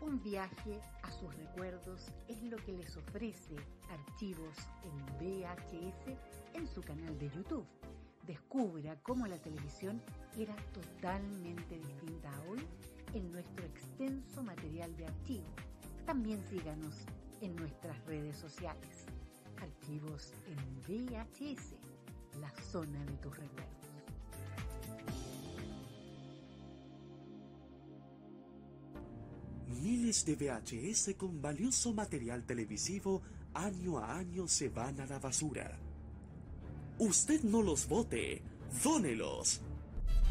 Un viaje a sus recuerdos es lo que les ofrece Archivos en VHS en su canal de YouTube. Descubra cómo la televisión era totalmente distinta a hoy en nuestro extenso material de archivo. También síganos en nuestras redes sociales. Archivos en VHS, la zona de tus recuerdos. Miles de VHS con valioso material televisivo año a año se van a la basura. Usted no los vote, dónelos.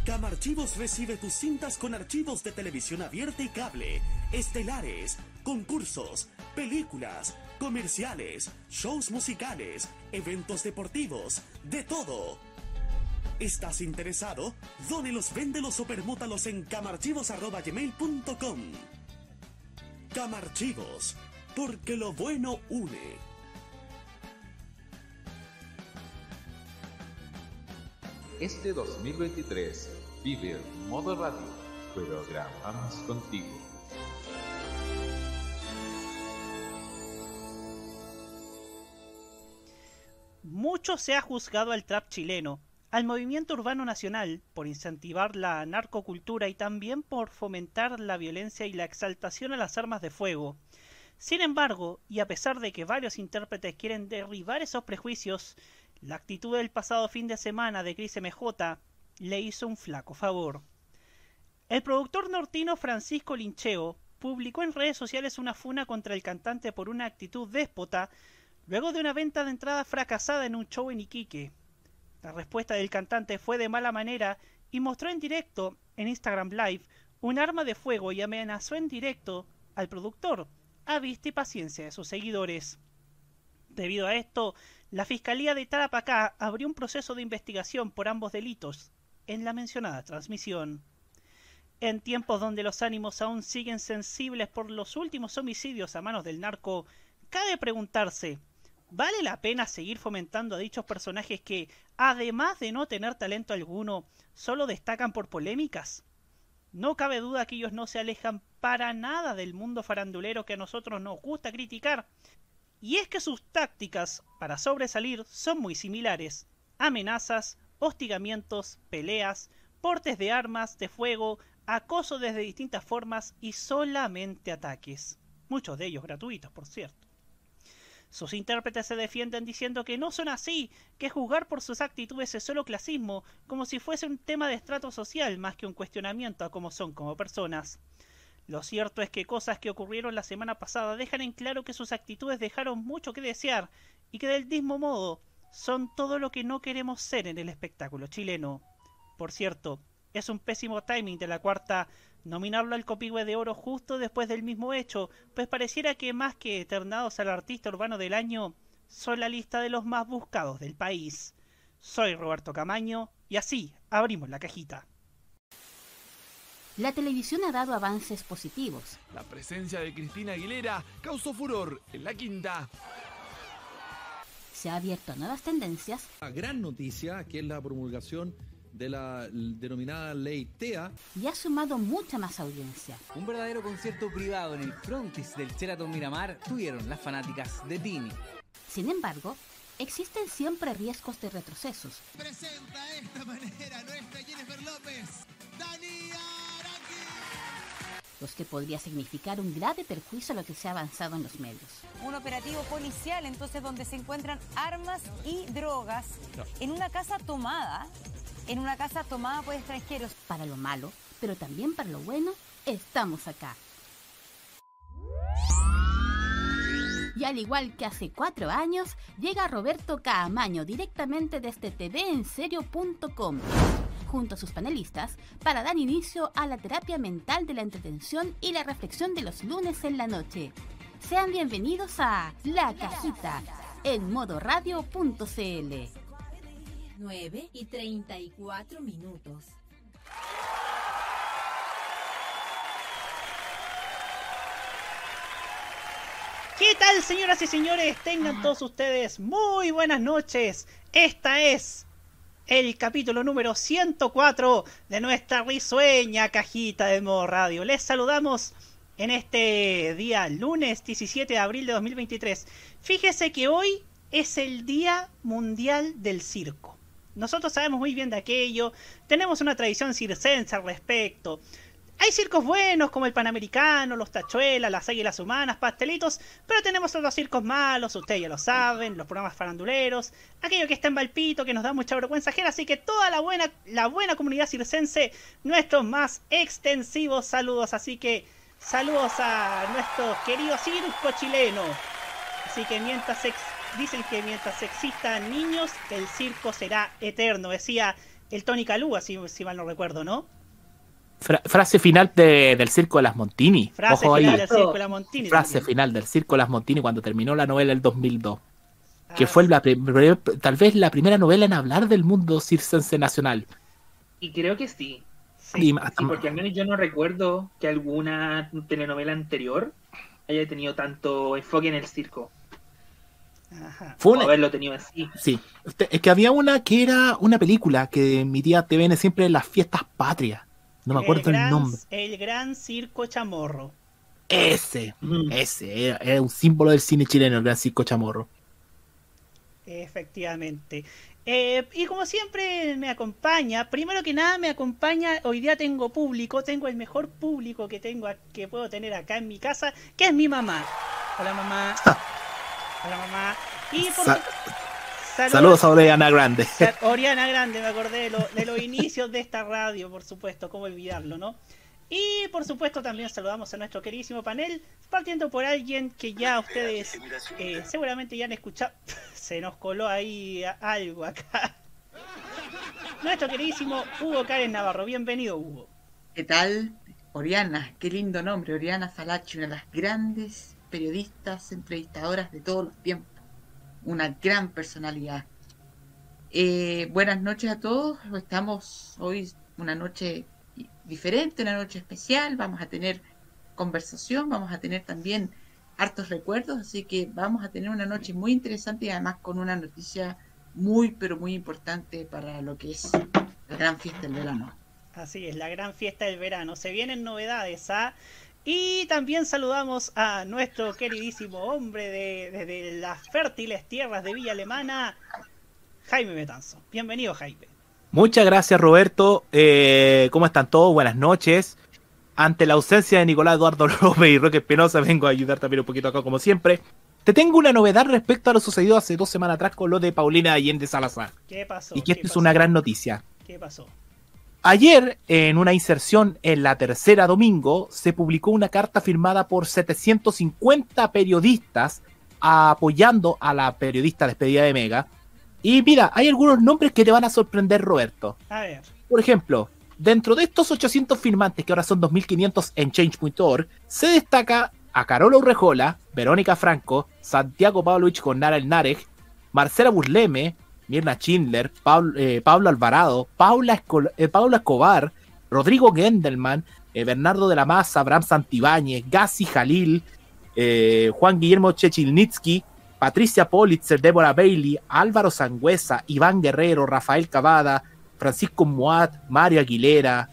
Camarchivos recibe tus cintas con archivos de televisión abierta y cable, estelares, concursos, películas, comerciales, shows musicales, eventos deportivos, de todo. ¿Estás interesado? Dónelos, véndelos o permútalos en camarchivos.gmail.com. Camarchivos, porque lo bueno une. Este 2023 vive en modo radio, programamos contigo. Mucho se ha juzgado al trap chileno, al movimiento urbano nacional, por incentivar la narcocultura y también por fomentar la violencia y la exaltación a las armas de fuego. Sin embargo, y a pesar de que varios intérpretes quieren derribar esos prejuicios, la actitud del pasado fin de semana de Chris MJ le hizo un flaco favor. El productor nortino Francisco Lincheo publicó en redes sociales una funa contra el cantante por una actitud déspota luego de una venta de entrada fracasada en un show en Iquique. La respuesta del cantante fue de mala manera y mostró en directo en Instagram Live un arma de fuego y amenazó en directo al productor, a vista y paciencia de sus seguidores. Debido a esto, la Fiscalía de Tarapacá abrió un proceso de investigación por ambos delitos en la mencionada transmisión. En tiempos donde los ánimos aún siguen sensibles por los últimos homicidios a manos del narco, cabe preguntarse, ¿vale la pena seguir fomentando a dichos personajes que, además de no tener talento alguno, solo destacan por polémicas? No cabe duda que ellos no se alejan para nada del mundo farandulero que a nosotros nos gusta criticar, y es que sus tácticas para sobresalir son muy similares. Amenazas, hostigamientos, peleas, portes de armas de fuego, acoso desde distintas formas y solamente ataques. Muchos de ellos gratuitos, por cierto. Sus intérpretes se defienden diciendo que no son así, que juzgar por sus actitudes es solo clasismo, como si fuese un tema de estrato social más que un cuestionamiento a cómo son como personas. Lo cierto es que cosas que ocurrieron la semana pasada dejan en claro que sus actitudes dejaron mucho que desear y que del mismo modo son todo lo que no queremos ser en el espectáculo chileno. Por cierto, es un pésimo timing de la cuarta nominarlo al Copihue de Oro justo después del mismo hecho, pues pareciera que más que eternados al artista urbano del año, son la lista de los más buscados del país. Soy Roberto Camaño y así abrimos la cajita. La televisión ha dado avances positivos. La presencia de Cristina Aguilera causó furor en la quinta. Se ha abierto a nuevas tendencias. La gran noticia, que es la promulgación de la denominada ley TEA. Y ha sumado mucha más audiencia. Un verdadero concierto privado en el frontis del Sheraton Miramar tuvieron las fanáticas de Tini. Sin embargo, existen siempre riesgos de retrocesos. Presenta de esta manera nuestra Jennifer López, Dani los que podría significar un grave perjuicio a lo que se ha avanzado en los medios. Un operativo policial entonces donde se encuentran armas y drogas en una casa tomada, en una casa tomada por extranjeros. Para lo malo, pero también para lo bueno, estamos acá. Y al igual que hace cuatro años, llega Roberto Caamaño directamente desde tvenserio.com junto a sus panelistas para dar inicio a la terapia mental de la entretención y la reflexión de los lunes en la noche. Sean bienvenidos a La Cajita en modoradio.cl. 9 y 34 minutos. ¿Qué tal, señoras y señores? Tengan todos ustedes muy buenas noches. Esta es el capítulo número 104 de nuestra risueña cajita de modo radio. Les saludamos en este día lunes 17 de abril de 2023. Fíjese que hoy es el Día Mundial del Circo. Nosotros sabemos muy bien de aquello, tenemos una tradición circense al respecto. Hay circos buenos como el Panamericano, los Tachuelas, las Águilas Humanas, Pastelitos, pero tenemos otros circos malos, ustedes ya lo saben, los programas faranduleros, aquello que está en Valpito, que nos da mucha vergüenza ajena, así que toda la buena, la buena comunidad circense, nuestros más extensivos saludos, así que saludos a nuestro querido circo chileno. Así que mientras dicen que mientras existan niños, el circo será eterno, decía el Tony Calúa, si, si mal no recuerdo, ¿no? Frase final del Circo de las Montini. Frase final del Circo de las Montini. Frase final del Circo de las Montini cuando terminó la novela el 2002. que fue la, tal vez la primera novela en hablar del mundo circense nacional. Y creo que sí. Sí, porque al menos yo no recuerdo que alguna telenovela anterior haya tenido tanto enfoque en el circo. Ajá. Fue una... haberlo tenido así. Sí, es que había una que era una película que emitía TVN siempre en las fiestas patrias. No me acuerdo el, nombre. El Gran Circo Chamorro. Ese, ese, era, un símbolo del cine chileno, el Gran Circo Chamorro. Efectivamente. Eh, y como siempre me acompaña, primero que nada me acompaña, hoy día tengo público, tengo el mejor público que tengo que puedo tener acá en mi casa, que es mi mamá. Hola mamá. Hola mamá. Y por Saludos, a Oriana Grande. Oriana Grande, me acordé de, los inicios de esta radio, por supuesto, cómo olvidarlo, ¿no? Y por supuesto también saludamos a nuestro queridísimo panel, partiendo por alguien que ya ustedes eh, seguramente ya han escuchado. Se nos coló ahí algo acá. Nuestro queridísimo Hugo Karen Navarro. Bienvenido, Hugo. ¿Qué tal? Oriana, qué lindo nombre. Oriana Salachi, una de las grandes periodistas, entrevistadoras de todos los tiempos una gran personalidad. Eh, buenas noches a todos. Estamos hoy una noche diferente, una noche especial. Vamos a tener conversación, vamos a tener también hartos recuerdos, así que vamos a tener una noche muy interesante y además con una noticia muy, pero muy importante para lo que es la gran fiesta del verano. Así es, la gran fiesta del verano. Se vienen novedades, ¿ah? Y también saludamos a nuestro queridísimo hombre de, las fértiles tierras de Villa Alemana, Jaime Betanzo. Bienvenido, Jaime. Muchas gracias, Roberto. Eh, ¿Cómo están todos? Buenas noches. Ante la ausencia de Nicolás Eduardo López y Roque Espinosa, vengo a ayudar también un poquito acá, como siempre. Te tengo una novedad respecto a lo sucedido hace dos semanas atrás con lo de Paulina Allende Salazar. ¿Qué pasó? Y que esto es una gran noticia. ¿Qué pasó? Ayer, en una inserción en la tercera domingo, se publicó una carta firmada por 750 periodistas apoyando a la periodista despedida de Mega. Y mira, hay algunos nombres que te van a sorprender, Roberto. A ver. Por ejemplo, dentro de estos 800 firmantes, que ahora son 2500 en change.org, se destaca a Carola Urrejola, Verónica Franco, Santiago Pavlovich con Nara El Nareg, Marcela Burleme, Mirna Schindler, eh, Pablo Alvarado, Paula, eh, Escobar, Rodrigo Gendelman, eh, Bernardo de la Maza, Abraham Santibáñez, Gassi Jalil, Juan Guillermo Chechilnitsky, Patricia Politzer, Débora Bailey, Álvaro Sangüesa, Iván Guerrero, Rafael Cavada, Francisco Muat, Mario Aguilera,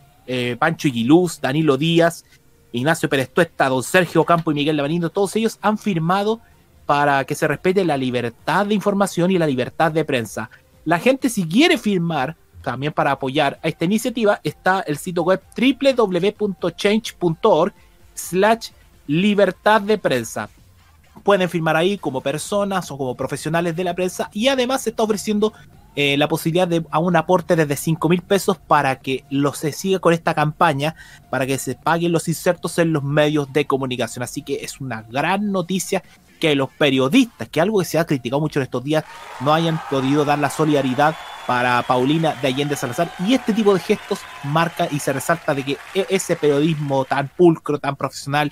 Pancho Iguiluz, Danilo Díaz, Ignacio Pérez Tuesta, Don Sergio Campo y Miguel Lavanino, todos ellos han firmado para que se respete la libertad de información y la libertad de prensa. La gente si quiere firmar, también para apoyar a esta iniciativa, está el sitio web www.change.org slash libertad de prensa. Pueden firmar ahí como personas o como profesionales de la prensa y además se está ofreciendo eh, la posibilidad de a un aporte desde 5 mil pesos para que lo se siga con esta campaña, para que se paguen los insertos en los medios de comunicación. Así que es una gran noticia que los periodistas, que algo que se ha criticado mucho en estos días, no hayan podido dar la solidaridad para Paulina de Allende Salazar. Y este tipo de gestos marca y se resalta de que e-, ese periodismo tan pulcro, tan profesional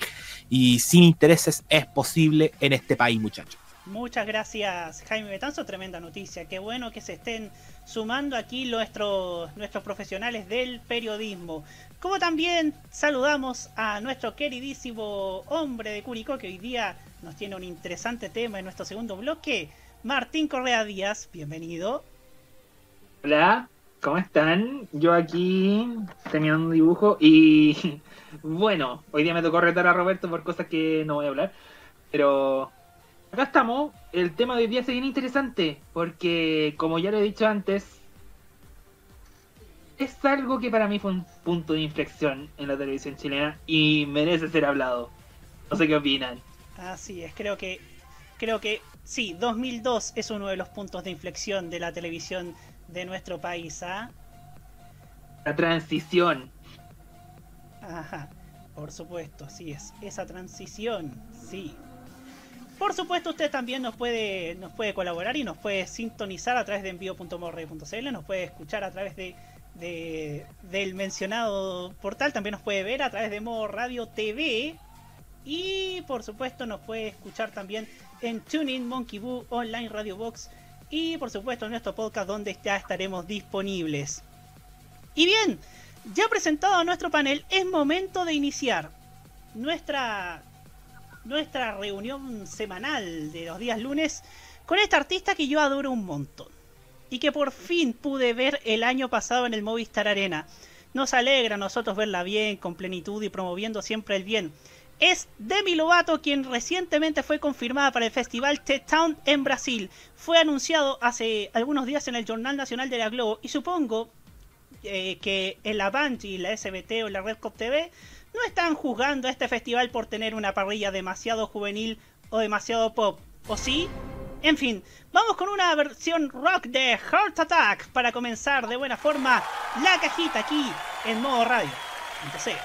y sin intereses es posible en este país, muchachos. Muchas gracias, Jaime Betanzo. Tremenda noticia. Qué bueno que se estén sumando aquí nuestros, nuestros profesionales del periodismo. Como también saludamos a nuestro queridísimo hombre de Curicó que hoy día nos tiene un interesante tema en nuestro segundo bloque. Martín Correa Díaz, bienvenido. Hola, ¿cómo están? Yo aquí terminando un dibujo y bueno, hoy día me tocó retar a Roberto por cosas que no voy a hablar, pero acá estamos. El tema de hoy día se viene interesante porque, como ya lo he dicho antes, es algo que para mí fue un punto de inflexión en la televisión chilena y merece ser hablado. No sé qué opinan. Así es, creo que creo que sí, 2002 es uno de los puntos de inflexión de la televisión de nuestro país, ¿ah? La transición. Ajá, por supuesto, así es. Esa transición, sí. Por supuesto, usted también nos puede, nos puede colaborar y nos puede sintonizar a través de envío.morre.cl, nos puede escuchar a través de, del mencionado portal, también nos puede ver a través de Modo Radio TV y por supuesto nos puede escuchar también en TuneIn, Monkey Boo, Online Radio Box y por supuesto en nuestro podcast donde ya estaremos disponibles. Y bien, ya presentado a nuestro panel, es momento de iniciar nuestra nuestra reunión semanal de los días lunes con esta artista que yo adoro un montón y que por fin pude ver el año pasado en el Movistar Arena. Nos alegra a nosotros verla bien, con plenitud y promoviendo siempre el bien. Es Demi Lovato quien recientemente fue confirmada para el festival T-Town en Brasil. Fue anunciado hace algunos días en el Jornal Nacional de la Globo y supongo eh, que en la Band y la SBT o la Red Cop TV no están juzgando a este festival por tener una parrilla demasiado juvenil o demasiado pop. ¿O sí? En fin, vamos con una versión rock de Heart Attack para comenzar de buena forma la cajita aquí en modo radio. Entonces.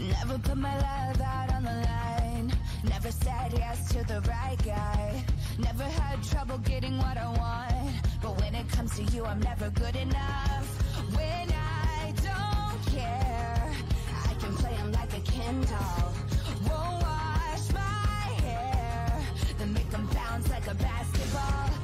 Never put my love out on the line. Never said yes to the right guy. Never had trouble getting what I want. But when it comes to you, I'm never good enough. When I don't care, I can play him like a Ken doll. Won't wash my hair, then make bounce like a basketball.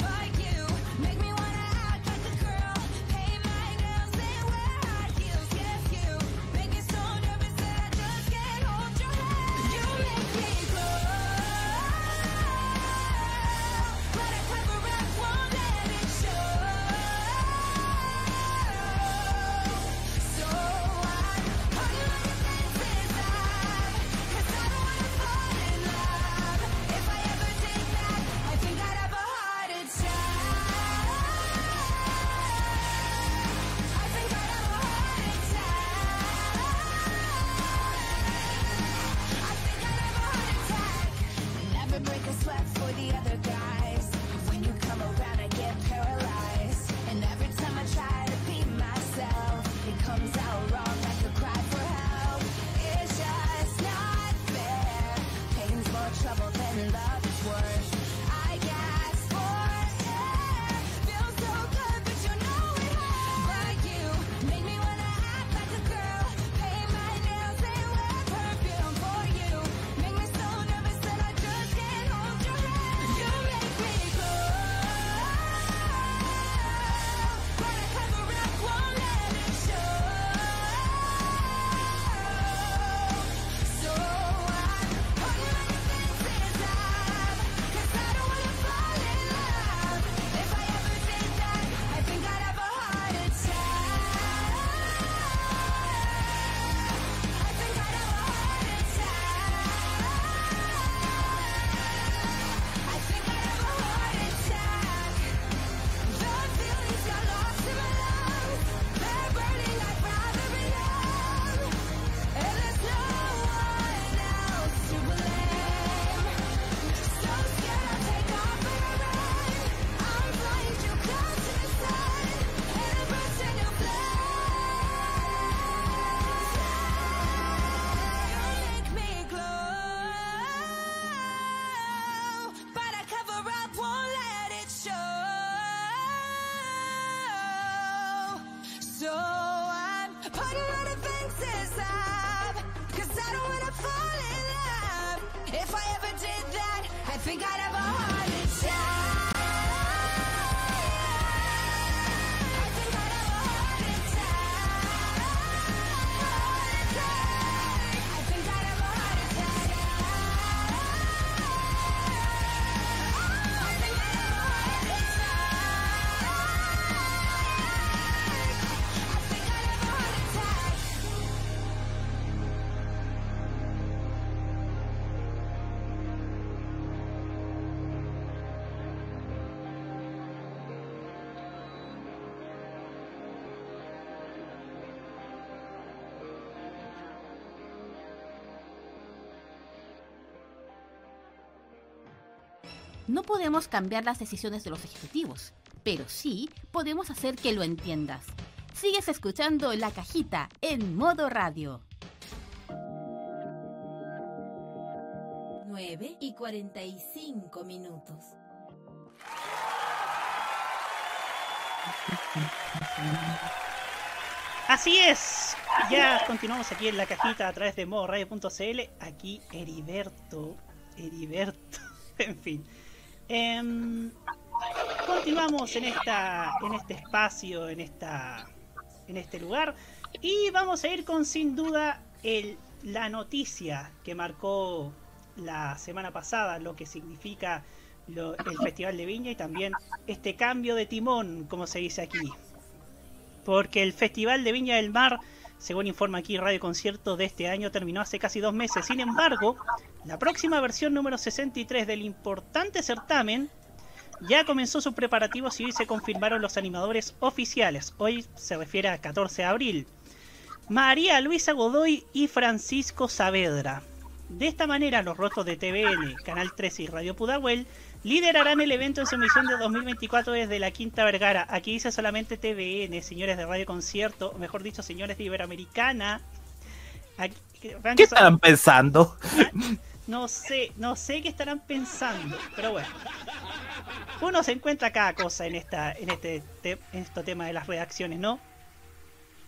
No podemos cambiar las decisiones de los ejecutivos, pero sí podemos hacer que lo entiendas. Sigues escuchando La Cajita en modo radio. 9 y 45 minutos. Así es. Ya continuamos aquí en la cajita a través de modoradio.cl. Aquí Heriberto. Heriberto. en fin. Em, continuamos en esta. en este espacio, en esta. en este lugar. Y vamos a ir con sin duda el, la noticia que marcó la semana pasada, lo que significa lo- el Festival de Viña y también este cambio de timón, como se dice aquí. Porque el Festival de Viña del Mar, según informa aquí Radio Concierto de este año, terminó hace casi dos meses. Sin embargo, la próxima versión número 63 del importante certamen ya comenzó sus preparativos y hoy se confirmaron los animadores oficiales. Hoy se refiere a 14 de abril. María Luisa Godoy y Francisco Saavedra. De esta manera, los rostros de TVN, Canal 13 y Radio Pudahuel liderarán el evento en su emisión de 2024 desde la Quinta Vergara. Aquí dice solamente TVN, señores de Radio Concierto, o mejor dicho, señores de Iberoamericana. Aquí- ¿Qué estarán pensando? No sé, no sé qué estarán pensando, pero bueno. Uno se encuentra cada cosa en esta, en este, te- en este tema de las redacciones, ¿no?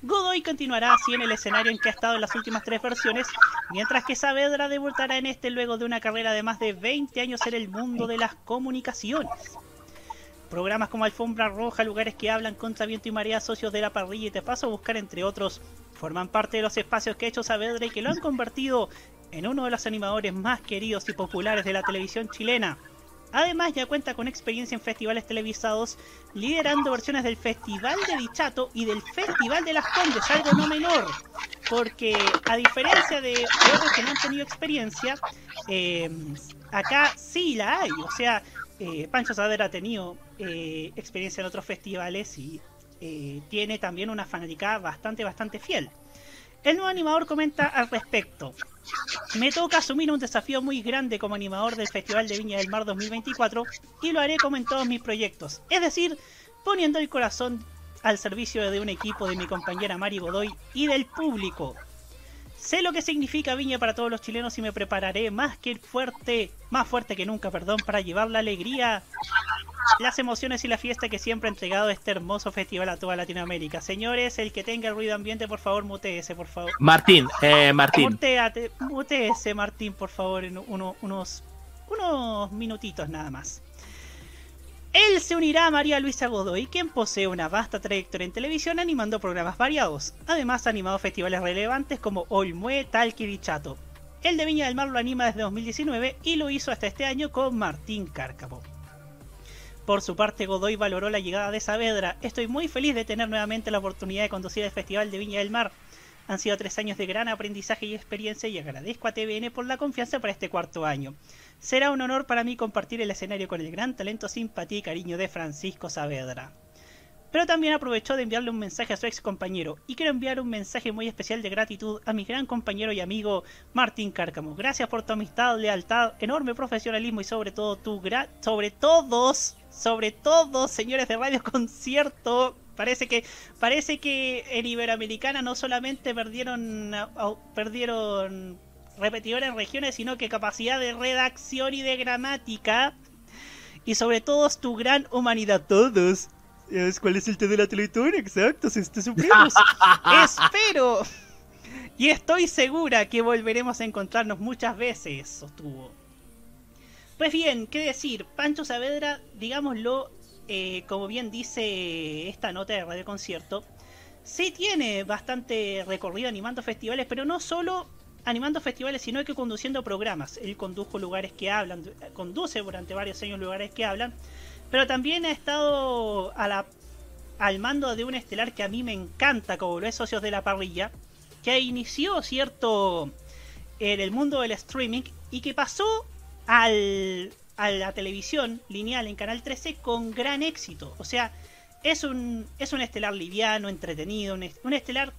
Godoy continuará así en el escenario en que ha estado en las últimas tres versiones, mientras que Saavedra debutará en este luego de una carrera de más de 20 años en el mundo de las comunicaciones. Programas como Alfombra Roja, Lugares que hablan, Contra Viento y Marea, Socios de la Parrilla y Te Paso a Buscar, entre otros, forman parte de los espacios que ha hecho Saavedra y que lo han convertido en uno de los animadores más queridos y populares de la televisión chilena. Además ya cuenta con experiencia en festivales televisados, liderando versiones del Festival de Dichato y del Festival de las Condes, algo no menor, porque a diferencia de otros que no han tenido experiencia, eh, acá sí la hay, o sea, eh, Pancho Saavedra ha tenido eh, experiencia en otros festivales y tiene también una fanática bastante, bastante fiel. El nuevo animador comenta al respecto. Me toca asumir un desafío muy grande como animador del Festival de Viña del Mar 2024 y lo haré como en todos mis proyectos. Es decir, poniendo el corazón al servicio de un equipo de mi compañera Mari Godoy y del público. Sé lo que significa Viña para todos los chilenos y me prepararé más que fuerte, más fuerte que nunca, perdón, para llevar la alegría, las emociones y la fiesta que siempre ha entregado este hermoso festival a toda Latinoamérica. Señores, el que tenga ruido ambiente, por favor, muteese, por favor. Martín, eh, Martín. Muteate, muteese, Martín, por favor, en uno- unos, unos minutitos nada más. Él se unirá a María Luisa Godoy, quien posee una vasta trayectoria en televisión animando programas variados. Además ha animado festivales relevantes como Olmue, Talque y. El de Viña del Mar lo anima desde 2019 y lo hizo hasta este año con Martín Cárcamo. Por su parte, Godoy valoró la llegada de Saavedra. Estoy muy feliz de tener nuevamente la oportunidad de conducir el Festival de Viña del Mar. Han sido tres años de gran aprendizaje y experiencia y agradezco a TVN por la confianza para este cuarto año. Será un honor para mí compartir el escenario con el gran talento, simpatía y cariño de Francisco Saavedra. Pero también aprovechó de enviarle un mensaje a su ex compañero y quiero enviar un mensaje muy especial de gratitud a mi gran compañero y amigo Martín Cárcamo. Gracias por tu amistad, lealtad, enorme profesionalismo y sobre todo tu gra sobre todos, sobre todos, señores de Radio Concierto. Parece que parece que en Iberoamericana no solamente perdieron perdieron repetidores en regiones, sino que capacidad de redacción y de gramática y sobre todo tu gran humanidad todos. ¿Sabes ¿Cuál es el té de la Teletón? Exacto, este supremos. Espero y estoy segura que volveremos a encontrarnos muchas veces, sostuvo. Pues bien, qué decir, Pancho Saavedra, digámoslo, eh, como bien dice esta nota de Radio Concierto, sí tiene bastante recorrido animando festivales, pero no solo animando festivales, sino que conduciendo programas. Él condujo lugares que hablan, conduce durante varios años lugares que hablan, pero también ha estado al mando de un estelar que a mí me encanta, como lo es Socios de la Parrilla, que inició, cierto, en el mundo del streaming y que pasó al, a la televisión lineal en Canal 13 con gran éxito. O sea, es un, es un estelar liviano, entretenido, un, estelar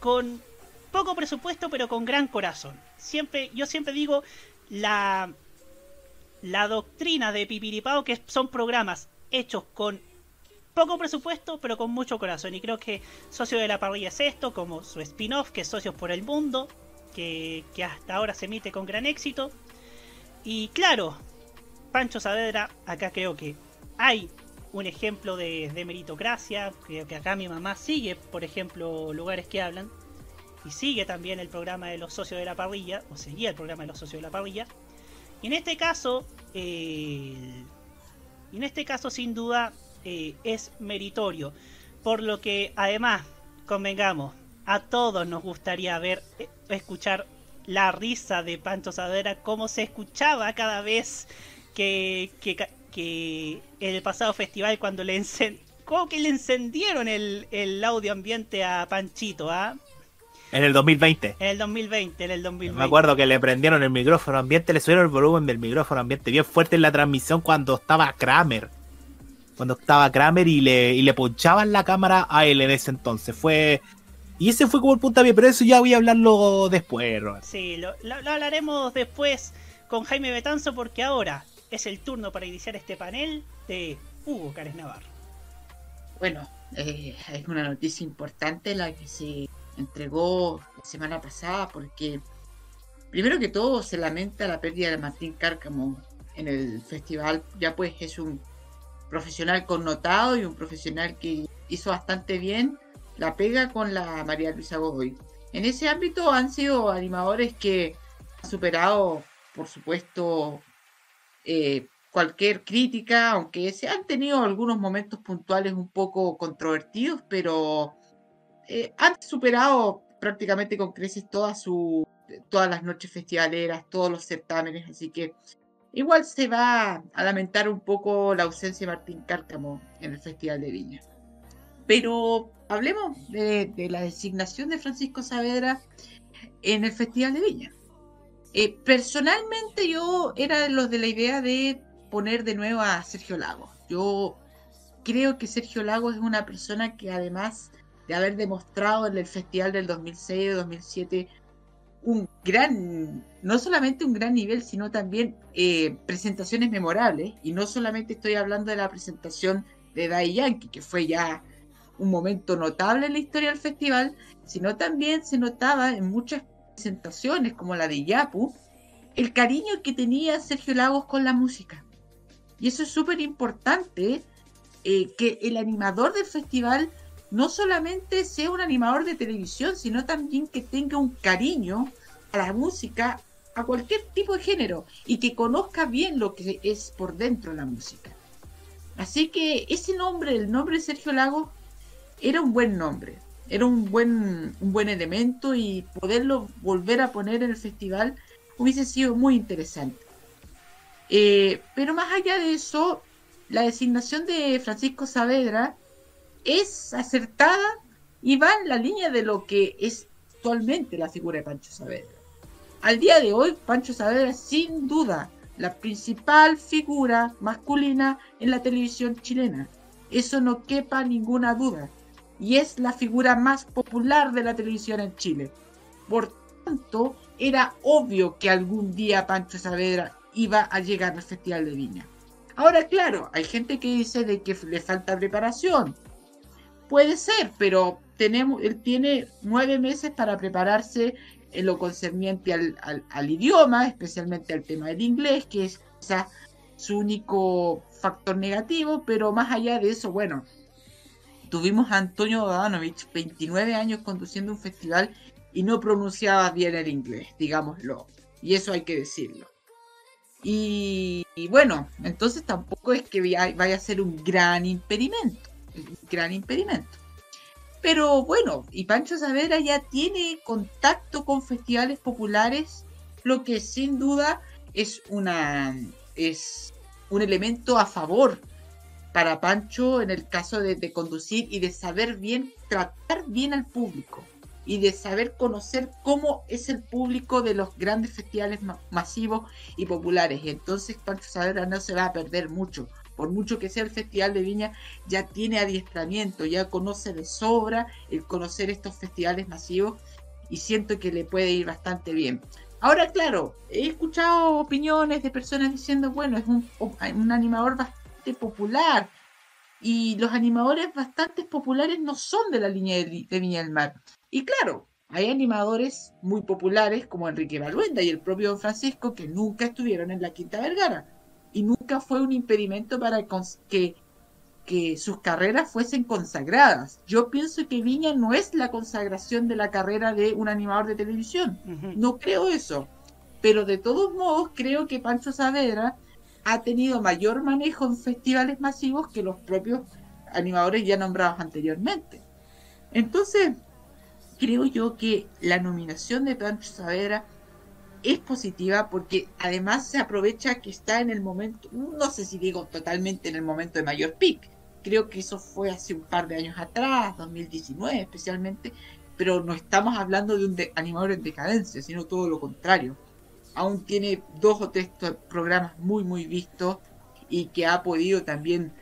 con poco presupuesto pero con gran corazón. Siempre, yo siempre digo la, la doctrina de Pipiripao que son programas hechos con poco presupuesto pero con mucho corazón. Y creo que Socio de la Parrilla es esto, como su spin-off que es Socios por el Mundo, que, que hasta ahora se emite con gran éxito. Y claro, Pancho Saavedra, acá creo que hay un ejemplo de, meritocracia. Creo que acá mi mamá sigue, por ejemplo, lugares que hablan. Y sigue también el programa de los socios de la parrilla, o seguía el programa de los socios de la parrilla. Y en este caso, eh, en este caso sin duda eh, es meritorio. Por lo que además, convengamos, a todos nos gustaría ver, eh, escuchar la risa de Pancho Saavedra, cómo se escuchaba cada vez que, que, en el pasado festival cuando le como que le encendieron el, el audio ambiente a Panchito, ¿ah? En el 2020. En el 2020, en el 2020. Me acuerdo que le prendieron el micrófono ambiente, le subieron el volumen del micrófono ambiente bien fuerte en la transmisión cuando estaba Kramer. Cuando estaba Kramer y le, y le ponchaban la cámara a él en ese entonces. Fue. Y ese fue como el puntapié, pero eso ya voy a hablarlo después, Sí, lo, lo hablaremos después con Jaime Betanzo porque ahora es el turno para iniciar este panel de Hugo Cárez Navarro. Bueno, eh, es una noticia importante la que se entregó la semana pasada porque primero que todo se lamenta la pérdida de Martín Cárcamo en el festival, ya pues es un profesional connotado y un profesional que hizo bastante bien la pega con la María Luisa Godoy. En ese ámbito han sido animadores que han superado, por supuesto, eh, cualquier crítica, aunque se han tenido algunos momentos puntuales un poco controvertidos, pero eh, han superado prácticamente con creces todas su, todas las noches festivaleras, todos los certámenes, así que igual se va a lamentar un poco la ausencia de Martín Cárcamo en el Festival de Viña. Pero hablemos de, la designación de Francisco Saavedra en el Festival de Viña. Eh, personalmente yo era de los de la idea de poner de nuevo a Sergio Lagos. Yo creo que Sergio Lagos es una persona que además de haber demostrado en el festival del 2006-2007 un gran, no solamente un gran nivel, sino también eh, presentaciones memorables. Y no solamente estoy hablando de la presentación de Dai Yankee, que fue ya un momento notable en la historia del festival, sino también se notaba en muchas presentaciones como la de Yapu, el cariño que tenía Sergio Lagos con la música. Y eso es súper importante, eh, que el animador del festival no solamente sea un animador de televisión, sino también que tenga un cariño a la música, a cualquier tipo de género, y que conozca bien lo que es por dentro la música. Así que ese nombre, el nombre de Sergio Lagos, era un buen nombre era un buen, un buen elemento y poderlo volver a poner en el festival hubiese sido muy interesante. Eh, pero más allá de eso, la designación de Francisco Saavedra es acertada y va en la línea de lo que es actualmente la figura de Pancho Saavedra. Al día de hoy, Pancho Saavedra es sin duda la principal figura masculina en la televisión chilena. Eso no quepa ninguna duda y es la figura más popular de la televisión en Chile. Por tanto, era obvio que algún día Pancho Saavedra iba a llegar al Festival de Viña. Ahora, claro, hay gente que dice de que le falta preparación. Puede ser, pero tenemos, él tiene nueve meses para prepararse en lo concerniente al, al idioma, especialmente al tema del inglés, que es su único factor negativo, pero más allá de eso, bueno, tuvimos a Antonio Bodanovich, 29 años conduciendo un festival y no pronunciaba bien el inglés, digámoslo. Y eso hay que decirlo. Y, bueno, entonces tampoco es que vaya, a ser un gran impedimento, gran impedimento. Pero bueno, y Pancho Savera ya tiene contacto con festivales populares, lo que sin duda es una es un elemento a favor para Pancho en el caso de, conducir y de saber bien, tratar bien al público y de saber conocer cómo es el público de los grandes festivales masivos y populares. Entonces Pancho Saavedra no se va a perder mucho. Por mucho que sea el Festival de Viña, ya tiene adiestramiento, ya conoce de sobra el conocer estos festivales masivos y siento que le puede ir bastante bien. Ahora, claro, he escuchado opiniones de personas diciendo, bueno, es un, animador bastante popular. Y los animadores bastante populares no son de la línea de, Viña del Mar. Y claro, hay animadores muy populares como Enrique Baluenda y el propio Don Francisco que nunca estuvieron en la Quinta Vergara. Y nunca fue un impedimento para que que sus carreras fuesen consagradas. Yo pienso que Viña no es la consagración de la carrera de un animador de televisión. No creo eso. Pero de todos modos creo que Pancho Saavedra ha tenido mayor manejo en festivales masivos que los propios animadores ya nombrados anteriormente. Entonces, creo yo que la nominación de Pancho Saavedra es positiva porque además se aprovecha que está en el momento, no sé si digo totalmente en el momento de mayor pick, creo que eso fue hace un par de años atrás, 2019 especialmente, pero no estamos hablando de un animador en decadencia, sino todo lo contrario. Aún tiene dos o tres programas muy, muy vistos y que ha podido también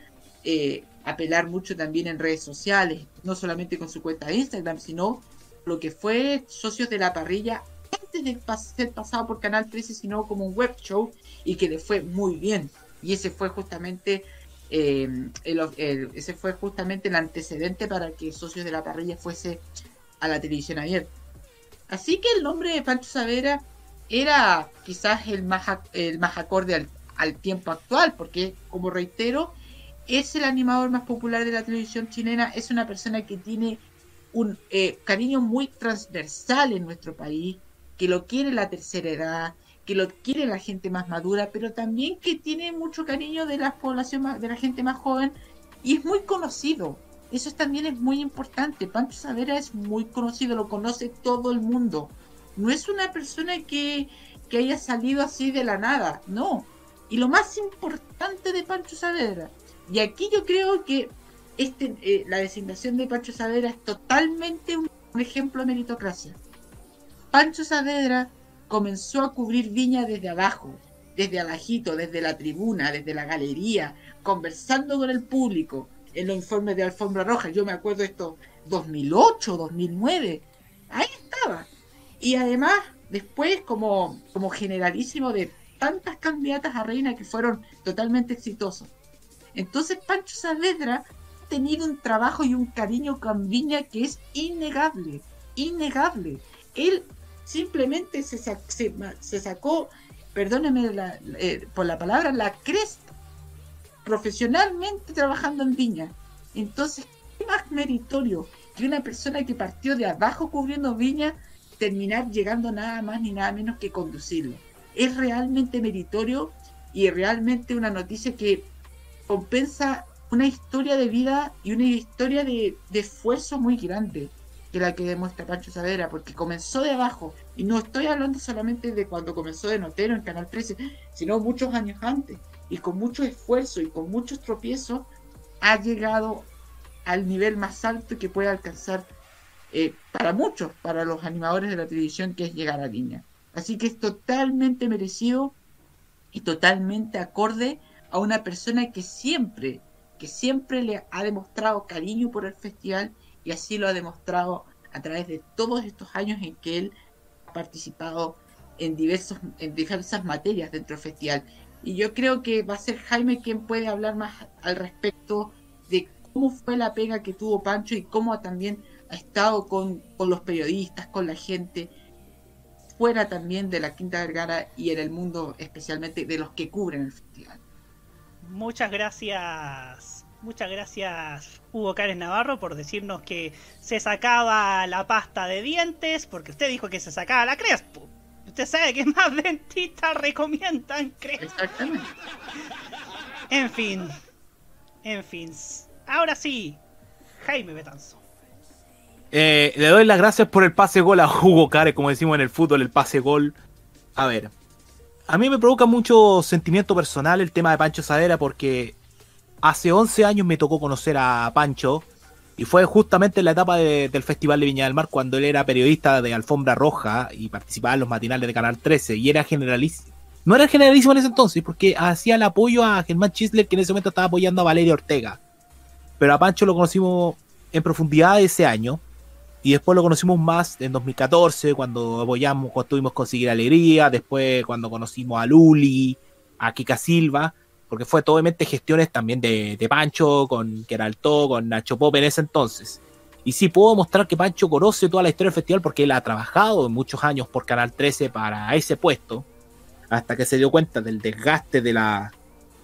eh, apelar mucho también en redes sociales, no solamente con su cuenta de Instagram, sino lo que fue Socios de la Parrilla antes de ser pasado por Canal 13, sino como un web show y que le fue muy bien. Y ese fue justamente eh, ese fue justamente el antecedente para que Socios de la Parrilla fuese a la televisión abierta. Así que el nombre de Pancho Savera era quizás el más, el más acorde al, tiempo actual, porque, como reitero, es el animador más popular de la televisión chilena, es una persona que tiene un eh, cariño muy transversal en nuestro país, que lo quiere la tercera edad, que lo quiere la gente más madura, pero también que tiene mucho cariño de la población de la gente más joven y es muy conocido. Eso también es muy importante. Pancho Savera es muy conocido, lo conoce todo el mundo. No es una persona que, que haya salido así de la nada, no. Y lo más importante de Pancho Saavedra, y aquí yo creo que este, eh, la designación de Pancho Saavedra es totalmente un, un ejemplo de meritocracia. Pancho Saavedra comenzó a cubrir Viña desde abajo, desde abajito, desde la tribuna, desde la galería, conversando con el público en los informes de Alfombra Roja. Yo me acuerdo esto 2008, 2009. Ahí estaba. Y además, después como, como generalísimo de tantas candidatas a reina que fueron totalmente exitosos. Entonces Pancho Saavedra ha tenido un trabajo y un cariño con Viña que es innegable, innegable. Él simplemente se, se, sacó, perdóneme eh, por la palabra, la cresta, profesionalmente trabajando en Viña. Entonces, ¿qué más meritorio que una persona que partió de abajo cubriendo Viña terminar llegando nada más ni nada menos que conducirlo? Es realmente meritorio y realmente una noticia que compensa una historia de vida y una historia de esfuerzo muy grande que la que demuestra Pancho Savera, porque comenzó de abajo, y no estoy hablando solamente de cuando comenzó de notero en Canal 13, sino muchos años antes, y con mucho esfuerzo y con muchos tropiezos, ha llegado al nivel más alto que puede alcanzar eh, para muchos, para los animadores de la televisión, que es llegar a línea. Así que es totalmente merecido y totalmente acorde a una persona que siempre, que siempre le ha demostrado cariño por el festival y así lo ha demostrado a través de todos estos años en que él ha participado en, diversos, en diversas materias dentro del festival. Y yo creo que va a ser Jaime quien puede hablar más al respecto de cómo fue la pega que tuvo Pancho y cómo también ha estado con, con los periodistas, con la gente, fuera también de la Quinta Vergara y en el mundo especialmente de los que cubren el festival. Muchas gracias Muchas gracias Hugo Cárez Navarro por decirnos que se sacaba la pasta de dientes, porque usted dijo que se sacaba la crespo. Usted sabe que más dentistas recomiendan. Exactamente. En fin. En fin. Ahora sí, Jaime Betanzo. Eh, le doy las gracias por el pase gol a Hugo Care, como decimos en el fútbol, el pase gol. A ver, a mí me provoca mucho sentimiento personal el tema de Pancho Sadera porque hace 11 años me tocó conocer a Pancho y fue justamente en la etapa del Festival de Viña del Mar cuando él era periodista de Alfombra Roja y participaba en los matinales de Canal 13 y era generalísimo. No era generalísimo en ese entonces porque hacía el apoyo a Germán Chisler que en ese momento estaba apoyando a Valeria Ortega. Pero a Pancho lo conocimos en profundidad ese año y después lo conocimos más en 2014 cuando apoyamos, cuando tuvimos Conseguir Alegría, después cuando conocimos a Luli, a Kika Silva porque fue totalmente gestiones también de, Pancho, con Geralto, con Nacho Pop en ese entonces. Y sí puedo mostrar que Pancho conoce toda la historia del festival porque él ha trabajado muchos años por Canal 13 para ese puesto, hasta que se dio cuenta del desgaste de la,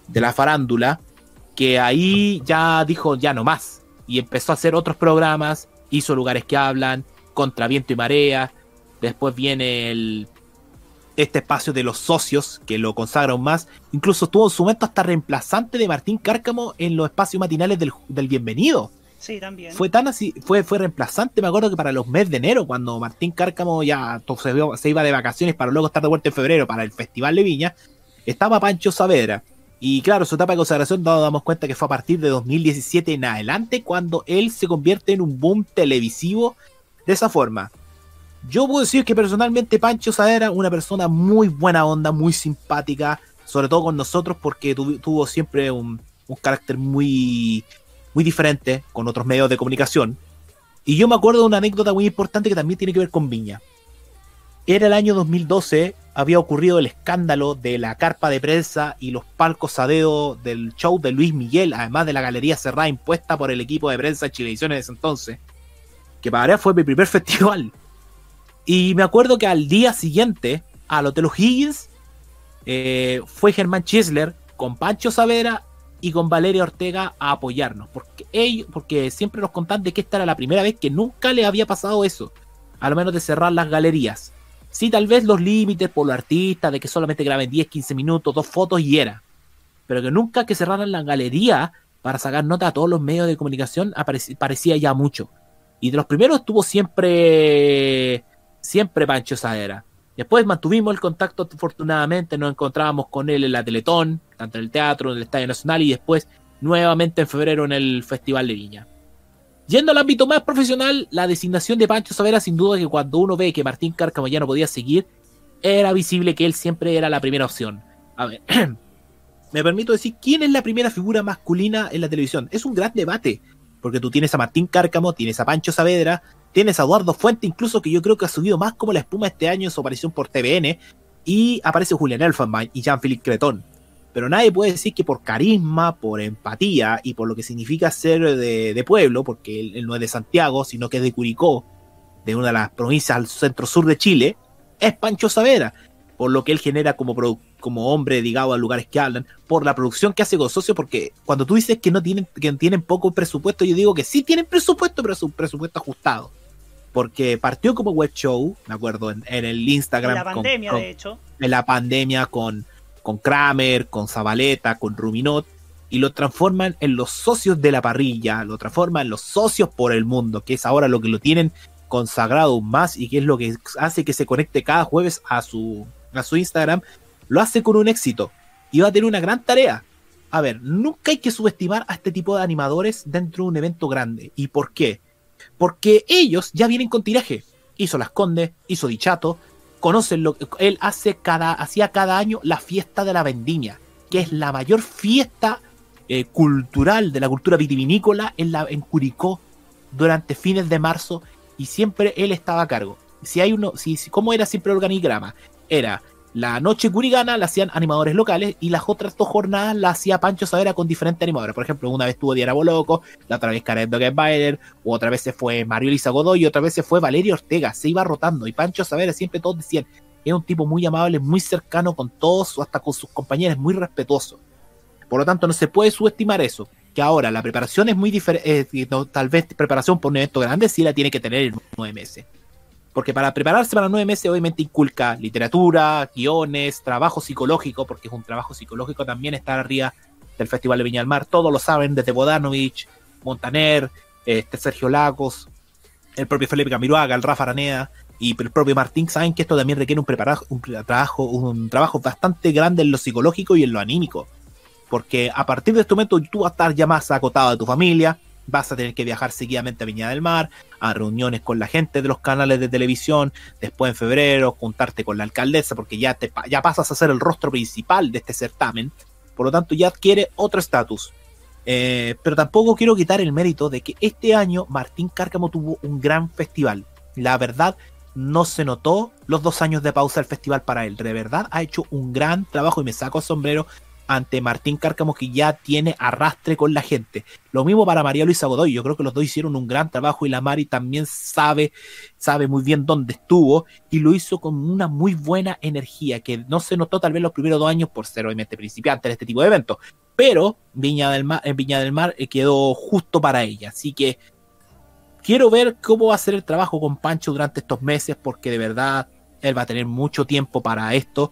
de la farándula, que ahí ya dijo ya no más, y empezó a hacer otros programas, hizo lugares que hablan, contra viento y marea, después viene el este espacio de los socios que lo consagra más. Incluso tuvo en su momento hasta reemplazante de Martín Cárcamo en los espacios matinales del, Bienvenido. Sí, también. Fue tan así, fue, fue reemplazante, me acuerdo que para los meses de enero, cuando Martín Cárcamo ya se, iba de vacaciones para luego estar de vuelta en febrero para el Festival de Viña, estaba Pancho Saavedra. Y claro, su etapa de consagración nos damos cuenta que fue a partir de 2017 en adelante cuando él se convierte en un boom televisivo de esa forma. Yo puedo decir que personalmente Pancho Sadera, una persona muy buena onda, muy simpática, sobre todo con nosotros, porque tuvo siempre un, carácter muy, diferente con otros medios de comunicación. Y yo me acuerdo de una anécdota muy importante que también tiene que ver con Viña. Era el año 2012, había ocurrido el escándalo de la carpa de prensa y los palcos a dedo del show de Luis Miguel, además de la galería cerrada impuesta por el equipo de prensa de Chilevisión en ese entonces. Que para fue mi primer festival. Y me acuerdo que al día siguiente, al Hotel O'Higgins, eh, fue Germán Chisler con Pancho Savera y con Valeria Ortega a apoyarnos. Porque, ellos, porque siempre nos contan de que esta era la primera vez que nunca le había pasado eso. A lo menos de cerrar las galerías. Sí, tal vez los límites por los artistas, de que solamente graben 10, 15 minutos, dos fotos y era. Pero que nunca que cerraran la galería para sacar nota a todos los medios de comunicación parecía ya mucho. Y de los primeros estuvo siempre siempre Pancho Sadera. Después mantuvimos el contacto, afortunadamente nos encontrábamos con él en la Teletón, tanto en el teatro, en el Estadio Nacional y después nuevamente en febrero en el Festival de Viña. Yendo al ámbito más profesional, la designación de Pancho Savera, sin duda que cuando uno ve que Martín Cárcamo ya no podía seguir, era visible que él siempre era la primera opción. A ver, me permito decir quién es la primera figura masculina en la televisión. Es un gran debate, porque tú tienes a Martín Cárcamo, tienes a Pancho Saavedra, Tienes a Eduardo Fuente, incluso que yo creo que ha subido más como la espuma este año en su aparición por TVN. Y aparece Julian Elfenbein y Jean-Philippe Cretón. Pero nadie puede decir que por carisma, por empatía y por lo que significa ser de, pueblo, porque él, no es de Santiago, sino que es de Curicó, de una de las provincias al centro-sur de Chile, es Pancho Savera, por lo que él genera como, como hombre digamos a lugares que hablan, por la producción que hace con socios, porque cuando tú dices que no tienen, que tienen poco presupuesto, yo digo que sí tienen presupuesto, pero es un presupuesto ajustado porque partió como web show, me acuerdo, en, el Instagram. En la pandemia, de hecho. En la pandemia con, con Kramer, con Zabaleta, con Ruminot, y lo transforman en los socios de la parrilla, lo transforman en los socios por el mundo, que es ahora lo que lo tienen consagrado más y que es lo que hace que se conecte cada jueves a su, a su Instagram, lo hace con un éxito y va a tener una gran tarea. A ver, nunca hay que subestimar a este tipo de animadores dentro de un evento grande. ¿Y por qué? Porque ellos ya vienen con tiraje. Hizo Las Condes, hizo Dichato, conocen lo que él hace cada, hacía cada año la fiesta de la vendimia, que es la mayor fiesta eh, cultural de la cultura vitivinícola en, la, en Curicó durante fines de marzo y siempre él estaba a cargo. Si hay uno, si, ¿cómo era siempre el organigrama? Era la noche curigana la hacían animadores locales y las otras dos jornadas la hacía Pancho Savera con diferentes animadores. Por ejemplo, una vez tuvo Diana Boloco, la otra vez Karen Bader, otra vez se fue Mario Elisa Godoy y otra vez se fue Valerio Ortega. Se iba rotando y Pancho Savera siempre todos decían, es un tipo muy amable, muy cercano con todos, hasta con sus compañeros, muy respetuoso. Por lo tanto, no se puede subestimar eso. Que ahora la preparación es muy diferente, eh, tal vez preparación por un evento grande sí la tiene que tener en nueve meses Porque para prepararse para nueve meses, obviamente inculca literatura, guiones, trabajo psicológico, porque es un trabajo psicológico también estar arriba del Festival de Viña del Mar. Todos lo saben, desde Bodanovich, Montaner, este Sergio Lagos, el propio Felipe Camiroaga, el Rafa Araneda y el propio Martín saben que esto también requiere un, un, trabajo, un trabajo bastante grande en lo psicológico y en lo anímico. Porque a partir de este momento tú vas a estar ya más acotado de tu familia, vas a tener que viajar seguidamente a Viña del Mar, a reuniones con la gente de los canales de televisión, después en febrero juntarte con la alcaldesa porque ya, te, ya pasas a ser el rostro principal de este certamen, por lo tanto ya adquiere otro estatus. Eh, pero tampoco quiero quitar el mérito de que este año Martín Cárcamo tuvo un gran festival. La verdad, no se notó los dos años de pausa del festival para él. De verdad ha hecho un gran trabajo y me saco el sombrero ante Martín Cárcamo que ya tiene arrastre con la gente. Lo mismo para María Luisa Godoy, yo creo que los dos hicieron un gran trabajo y la Mari también sabe, sabe muy bien dónde estuvo y lo hizo con una muy buena energía que no se notó tal vez los primeros dos años por ser obviamente principiante en este tipo de eventos, pero Viña del Mar, Viña del Mar eh, quedó justo para ella, así que quiero ver cómo va a ser el trabajo con Pancho durante estos meses porque de verdad él va a tener mucho tiempo para esto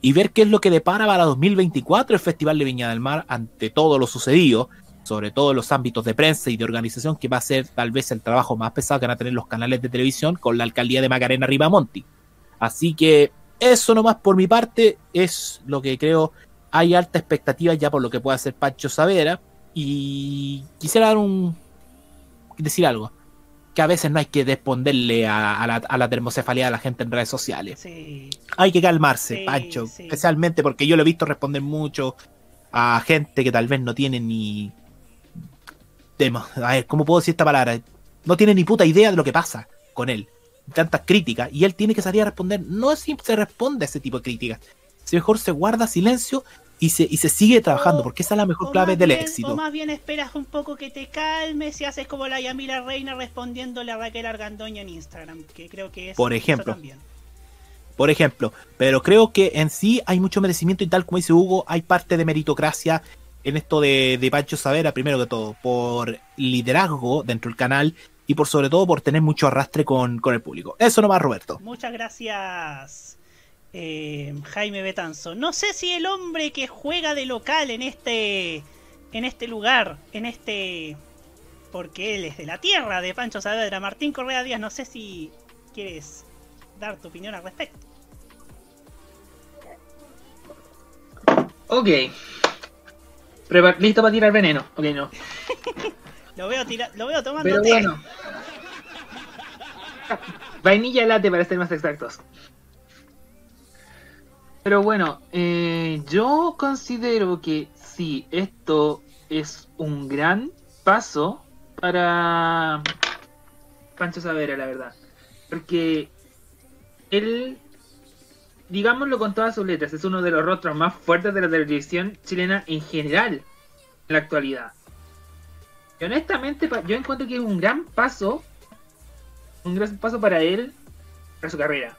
y ver qué es lo que depara para 2024 el Festival de Viña del Mar ante todo lo sucedido, sobre todo en los ámbitos de prensa y de organización, que va a ser tal vez el trabajo más pesado que van a tener los canales de televisión con la alcaldía de Macarena Ribamonti. Así que eso nomás por mi parte es lo que creo. Hay alta expectativa ya por lo que pueda hacer Pancho Savera. Y quisiera dar un. decir algo que a veces no hay que responderle a, la, termocefalía de la gente en redes sociales. Hay que calmarse, Pancho, especialmente porque yo lo he visto responder mucho a gente que tal vez no tiene ni... A ver, ¿cómo puedo decir esta palabra? No tiene ni puta idea de lo que pasa con él. Tantas críticas. Y él tiene que salir a responder. No siempre se responde a ese tipo de críticas. Si mejor se guarda silencio y se, y se sigue trabajando, porque esa es la mejor clave del éxito. O más bien esperas un poco que te calmes y haces como la Yamila Reina respondiéndole a Raquel Argandoña en Instagram, que creo que es por ejemplo, Por ejemplo, pero creo que en sí hay mucho merecimiento y tal como dice Hugo, hay parte de meritocracia en esto de, de Pancho Savera, primero que todo, por liderazgo dentro del canal y por sobre todo por tener mucho arrastre con, con el público. Eso nomás, Roberto. Muchas gracias. Eh, Jaime Betanzo. No sé si el hombre que juega de local en este, en este lugar, en este, porque él es de la tierra de Pancho Saavedra, Martín Correa Díaz, no sé si quieres dar tu opinión al respecto. Ok. listo para tirar veneno. Ok, no. lo, veo lo veo tomando Pero bueno. Vainilla late para ser más exactos. Pero bueno, eh, yo considero que sí, esto es un gran paso para Pancho Savera, la verdad. Porque él, digámoslo con todas sus letras, es uno de los rostros más fuertes de la televisión chilena en general en la actualidad. Y honestamente, yo encuentro que es un gran paso, un gran paso para él, para su carrera.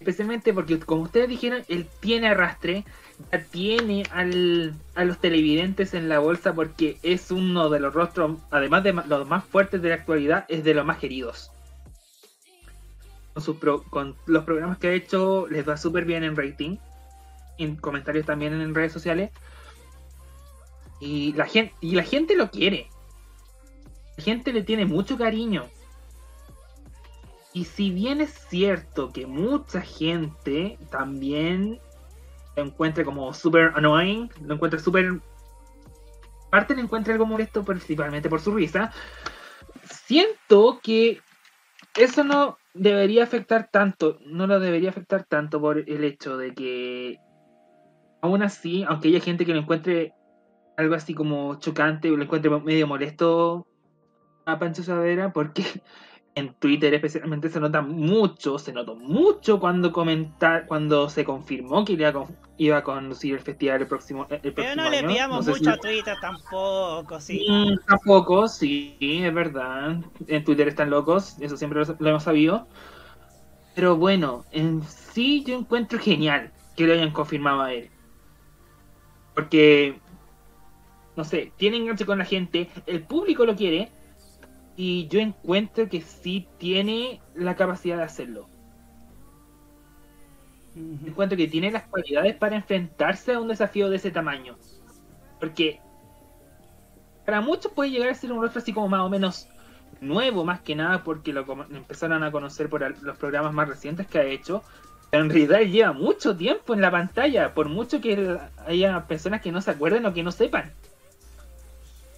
Especialmente porque, como ustedes dijeron, él tiene arrastre, ya tiene al, a los televidentes en la bolsa porque es uno de los rostros, además de los más fuertes de la actualidad, es de los más queridos. Con, sus con los programas que ha hecho les va súper bien en rating, en comentarios también en redes sociales. Y la gente, y la gente lo quiere. La gente le tiene mucho cariño. Y si bien es cierto que mucha gente también lo encuentra como super annoying, lo encuentra súper... Parte le encuentra algo molesto principalmente por su risa. Siento que eso no debería afectar tanto, no lo debería afectar tanto por el hecho de que aún así, aunque haya gente que lo encuentre algo así como chocante o lo encuentre medio molesto a Pancho Savera, porque en Twitter especialmente se nota mucho, se notó mucho cuando comentar, cuando se confirmó que iba a, conducir el festival el próximo, el Pero no le pidamos mucho a Twitter tampoco, sí. Mm, tampoco, sí, es verdad. En Twitter están locos, eso siempre lo, hemos sabido. Pero bueno, en sí yo encuentro genial que lo hayan confirmado a él. Porque, no sé, tiene enganche con la gente, el público lo quiere Y yo encuentro que sí tiene la capacidad de hacerlo. Encuentro que tiene las cualidades para enfrentarse a un desafío de ese tamaño. Porque para muchos puede llegar a ser un rostro así como más o menos nuevo, más que nada porque lo empezaron a conocer por los programas más recientes que ha hecho. Pero en realidad lleva mucho tiempo en la pantalla, por mucho que haya personas que no se acuerden o que no sepan.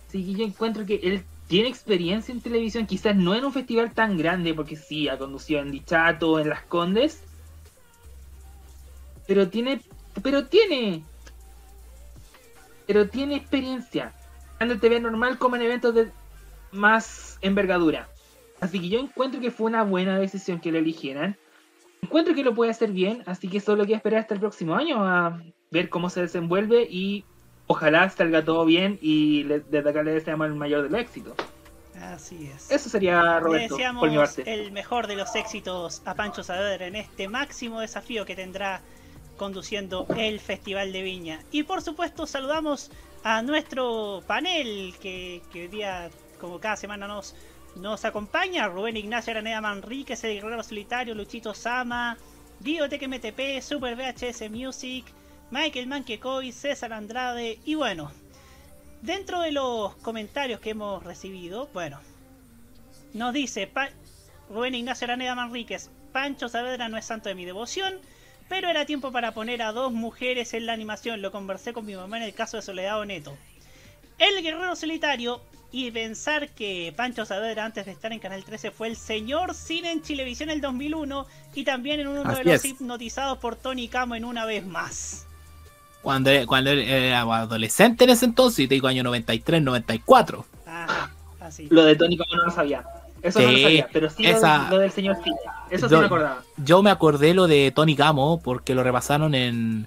Así que yo encuentro que él tiene experiencia en televisión, quizás no en un festival tan grande, porque sí, ha conducido en Dichato, en Las Condes, pero tiene, pero tiene, pero tiene experiencia, tanto en TV normal como en eventos de más envergadura. Así que yo encuentro que fue una buena decisión que lo eligieran. Encuentro que lo puede hacer bien, así que solo queda esperar hasta el próximo año a ver cómo se desenvuelve y ojalá salga todo bien y desde acá le deseamos el mayor del éxito. Así es. Eso sería, Roberto, por mi parte. el mejor de los éxitos a Pancho Saavedra en este máximo desafío que tendrá conduciendo el Festival de Viña. Y por supuesto saludamos a nuestro panel que, que hoy día, como cada semana, nos, nos acompaña. Rubén Ignacio Araneda Manríquez, el Guerrero Solitario, Luchito Sama, Dio MTP, Super VHS Music, Michael Manquecoy, César Andrade y bueno, dentro de los comentarios que hemos recibido, bueno, nos dice Rubén Ignacio Araneda Manríquez, Pancho Saavedra no es santo de mi devoción, pero era tiempo para poner a dos mujeres en la animación. Lo conversé con mi mamá en el caso de Soledad Oneto. El Guerrero Solitario y pensar que Pancho Saavedra antes de estar en Canal 13 fue el señor cine en Chilevisión en el 2001 y también en uno de los hipnotizados por Tony Camo en una vez más. Cuando, cuando era adolescente en ese entonces, te digo año 93, 94. así. Lo de Tony Camo no lo sabía. Eso no lo sabía, pero sí lo, del señor Cine. Eso sí me acordaba. Yo me acordé lo de Tony Camo porque lo repasaron en,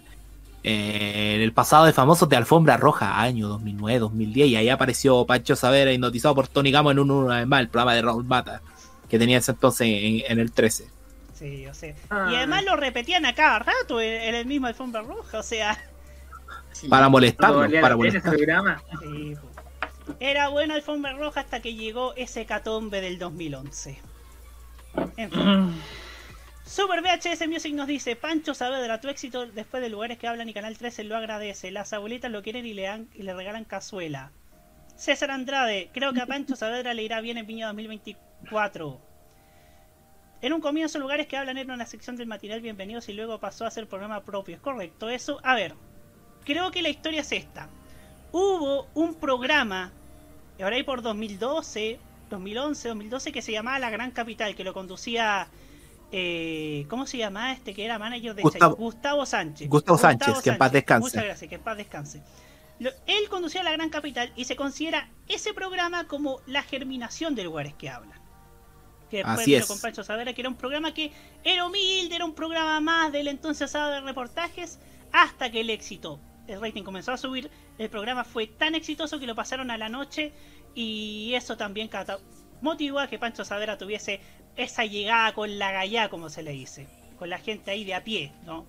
en el pasado de famosos de Alfombra Roja, año 2009, 2010, y ahí apareció Pancho Savera hipnotizado por Tony Camo en un, una vez más, el programa de Raúl Mata, que tenía ese entonces en, el 13. Sí, o sea. Ah. Y además lo repetían a cada rato en, el mismo Alfombra Roja, o sea. Para molestarlo, para molestarlo. Sí, era bueno Alfombra Roja hasta que llegó ese catombe del 2011. En fin. Super VHS Music nos dice, Pancho Saavedra, tu éxito después de lugares que hablan y Canal 13 lo agradece. Las abuelitas lo quieren y le, dan, y le regalan cazuela. César Andrade, creo que a Pancho Saavedra le irá bien en Viña 2024. En un comienzo lugares que hablan era una sección del matinal Bienvenidos y luego pasó a ser programa propio. Es correcto eso. A ver, creo que la historia es esta hubo un programa, ahora hay por 2012, 2011, 2012, que se llamaba La Gran Capital, que lo conducía, eh, ¿cómo se llamaba este que era manager de Gustavo, Gustavo Sánchez. Gustavo, Sánchez, que en paz descanse. Muchas gracias, que en paz descanse. él conducía La Gran Capital y se considera ese programa como la germinación de lugares que hablan. Que después Así es. con Pancho Savera, que era un programa que era humilde, era un programa más del entonces asado de reportajes, hasta que el éxito el rating comenzó a subir, el programa fue tan exitoso que lo pasaron a la noche y eso también motivó a que Pancho Savera tuviese esa llegada con la gallá, como se le dice, con la gente ahí de a pie, ¿no?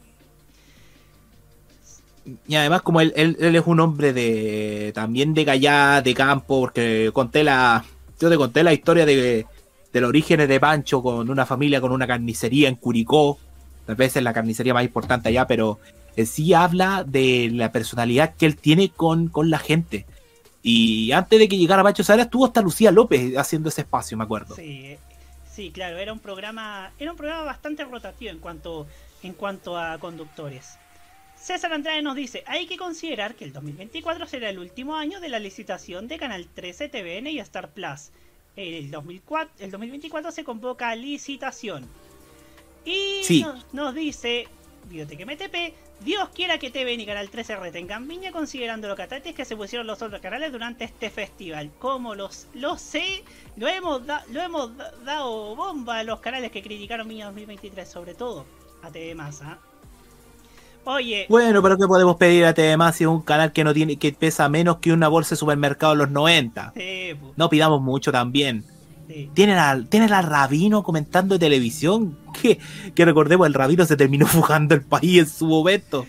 Y además como él, él, es un hombre de también de gallá, de campo, porque conté la yo te conté la historia de del origen de Pancho con una familia con una carnicería en Curicó, tal vez es la carnicería más importante allá, pero sí habla de la personalidad que él tiene con, la gente. Y antes de que llegara Pacho Sara estuvo hasta Lucía López haciendo ese espacio, me acuerdo. Sí, sí, claro, era un programa, era un programa bastante rotativo en cuanto, en cuanto a conductores. César Andrade nos dice, hay que considerar que el 2024 será el último año de la licitación de Canal 13, TVN y Star Plus. El, 2004, el 2024 se convoca a licitación. Y nos, nos, dice, Biblioteca MTP, Dios quiera que TV y Canal 13 retengan Viña considerando lo es que se pusieron los otros canales durante este festival. Como los, lo sé, lo hemos, lo hemos dado bomba a los canales que criticaron Viña 2023, sobre todo a TV Más. ¿ah? Oye. Bueno, pero ¿qué podemos pedir a TV Más si es un canal que no tiene que pesa menos que una bolsa de supermercado en los 90? no pidamos mucho también. Tienen, al, tienen al rabino comentando de televisión. Que, que recordemos, el rabino se terminó fugando el país en su momento.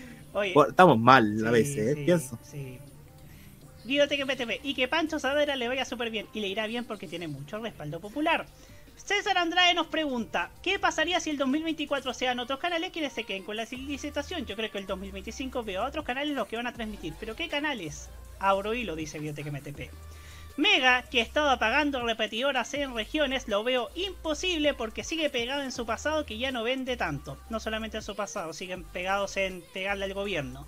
Estamos mal a veces, ¿eh? pienso. Biblioteca PTP. Y que Pancho Sadera le vaya súper bien. Y le irá bien porque tiene mucho respaldo popular. César Andrade nos pregunta, ¿qué pasaría si el 2024 sean otros canales quienes se queden con la licitación? Yo creo que el 2025 veo a otros canales los que van a transmitir. ¿Pero qué canales? Abro hilo, dice Biblioteca MTP. Mega, que estaba pagando repetidoras en regiones, lo veo imposible porque sigue pegado en su pasado que ya no vende tanto. No solamente en su pasado, siguen pegados en pegarle al gobierno.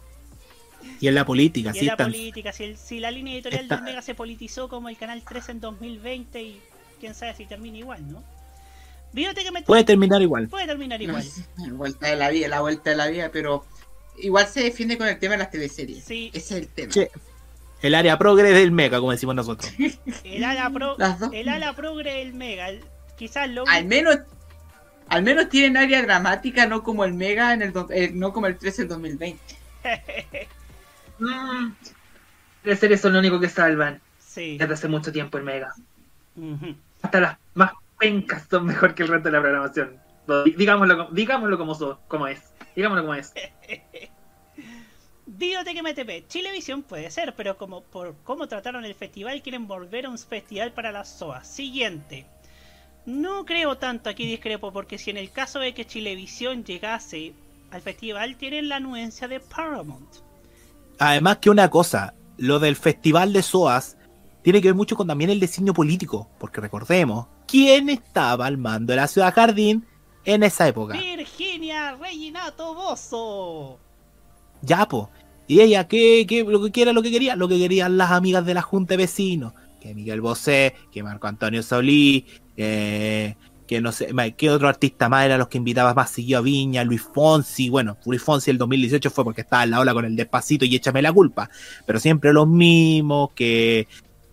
Y en la política, y en la política, si, la línea editorial de Mega se politizó como el Canal 3 en 2020 y quién sabe si termina igual, ¿no? Puede terminar igual. Puede terminar igual. la vuelta de la vida, la vuelta de la vida, pero igual se defiende con el tema de las teleseries. Sí. Ese es el tema. El área progre del Mega, como decimos nosotros. el área, pro, el área progre del Mega. quizás lo. Al menos. Al menos tienen área dramática, no como el Mega, en el, eh, no como el 13 del 2020. mm, series son lo único que salvan. Sí. Desde hace mucho tiempo el Mega. Hasta las más pencas son mejor que el resto de la programación. Digámoslo, digámoslo como, como es. Digámoslo como es. que MTP, Chilevisión puede ser, pero como por cómo trataron el festival, quieren volver a un festival para las SOA. Siguiente. No creo tanto, aquí discrepo, porque si en el caso de que Chilevisión llegase al festival, tienen la anuencia de Paramount. Además que una cosa, lo del festival de SOAS tiene que ver mucho con también el diseño político, porque recordemos, ¿quién estaba al mando de la ciudad jardín en esa época? Virginia Reginato Bozo. Ya, po. Y ella, ¿qué, qué, lo que quiera, lo que quería? Lo que querían las amigas de la Junta de Vecinos. Que Miguel Bosé, que Marco Antonio Solí, que no sé, ¿qué otro artista más era los que invitaba más seguido a Viña? Luis Fonsi. Bueno, Luis Fonsi el 2018 fue porque estaba en la ola con el despacito y échame la culpa. Pero siempre los mismos, que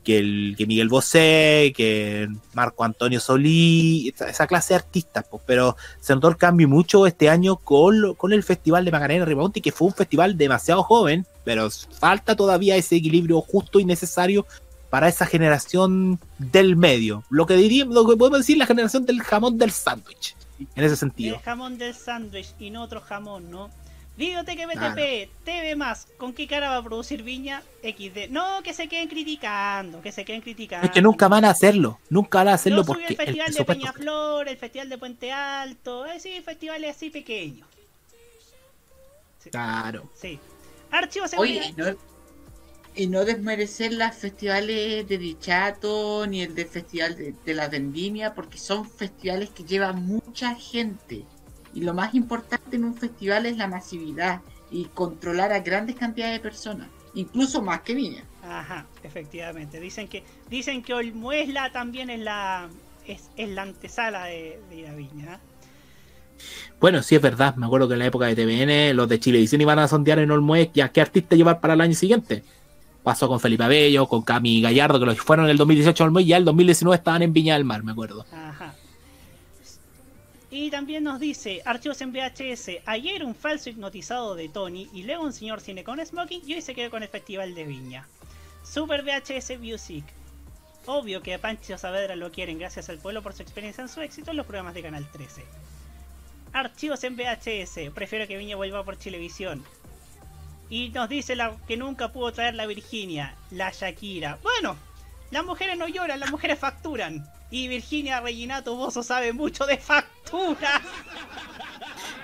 que, el, que Miguel Bosé, que Marco Antonio Solí, esa, clase de artistas, pues, pero se notó el cambio mucho este año con, con el Festival de Macarena Ribamonte, que fue un festival demasiado joven, pero falta todavía ese equilibrio justo y necesario para esa generación del medio. Lo que diría, lo que podemos decir, la generación del jamón del sándwich, en ese sentido. El jamón del sándwich y no otro jamón, ¿no? Videoteca BTP, TV más, ¿con qué cara va a producir Viña? XD. No, que se queden criticando, que se queden criticando. Es que nunca van a hacerlo, nunca van a hacerlo porque. el festival de Peñaflor, el festival de Puente Alto, eh, sí, festivales así pequeños. Claro. Sí. Archivos en Oye, no, y no desmerecer los festivales de Dichato ni el de Festival de, de la Vendimia, porque son festivales que llevan mucha gente. Y lo más importante en un festival es la masividad y controlar a grandes cantidades de personas, incluso más que Viña. Ajá, efectivamente. Dicen que dicen que Olmuesla también es la es, la antesala de, de Viña. ¿eh? Bueno, sí es verdad. Me acuerdo que en la época de TVN los de Chilevisión iban a sondear en Olmuesla qué artista llevar para el año siguiente. Pasó con Felipe Abello, con Cami Gallardo, que los fueron en el 2018 a Olmuesla y ya el 2019 estaban en Viña del Mar, me acuerdo. Ajá. Y también nos dice, archivos en VHS, ayer un falso hipnotizado de Tony y luego un señor cine con smoking y hoy se quedó con el Festival de Viña. Super VHS Music. Obvio que a Pancho Saavedra lo quieren gracias al pueblo por su experiencia en su éxito en los programas de Canal 13. Archivos en VHS, prefiero que Viña vuelva por Televisión. Y nos dice la que nunca pudo traer la Virginia, la Shakira. Bueno, las mujeres no lloran, las mujeres facturan. Y Virginia Reginato Bozo sabe mucho de factura.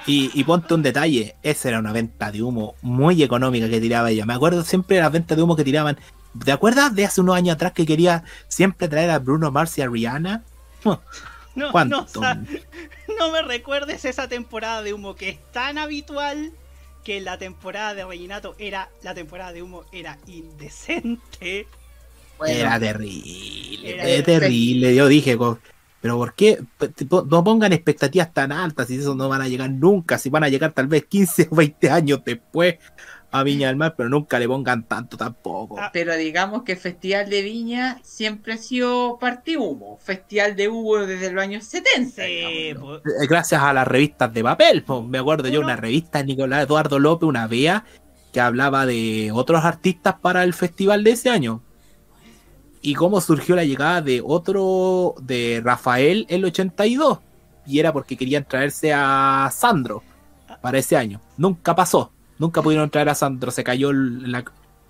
Y, ponte un detalle, esa era una venta de humo muy económica que tiraba ella. Me acuerdo siempre de las ventas de humo que tiraban. ¿Te acuerdas de hace unos años atrás que quería siempre traer a Bruno Mars y a Rihanna? No, no, no me recuerdes esa temporada de humo que es tan habitual que la temporada de Reginato era la temporada de humo era indecente. Era terrible, era terrible. Yo dije, pero ¿por qué? No pongan expectativas tan altas si eso no van a llegar nunca, si van a llegar tal vez 15 o 20 años después a Viña del Mar, pero nunca le pongan tanto tampoco. Ah, pero digamos que el Festival de Viña siempre ha sido parte humo, Festival de humo desde los años 70. Pues. Eh, gracias a las revistas de papel, me acuerdo yo una revista de Nicolás Eduardo López, una vea, que hablaba de otros artistas para el festival de ese año y cómo surgió la llegada de otro, de Rafael el 82. Y era porque querían traerse a Sandro para ese año. Nunca pasó. Nunca pudieron traer a Sandro. Se cayó la,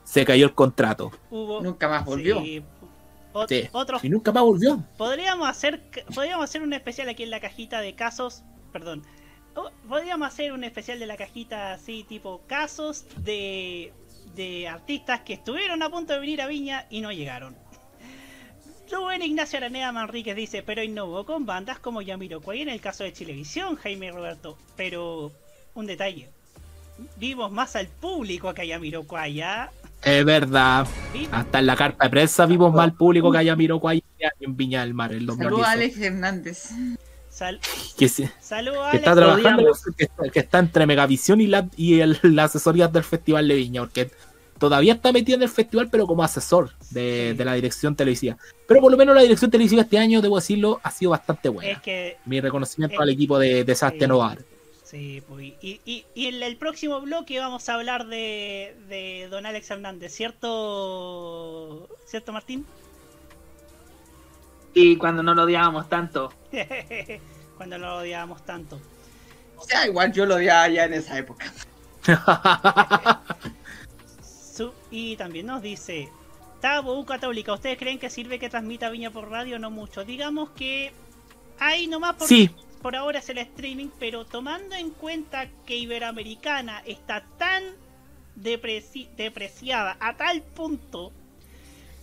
se cayó el contrato. nunca más volvió. Sí. Y nunca más volvió. Podríamos hacer, podríamos hacer un especial aquí en la cajita de casos. Perdón. Podríamos hacer un especial de la cajita así, tipo casos de, de artistas que estuvieron a punto de venir a Viña y no llegaron. Rubén Ignacio Araneda Manríquez dice, pero innovó con bandas como Yamiroquai en el caso de Chilevisión, Jaime Roberto. Pero, un detalle. Vimos más al público que a Yamiroquai, ¿ya? Es verdad. Hasta en la carta de prensa vimos más al público que a Yamiroquai en Viña del Mar. Saludos a Alex Hernández. que, Saludos, está trabajando, que está, entre Megavisión y la, y la asesoría del Festival de Viña, porque todavía está metido en el festival, pero como asesor de, la dirección televisiva. Pero por lo menos la dirección televisiva este año, debo decirlo, ha sido bastante buena. Mi reconocimiento al equipo de, de sí, Sí, pues, y, en el próximo bloque vamos a hablar de, de don Alex Hernández, ¿cierto? ¿Cierto, Martín? Y cuando no lo odiábamos tanto. cuando no lo odiábamos tanto. O sea, igual yo lo odiaba ya en esa época. y también nos dice, Tabo Católica, ¿ustedes creen que sirve que transmita Viña por radio? No mucho. Digamos que ahí nomás por, por ahora es el streaming, pero tomando en cuenta que Iberoamericana está tan depreciada a tal punto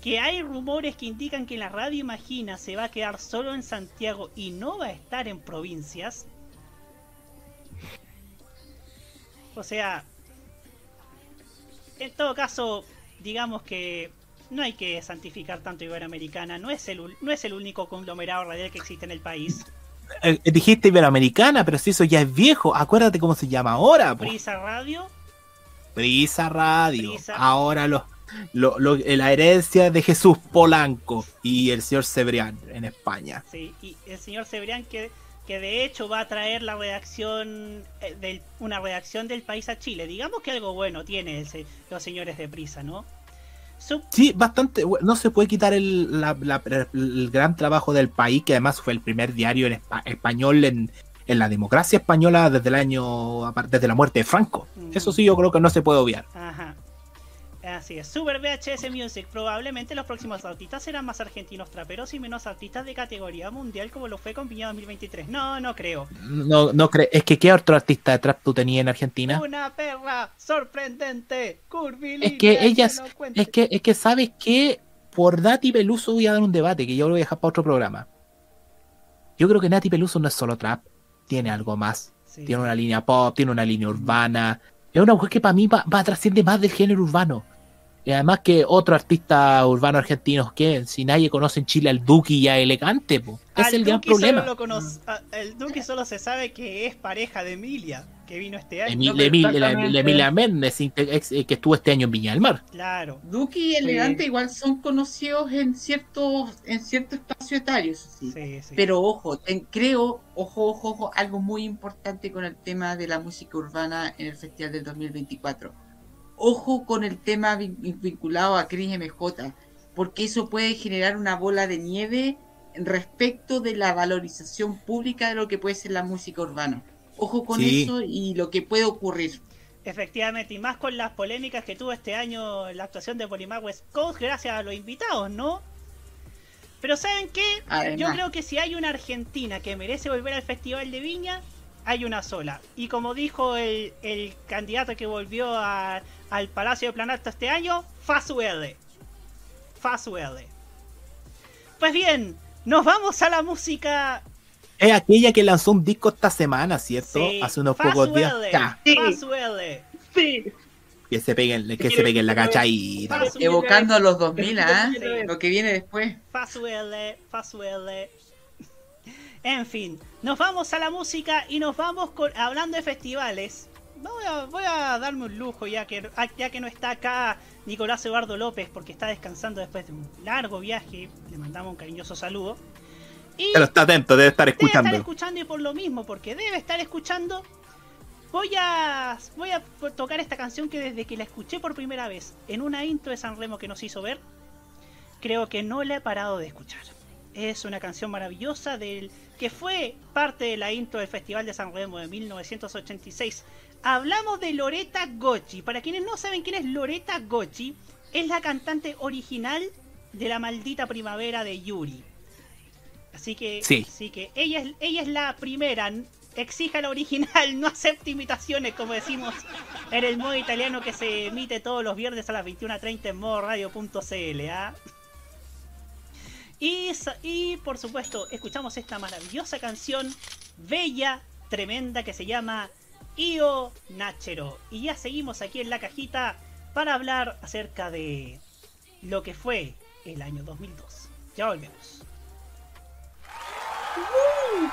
que hay rumores que indican que la radio Imagina se va a quedar solo en Santiago y no va a estar en provincias. O sea, en todo caso, digamos que no hay que santificar tanto Iberoamericana, no es el, no es el único conglomerado radial que existe en el país. Eh, eh, dijiste Iberoamericana, pero si eso ya es viejo, acuérdate cómo se llama ahora. Prisa Radio. Prisa Radio. Ahora los lo, la herencia de Jesús Polanco y el señor Cebrián en España. Sí, y el señor Cebrián que que de hecho va a traer la redacción eh, del, una redacción del país a Chile. Digamos que algo bueno tiene los señores de prisa, ¿no? Sí, bastante. No se puede quitar el, gran trabajo del país, que además fue el primer diario en español en, la democracia española desde el año, desde la muerte de Franco. Mm. Eso sí, yo creo que no se puede obviar. Ajá. Así es, Super VHS Music. Probablemente los próximos artistas serán más argentinos traperos y menos artistas de categoría mundial como lo fue con Viña 2023. No, no creo. No, no creo. Es que ¿qué otro artista de trap tú tenías en Argentina? Una perra sorprendente, curvilínea. Es que ellas, es que, es que sabes que por Nati Peluso voy a dar un debate que yo lo voy a dejar para otro programa. Yo creo que Nati Peluso no es solo trap, tiene algo más. Tiene una línea pop, tiene una línea urbana. Es una mujer que para mí va, va a trascender más del género urbano. Y además que otro artista urbano argentino que si nadie conoce en Chile al Duki ya elegante, es el gran problema. el Duki solo se sabe que es pareja de Emilia, que vino este año. Emilia Méndez, eh, que estuvo este año en Viña del Mar. Claro. Duki y elegante igual son conocidos en ciertos en cierto espacio etario, sí. Pero ojo, creo, ojo, ojo, ojo, algo muy importante con el tema de la música urbana en el Festival del 2024 ojo con el tema vinculado a Cris MJ, porque eso puede generar una bola de nieve respecto de la valorización pública de lo que puede ser la música urbana. Ojo con eso y lo que puede ocurrir. Efectivamente, y más con las polémicas que tuvo este año la actuación de Polimar West Coast, gracias a los invitados, ¿no? Pero ¿saben qué? Yo creo que si hay una Argentina que merece volver al Festival de Viña, hay una sola. Y como dijo el, candidato que volvió al Palacio de Planalto este año, Fasuele. Fasuele. Pues bien, nos vamos a la música. Es aquella que lanzó un disco esta semana, ¿cierto? Hace unos pocos días. Sí. Sí. Que se peguen, que se peguen la cachadita. Evocando a los 2000, ¿ah? Lo que viene después. Fasuele, Fasuele. En fin, nos vamos a la música y nos vamos con, hablando de festivales. Voy a, darme un lujo ya que, ya que no está acá Nicolás Eduardo López porque está descansando después de un largo viaje. Le mandamos un cariñoso saludo. Y Pero está atento, debe estar escuchando. Debe estar escuchando y por lo mismo, porque debe estar escuchando. Voy a, voy a tocar esta canción que desde que la escuché por primera vez en una intro de San Remo que nos hizo ver, creo que no la he parado de escuchar. Es una canción maravillosa del que fue parte de la intro del Festival de San Remo de 1986. Hablamos de Loretta Gocci. Para quienes no saben quién es Loretta Gocci, es la cantante original de la maldita primavera de Yuri. Así que, sí. así que ella, es, ella es la primera. Exija la original, no acepte imitaciones, como decimos en el modo italiano que se emite todos los viernes a las 21.30 en modo radio.cl. ¿ah? Y, y por supuesto, escuchamos esta maravillosa canción, bella, tremenda, que se llama Io Nachero. Y ya seguimos aquí en la cajita para hablar acerca de lo que fue el año 2002. Ya volvemos. Woo!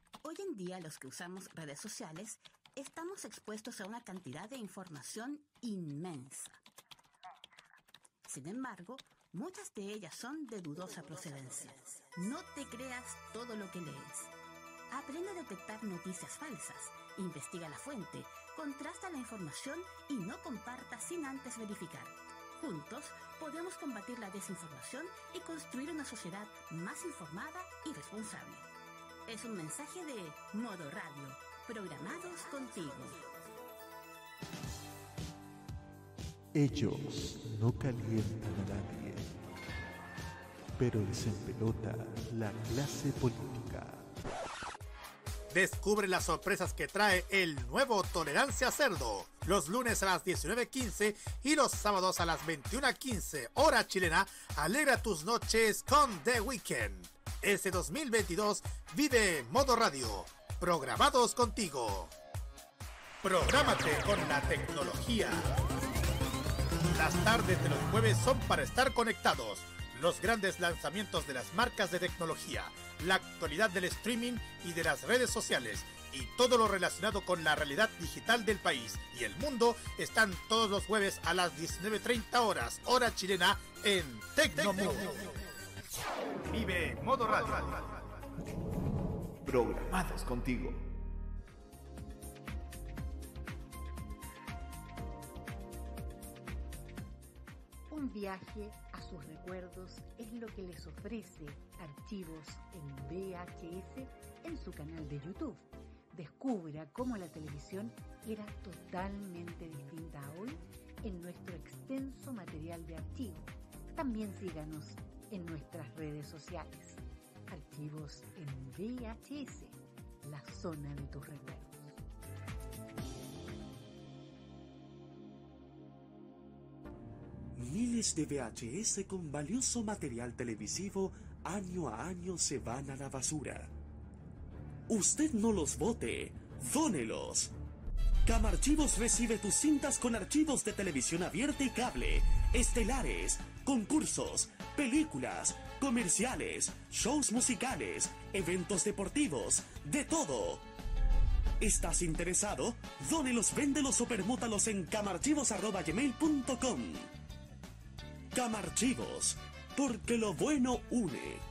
Día los que usamos redes sociales estamos expuestos a una cantidad de información inmensa. Sin embargo, muchas de ellas son de dudosa procedencia. No te creas todo lo que lees. Aprende a detectar noticias falsas, investiga la fuente, contrasta la información y no comparta sin antes verificar. Juntos podemos combatir la desinformación y construir una sociedad más informada y responsable. Es un mensaje de Modo Radio, programados contigo. Ellos no calientan a nadie, pero les empelota la clase política. Descubre las sorpresas que trae el nuevo Tolerancia Cerdo. Los lunes a las 19.15 y los sábados a las 21.15 hora chilena. Alegra tus noches con The Weekend. Este 2022 vive Modo Radio. Programados contigo. Prográmate con la tecnología. Las tardes de los jueves son para estar conectados. Los grandes lanzamientos de las marcas de tecnología la actualidad del streaming y de las redes sociales y todo lo relacionado con la realidad digital del país y el mundo están todos los jueves a las 19.30 horas, hora chilena, en Tecnomundo. Vive Modo Radio. Programados contigo. Un viaje a sus recuerdos es lo que les ofrece archivos en VHS en su canal de YouTube. Descubra cómo la televisión era totalmente distinta a hoy en nuestro extenso material de archivo. También síganos en nuestras redes sociales. Archivos en VHS, la zona de tus recuerdos. Miles de VHS con valioso material televisivo año a año se van a la basura. Usted no los vote, dónelos. Camarchivos recibe tus cintas con archivos de televisión abierta y cable, estelares, concursos, películas, comerciales, shows musicales, eventos deportivos, de todo. ¿Estás interesado? Dónelos, véndelos o permútalos en camarchivos.com. Camarchivos, porque lo bueno une.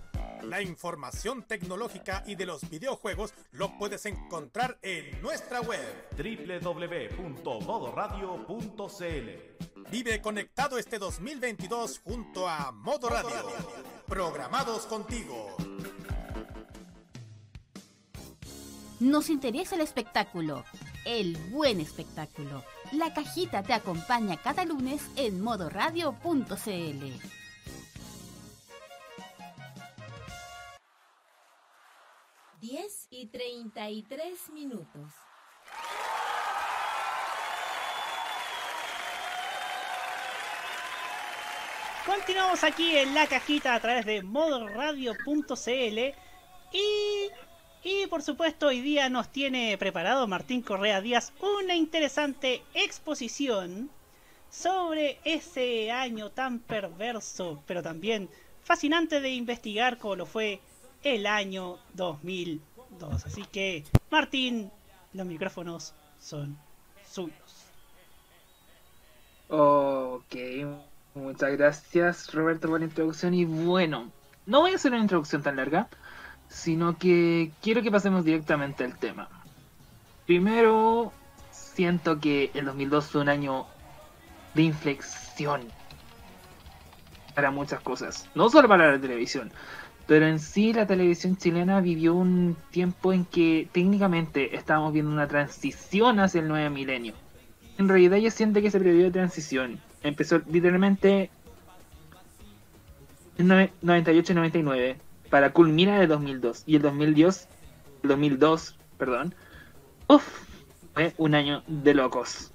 La información tecnológica y de los videojuegos lo puedes encontrar en nuestra web www.modoradio.cl. Vive conectado este 2022 junto a Modo Radio. Programados contigo. Nos interesa el espectáculo, el buen espectáculo. La cajita te acompaña cada lunes en modoradio.cl. 10 y 33 minutos. Continuamos aquí en la cajita a través de modoradio.cl y, y por supuesto hoy día nos tiene preparado Martín Correa Díaz una interesante exposición sobre ese año tan perverso pero también fascinante de investigar como lo fue el año 2002. Así que, Martín, los micrófonos son suyos. Ok, Muchas gracias Roberto por la introducción y bueno, no voy a hacer una introducción tan larga, sino que quiero que pasemos directamente al tema. Primero, siento que el 2002 fue un año de inflexión para muchas cosas, no solo para la televisión, pero en sí la televisión chilena vivió un tiempo en que técnicamente estábamos viendo una transición hacia el nuevo milenio. En realidad yo siento que periodo de transición. Empezó literalmente en 98 y 99 para culminar el 2002 y el 2002 el 2002 perdón uff, fue un año de locos.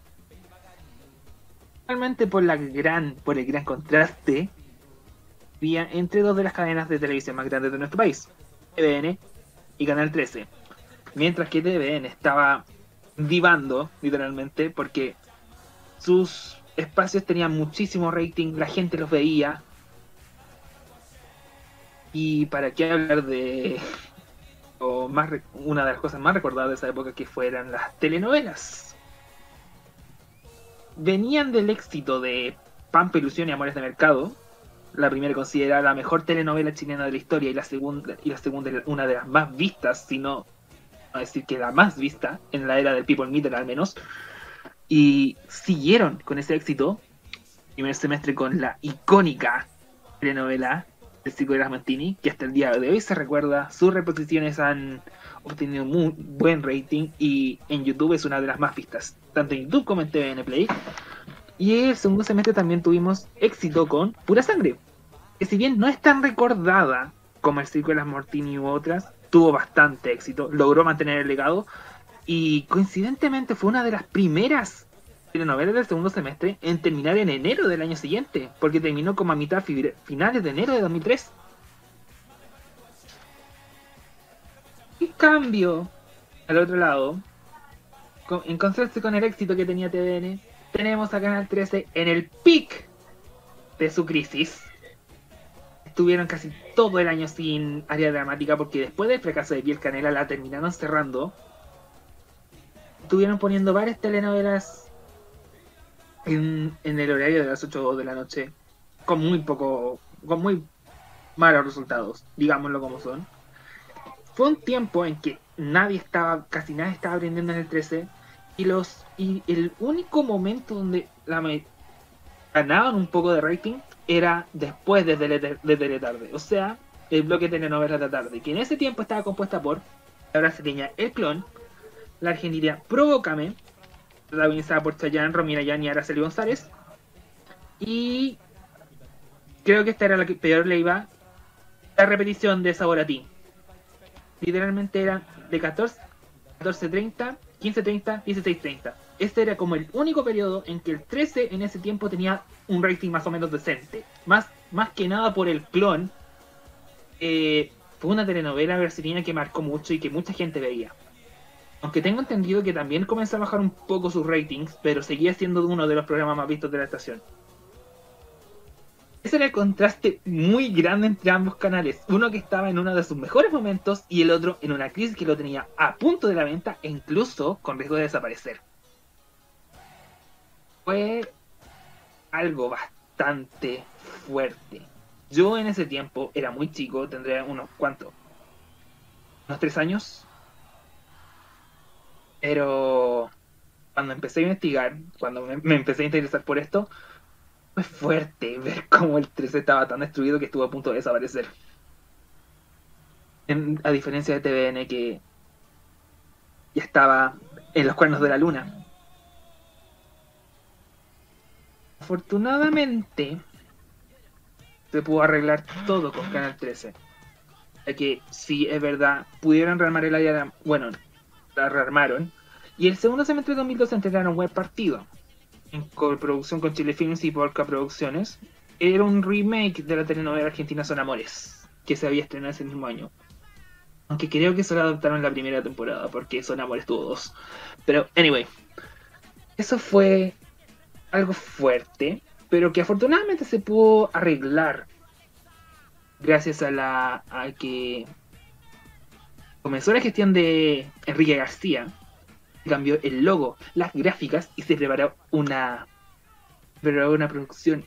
Realmente por la gran por el gran contraste había entre dos de las cadenas de televisión más grandes de nuestro país TVN y Canal 13 mientras que TVN estaba divando literalmente porque sus espacios tenían muchísimo rating la gente los veía y para qué hablar de o más una de las cosas más recordadas de esa época que fueran las telenovelas. Venían del éxito de Pampa, Ilusión y Amores de Mercado. La primera considerada la mejor telenovela chilena de la historia y la segunda y la segunda una de las más vistas, si no a decir que la más vista en la era del People Meter al menos. Y siguieron con ese éxito primer semestre con la icónica telenovela el ciclo de las Mantini, que hasta el día de hoy se recuerda, sus reposiciones han obtenido muy buen rating y en YouTube es una de las más vistas, tanto en YouTube como en TVN Play. Y el segundo semestre también tuvimos éxito con Pura Sangre, que si bien no es tan recordada como el ciclo de las Martini u otras, tuvo bastante éxito, logró mantener el legado y coincidentemente fue una de las primeras telenovela del segundo semestre en terminar en enero del año siguiente, porque terminó como a mitad finales de enero de 2003. En cambio, al otro lado, en contraste con el éxito que tenía TVN, tenemos a Canal 13 en el pic de su crisis. Estuvieron casi todo el año sin área dramática porque después del fracaso de Piel Canela la terminaron cerrando. Estuvieron poniendo varias telenovelas en, el horario de las 8 de la noche con muy poco, con muy malos resultados, digámoslo como son. Fue un tiempo en que nadie estaba, casi nadie estaba aprendiendo en el 13 y los y el único momento donde la ganaban un poco de rating era después de, tele, tarde, o sea, el bloque de telenovelas de la tarde, que en ese tiempo estaba compuesta por la brasileña El Clon, la argentina Provócame, protagonizada por Chayanne, Romina Yan y Araceli González. Y creo que esta era la que peor le iba. La repetición de Sabor a ti. Literalmente era de 14, 14.30, 15.30, 16.30. Este era como el único periodo en que el 13 en ese tiempo tenía un rating más o menos decente. Más, más que nada por el clon. Eh, fue una telenovela brasileña que marcó mucho y que mucha gente veía. Aunque tengo entendido que también comenzó a bajar un poco sus ratings, pero seguía siendo uno de los programas más vistos de la estación. Ese era el contraste muy grande entre ambos canales. Uno que estaba en uno de sus mejores momentos y el otro en una crisis que lo tenía a punto de la venta e incluso con riesgo de desaparecer. Fue algo bastante fuerte. Yo en ese tiempo era muy chico, tendría unos cuantos, unos tres años, pero cuando empecé a investigar, cuando me, empecé a interesar por esto, fue fuerte ver cómo el 13 estaba tan destruido que estuvo a punto de desaparecer. a diferencia de TVN que ya estaba en los cuernos de la luna. Afortunadamente, se pudo arreglar todo con Canal 13. Ya que, si es verdad, pudieron rearmar el área. Bueno, la rearmaron, y el segundo semestre de 2002 entregaron buen partido, en coproducción con Chile Films y Polka Producciones. Era un remake de la telenovela argentina Son Amores, que se había estrenado ese mismo año. Aunque creo que solo adoptaron la primera temporada, porque Son Amores tuvo dos. Pero, anyway, eso fue algo fuerte, pero que afortunadamente se pudo arreglar gracias a la a que comenzó la gestión de Enrique García, cambió el logo, las gráficas y se preparó una, preparó una producción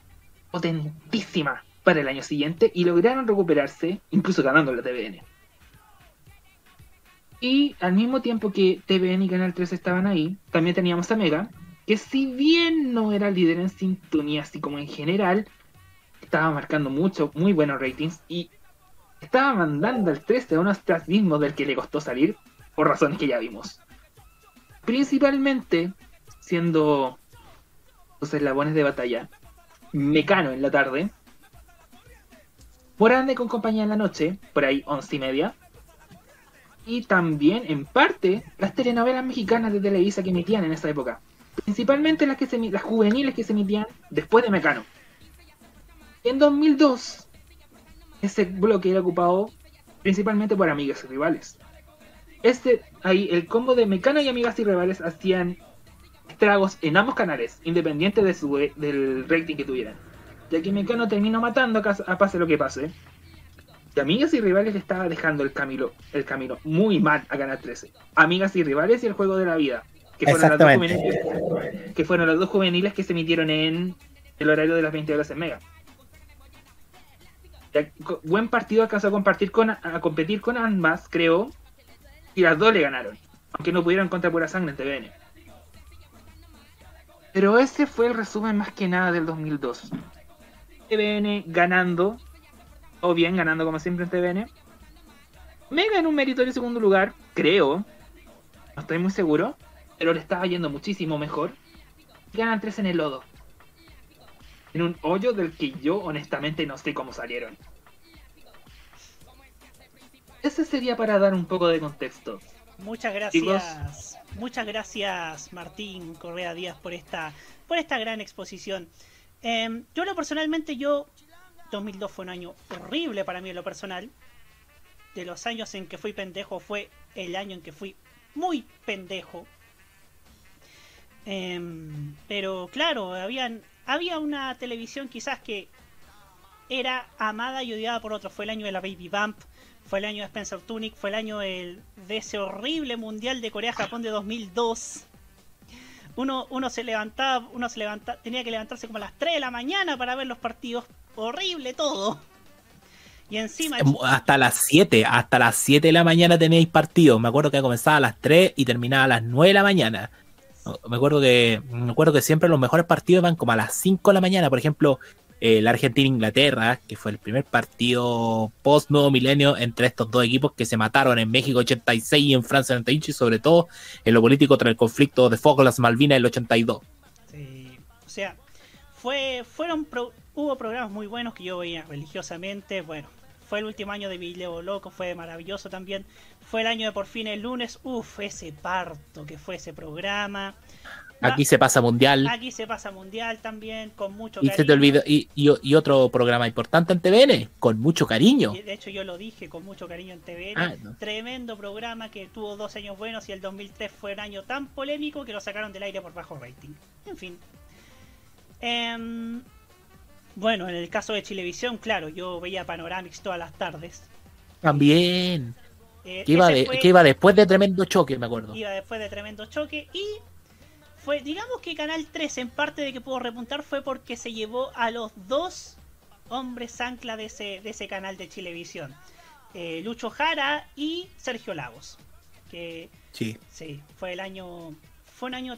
potentísima para el año siguiente y lograron recuperarse, incluso ganando la TVN. Y al mismo tiempo que TVN y Canal 3 estaban ahí, también teníamos a Mega, que si bien no era líder en sintonía, así como en general, estaba marcando mucho, muy buenos ratings y estaba mandando al 13 a un ostracismo del que le costó salir por razones que ya vimos. Principalmente siendo los eslabones de batalla, Mecano en la tarde, Morande con compañía en la noche, por ahí once y media, y también, en parte, las telenovelas mexicanas de Televisa que emitían en esa época. Principalmente las, que se, las juveniles que se emitían después de Mecano. En 2002, ese bloque era ocupado principalmente por amigas y rivales. Este, ahí, el combo de Mecano y amigas y rivales hacían estragos en ambos canales, independiente de su, del rating que tuvieran. Ya que Mecano terminó matando a, pase lo que pase. Y Amigas y Rivales le estaba dejando el camino, el camino muy mal a Canal 13. Amigas y Rivales y el Juego de la Vida. Que fueron, las dos juveniles, que fueron las dos juveniles que se emitieron en el horario de las 20 horas en Mega. buen partido alcanzó a, compartir con, a competir con ambas, creo. Y las dos le ganaron. Aunque no pudieron contra pura sangre en TVN. Pero ese fue el resumen más que nada del 2002. TVN ganando, o bien ganando como siempre en TVN. Mega en un meritorio segundo lugar, creo. No estoy muy seguro. Pero le estaba yendo muchísimo mejor. Ganan tres en el lodo. En un hoyo del que yo honestamente no sé cómo salieron. Ese sería para dar un poco de contexto. Muchas gracias. Muchas gracias Martín Correa Díaz por esta, por esta gran exposición. Em, yo lo personalmente, yo 2002 fue un año horrible para mí en lo personal. De los años en que fui pendejo fue el año en que fui muy pendejo. Em, pero claro, habían, había una televisión quizás que era amada y odiada por otros. Fue el año de la Baby Bump, fue el año de Spencer Tunic, fue el año de ese horrible mundial de Corea-Japón de 2002. Uno, uno se levantaba, uno se levanta, tenía que levantarse como a las 3 de la mañana para ver los partidos. Horrible todo. Y encima. Hasta las 7, hasta las 7 de la mañana tenéis partidos. Me acuerdo que comenzaba a las 3 y terminaba a las 9 de la mañana. Me acuerdo que, me acuerdo que siempre los mejores partidos van como a las 5 de la mañana. Por ejemplo, eh, la Argentina-Inglaterra, que fue el primer partido post-nuevo milenio entre estos dos equipos que se mataron en México 86 y en Francia 98 y sobre todo en lo político tras el conflicto de Falklands Malvinas el 82. Sí, o sea, fue, fueron hubo programas muy buenos que yo veía religiosamente, bueno, fue el último año de Video Loco, fue maravilloso también. Fue el año de por fin el lunes, uff, ese parto que fue ese programa. Aquí se pasa mundial. Aquí se pasa mundial también, con mucho y cariño. Se te olvidó, y, y, otro programa importante en TVN, con mucho cariño. de hecho, yo lo dije, con mucho cariño en TVN. Ah, Tremendo programa que tuvo dos años buenos y el 2003 fue un año tan polémico que lo sacaron del aire por bajo rating. En fin. Em, bueno, en el caso de Chilevisión, claro, yo veía Panoramix todas las tardes. También. Eh, que, iba que iba después de Tremendo Choque, me acuerdo. Iba después de Tremendo Choque y fue, digamos que Canal 3 en parte de que pudo repuntar fue porque se llevó a los dos hombres ancla de ese, de ese canal de Chilevisión. Eh, Lucho Jara y Sergio Lagos. Que sí. sí, fue el año fue un año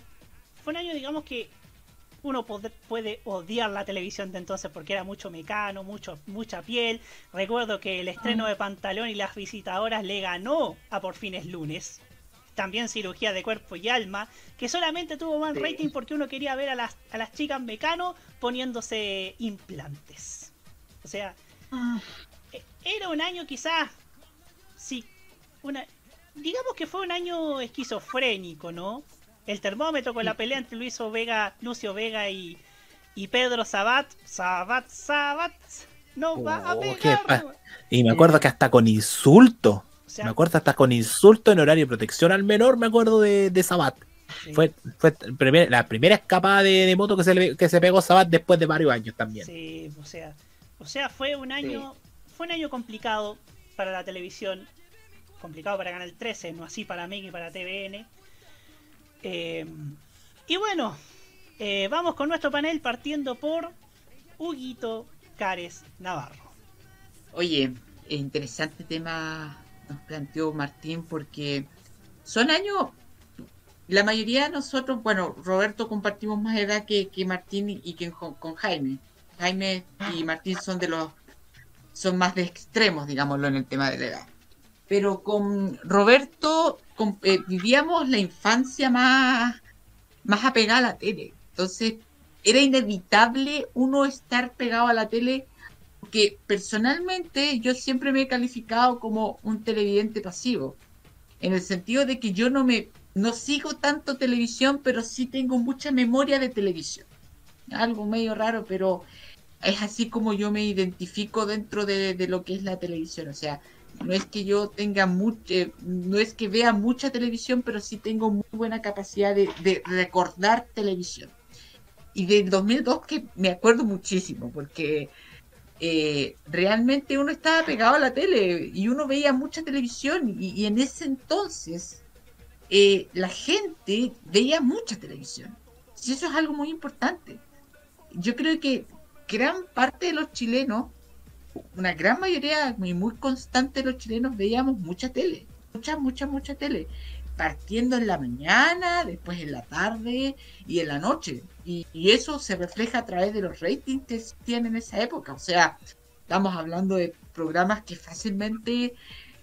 fue un año digamos que uno puede, odiar la televisión de entonces porque era mucho mecano, mucho, mucha piel. Recuerdo que el estreno de Pantalón y las visitadoras le ganó a Por Fines Lunes también cirugía de cuerpo y alma, que solamente tuvo más rating porque uno quería ver a las, a las chicas mecano poniéndose implantes. O sea, ah. e, era un año quizás, sí, una, digamos que fue un año esquizofrénico, ¿no? El termómetro con la pelea entre Luis Vega, Lucio Vega y, y Pedro Sabat, Sabat, Sabat, no va a oh, pegar. Y me acuerdo que hasta con insulto me acuerdo hasta con insulto en horario de protección al menor, me acuerdo de, de Sabat. Fue, fue la primera escapada de, moto que se, que se pegó Sabat después de varios años también. Sí, o sea, o sea fue un año fue un año complicado para la televisión, complicado para Canal 13, no así para Mega y para TVN. Eh, y bueno, eh, vamos con nuestro panel partiendo por Huguito Cares Navarro. Oye, interesante tema nos planteó Martín porque son años, la mayoría de nosotros, bueno, Roberto compartimos más edad que, que Martín y que con, Jaime. Jaime y Martín son de los, son más de extremos, digámoslo, en el tema de la edad. Pero con Roberto eh, vivíamos la infancia más, más apegada a la tele. Entonces era inevitable uno estar pegado a la tele porque personalmente yo siempre me he calificado como un televidente pasivo, en el sentido de que yo no me no sigo tanto televisión, pero sí tengo mucha memoria de televisión. Algo medio raro, pero es así como yo me identifico dentro de, lo que es la televisión. O sea, no es que yo tenga mucha, no es que vea mucha televisión, pero sí tengo muy buena capacidad de, de recordar televisión. Y del 2002 que me acuerdo muchísimo, porque eh, realmente uno estaba pegado a la tele y uno veía mucha televisión y, en ese entonces eh, la gente veía mucha televisión. Y eso es algo muy importante. Yo creo que gran parte de los chilenos, una gran mayoría muy, muy constante los chilenos veíamos mucha tele, mucha, mucha, mucha tele partiendo en la mañana, después en la tarde y en la noche. Y, eso se refleja a través de los ratings que tienen en esa época. O sea, estamos hablando de programas que fácilmente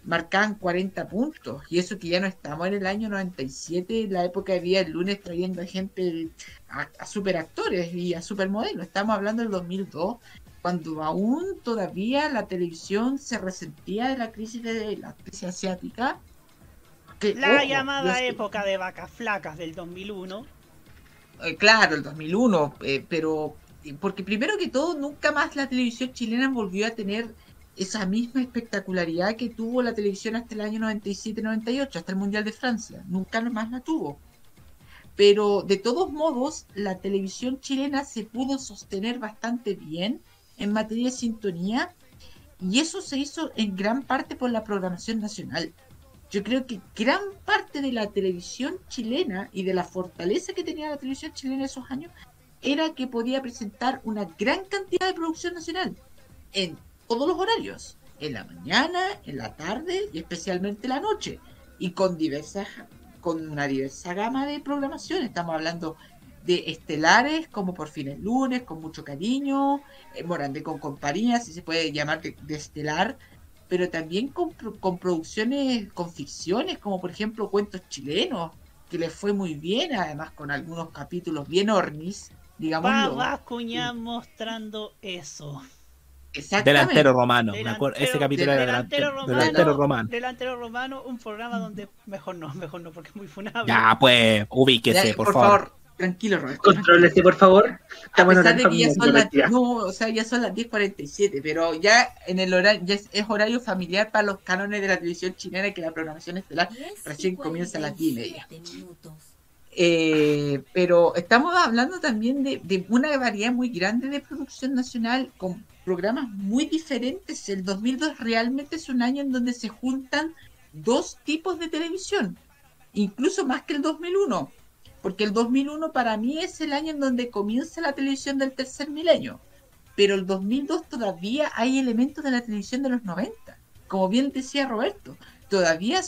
marcaban 40 puntos. Y eso que ya no estamos en el año 97, la época de día el lunes trayendo a gente, a, a superactores y a supermodelos. Estamos hablando del 2002, cuando aún todavía la televisión se resentía de la crisis de la crisis asiática la llamada época de vacas flacas del 2001. Eh, claro, el 2001, eh, pero porque primero que todo nunca más la televisión chilena volvió a tener esa misma espectacularidad que tuvo la televisión hasta el año 97-98, hasta el Mundial de Francia. Nunca más la tuvo. Pero de todos modos, la televisión chilena se pudo sostener bastante bien en materia de sintonía y eso se hizo en gran parte por la programación nacional yo creo que gran parte de la televisión chilena y de la fortaleza que tenía la televisión chilena en esos años era que podía presentar una gran cantidad de producción nacional en todos los horarios, en la mañana, en la tarde y especialmente la noche, y con diversas, con una diversa gama de programación. Estamos hablando de estelares como Por fin el lunes, con mucho cariño, eh, Morandé con compañía, si se puede llamar de estelar, pero también con, con, producciones, con ficciones, como por ejemplo cuentos chilenos, que les fue muy bien, además con algunos capítulos bien ornis, digamos. Va mostrando eso. Delantero romano, me acuerdo, ese capítulo era delantero, romano, delantero romano. Delantero romano, un programa donde mejor no, mejor no, porque es muy funable. Ya, pues, ubíquese, por, favor. Tranquilo, Roberto. Contrólese, por favor. a pesar de que ya son, las, no, o sea, ya son las 10.47, pero ya en el horario, ya es, horario familiar para los cánones de la televisión chilena que la programación estelar recién comienza a las 10 y media. Eh, pero estamos hablando también de, de, una variedad muy grande de producción nacional con programas muy diferentes. El 2002 realmente es un año en donde se juntan dos tipos de televisión, incluso más que el 2001 porque el 2001 para mí es el año en donde comienza la televisión del tercer milenio, pero el 2002 todavía hay elementos de la televisión de los 90, como bien decía Roberto, todavía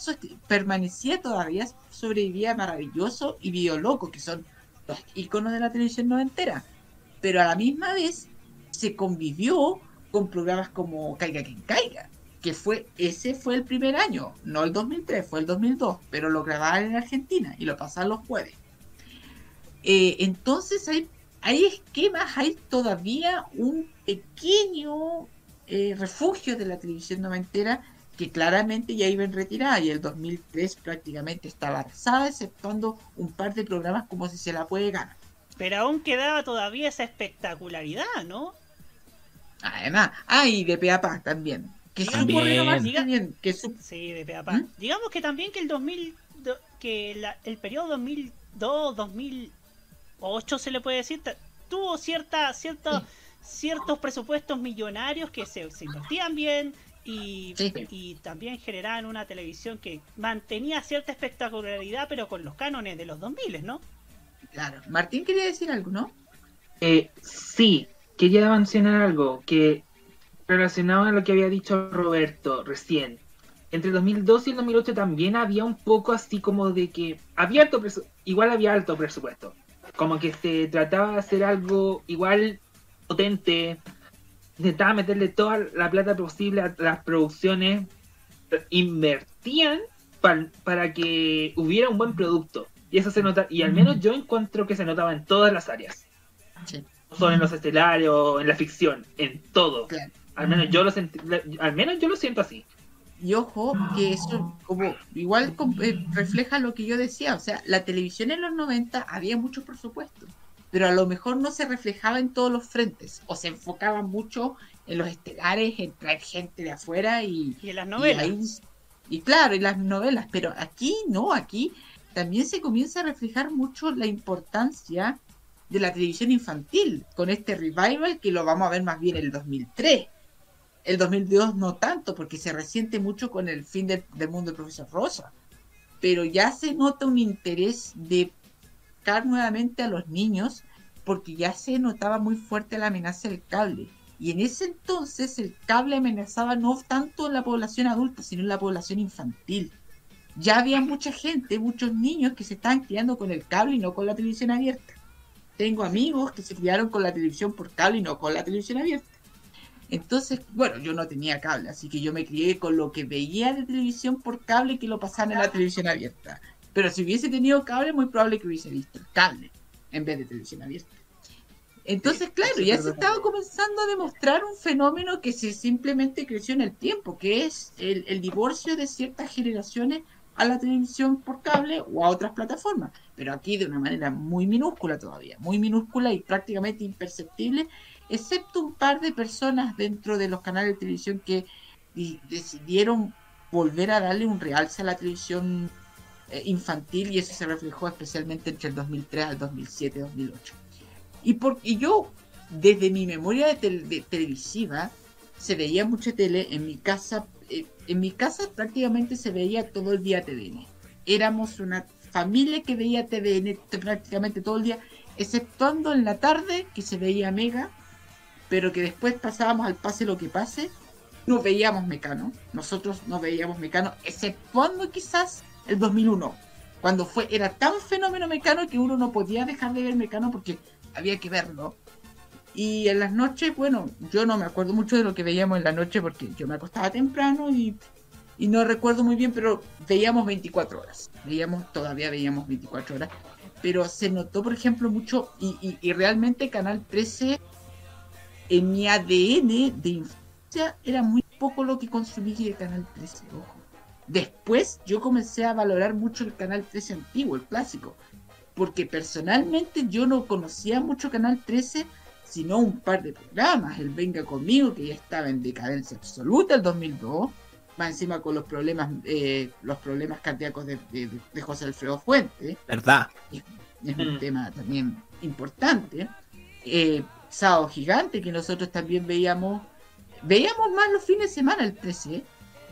permanecía, todavía sobrevivía maravilloso y bioloco, que son los iconos de la televisión noventera, pero a la misma vez se convivió con programas como Caiga quien caiga, que fue ese fue el primer año, no el 2003, fue el 2002, pero lo grababan en Argentina y lo pasaban los jueves. Eh, entonces hay, hay esquemas, hay todavía un pequeño eh, refugio de la televisión noventera que claramente ya iba en retirada y el 2003 prácticamente estaba arrasada, exceptuando un par de programas como si se la puede ganar. Pero aún quedaba todavía esa espectacularidad, ¿no? Además, ah, y de Peapa también. Que también. que Sí, de Peapa. ¿Mm? Digamos que también que el 2000, que el periodo 2002, 2000 8 se le puede decir, tuvo cierta, cierta, ciertos presupuestos millonarios que se, invertían bien y, y, también generaban una televisión que mantenía cierta espectacularidad, pero con los cánones de los 2000, ¿no? Claro. Martín quería decir algo, ¿no? Eh, sí, quería mencionar algo que relacionado a lo que había dicho Roberto recién. Entre el 2002 y el 2008 también había un poco así como de que había alto igual había alto presupuesto. Como que se trataba de hacer algo igual potente, intentaba meterle toda la plata posible a las producciones, invertían para que hubiera un buen producto. Y eso se nota, y al menos yo encuentro que se notaba en todas las áreas. No solo en los escenarios, en la ficción, en todo. Al menos yo lo al menos yo lo siento así. Y ojo, que eso como igual eh, refleja lo que yo decía, o sea, la televisión en los 90 había mucho presupuesto, pero a lo mejor no se reflejaba en todos los frentes, o se enfocaba mucho en los estelares, en traer gente de afuera y... Y en las novelas. Y, claro, en las novelas, pero aquí no, aquí también se comienza a reflejar mucho la importancia de la televisión infantil, con este revival que lo vamos a ver más bien en el 2003 el 2002 no tanto, porque se resiente mucho con el fin del, mundo del profesor Rosa. Pero ya se nota un interés de buscar nuevamente a los niños, porque ya se notaba muy fuerte la amenaza del cable. Y en ese entonces el cable amenazaba no tanto en la población adulta, sino en la población infantil. Ya había mucha gente, muchos niños que se estaban criando con el cable y no con la televisión abierta. Tengo amigos que se criaron con la televisión por cable y no con la televisión abierta. Entonces, bueno, yo no tenía cable, así que yo me crié con lo que veía de televisión por cable que lo pasaban en la televisión abierta. Pero si hubiese tenido cable, muy probable que hubiese visto cable en vez de televisión abierta. Entonces, claro, ya se estaba comenzando a demostrar un fenómeno que se simplemente creció en el tiempo, que es el, el divorcio de ciertas generaciones a la televisión por cable o a otras plataformas. Pero aquí de una manera muy minúscula todavía, muy minúscula y prácticamente imperceptible excepto un par de personas dentro de los canales de televisión que decidieron volver a darle un realce a la televisión eh, infantil y eso se reflejó especialmente entre el 2003 al 2007, 2008. Y, por, yo, desde mi memoria de, televisiva, se veía mucha tele en mi casa. Eh, en mi casa prácticamente se veía todo el día TVN. Éramos una familia que veía TVN prácticamente todo el día, exceptuando en la tarde que se veía Mega pero que después pasábamos al pase lo que pase, no veíamos Mecano. Nosotros no veíamos Mecano, exceptuando quizás el 2001, cuando fue era tan fenómeno Mecano que uno no podía dejar de ver Mecano porque había que verlo. Y en las noches, bueno, yo no me acuerdo mucho de lo que veíamos en la noche porque yo me acostaba temprano y, y no recuerdo muy bien, pero veíamos 24 horas. Veíamos, todavía veíamos 24 horas. Pero se notó, por ejemplo, mucho, y, y, y realmente Canal 13 en mi ADN de infancia era muy poco lo que consumí de Canal 13, ojo. Después yo comencé a valorar mucho el Canal 13 antiguo, el clásico, porque personalmente yo no conocía mucho Canal 13, sino un par de programas, el Venga conmigo, que ya estaba en decadencia absoluta el 2002, más encima con los problemas eh, los problemas cardíacos de, José Alfredo Fuente. ¿Verdad? Es, un mm. tema también importante. Eh, Sábado Gigante, que nosotros también veíamos, veíamos más los fines de semana el 13.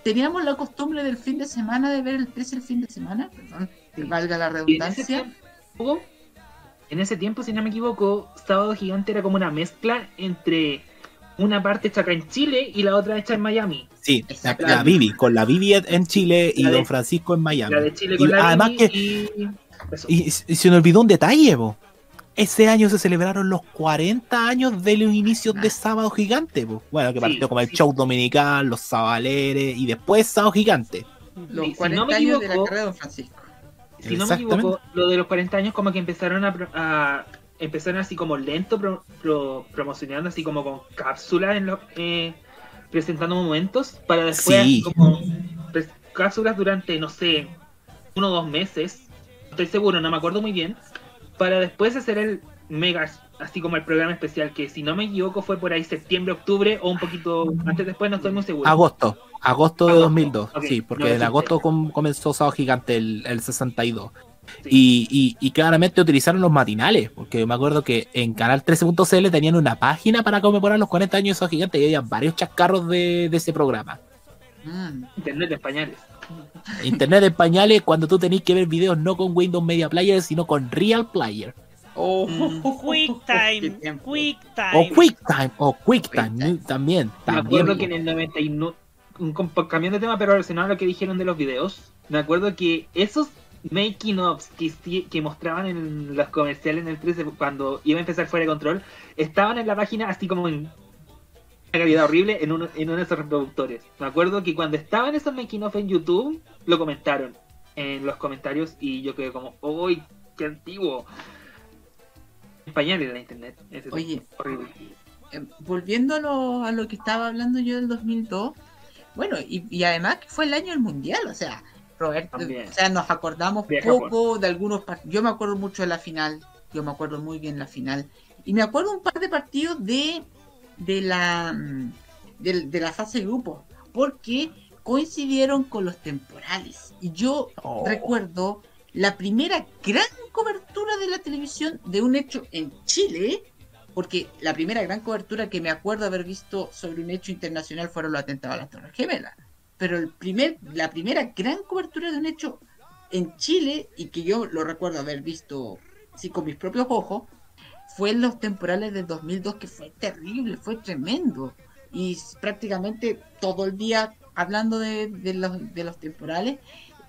Teníamos la costumbre del fin de semana de ver el 13 el fin de semana, perdón, que valga la redundancia. En ese, tiempo, si no me equivoco, Sábado Gigante era como una mezcla entre una parte hecha acá en Chile y la otra hecha en Miami. Sí, la, Vivi, con la Vivi en Chile y Don Francisco en Miami. La de Chile con la además que y... Y, se me olvidó un detalle, Bo ese año se celebraron los 40 años de los inicios de Sábado Gigante. Bueno, que partió como el show dominical, los sabaleres y después Sábado Gigante. Los 40 años de la carrera de Don Francisco. Si no me equivoco, lo de los 40 años como que empezaron a, empezaron así como lento promocionando así como con cápsulas en los eh, presentando momentos para después como cápsulas durante no sé uno o dos meses estoy seguro no me acuerdo muy bien para después hacer el mega, así como el programa especial, que si no me equivoco fue por ahí septiembre, octubre o un poquito antes después, no estoy muy seguro. Agosto, agosto de 2002, sí, porque en agosto comenzó Sábado Gigante el, el 62. Y, y, claramente utilizaron los matinales, porque me acuerdo que en Canal 13.cl tenían una página para conmemorar los 40 años de Sábado Gigante y había varios chascarros de, de ese programa. Mm, internet de españoles. Internet en pañales cuando tú tenés que ver videos no con Windows Media Player, sino con Real Player. Oh, Quick Time, Quick Time. O Quick Time, o Quick Time, también. Me acuerdo que en el 99, un- cambiando de tema, pero relacionado a lo que dijeron de los videos, me acuerdo que esos making ofs que, que mostraban en los comerciales en el 13 cuando iba a empezar fuera de control, estaban en la página así como en una calidad horrible en uno, en uno de esos reproductores. Me acuerdo que cuando estaban esos making of en YouTube, lo comentaron en los comentarios y yo quedé como, ¡Uy, qué antiguo! Español en la internet. Ese Oye. horrible. Eh, volviendo a lo, a lo que estaba hablando yo del 2002, bueno, y, y además que fue el año del mundial, o sea, Roberto, También. o sea, nos acordamos Viaja poco de algunos partidos. Yo me acuerdo mucho de la final, yo me acuerdo muy bien la final, y me acuerdo un par de partidos de, de la mm, de, de la fase de grupos, porque coincidieron con los temporales. Y yo Oh. recuerdo la primera gran cobertura de la televisión de un hecho en Chile, porque la primera gran cobertura que me acuerdo haber visto sobre un hecho internacional fueron los atentados a las Torres Gemelas. Pero el primer, la primera gran cobertura de un hecho en Chile, y que yo lo recuerdo haber visto sí, con mis propios ojos, fue en los temporales del 2002, que fue terrible, fue tremendo. Y prácticamente todo el día hablando de, de los, de los temporales,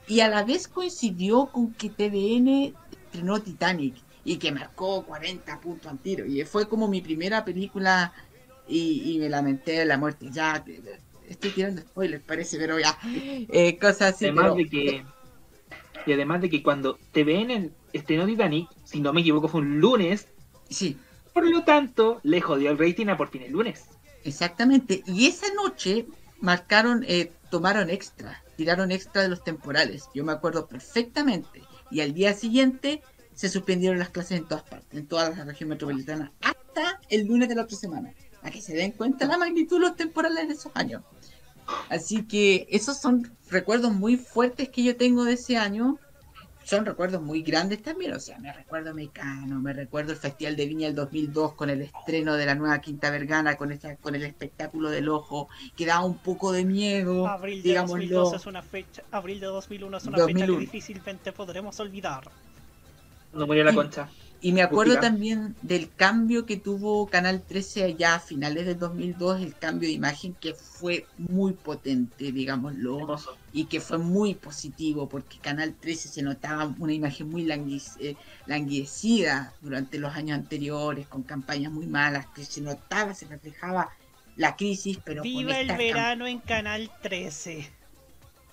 y a la vez coincidió con que TVN estrenó Titanic y que marcó 40 puntos al tiro. Y fue como mi primera película y, y me lamenté de la muerte. Ya, estoy tirando spoilers, parece, pero ya. Eh, cosas así. además pero- de que y además de que cuando TVN estrenó Titanic, si no me equivoco fue un lunes, sí. por lo tanto le jodió el rating a por fin el lunes. Exactamente. Y esa noche marcaron, eh, tomaron extra, tiraron extra de los temporales. Yo me acuerdo perfectamente. Y al día siguiente se suspendieron las clases en todas partes, en toda la región metropolitana, hasta el lunes de la otra semana. A que se den cuenta la magnitud de los temporales de esos años. Así que esos son recuerdos muy fuertes que yo tengo de ese año. Son recuerdos muy grandes también, o sea, me recuerdo Mecano, me recuerdo el Festival de Viña del 2002 con el estreno de la nueva Quinta Vergana, con esta, con el espectáculo del ojo, que daba un poco de miedo, Abril de digámoslo. 2002 es una fecha, abril de 2001 es una 2001. fecha que difícilmente podremos olvidar. No murió la concha. Y me acuerdo también del cambio que tuvo Canal 13 allá a finales del 2002, el cambio de imagen que fue muy potente, digámoslo, y que fue muy positivo porque Canal 13 se notaba una imagen muy eh, languidecida durante los años anteriores, con campañas muy malas, que se notaba, se reflejaba la crisis, pero con Viva el verano en Canal 13.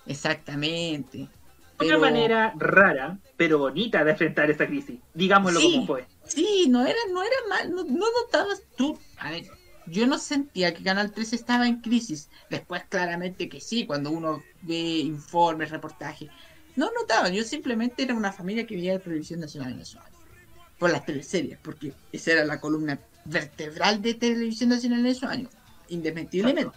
Exactamente. Una Pero- manera rara, pero bonita de enfrentar esta crisis. Digámoslo Sí. como fue. Sí, no era, no era mal, no, no notabas tú. A ver, yo no sentía que Canal 13 estaba en crisis. Después, claramente que sí, cuando uno ve informes, reportajes. No notaba, yo simplemente era una familia que veía televisión nacional años. Por las teleseries, porque esa era la columna vertebral de televisión nacional en esos años. Indesmentiblemente.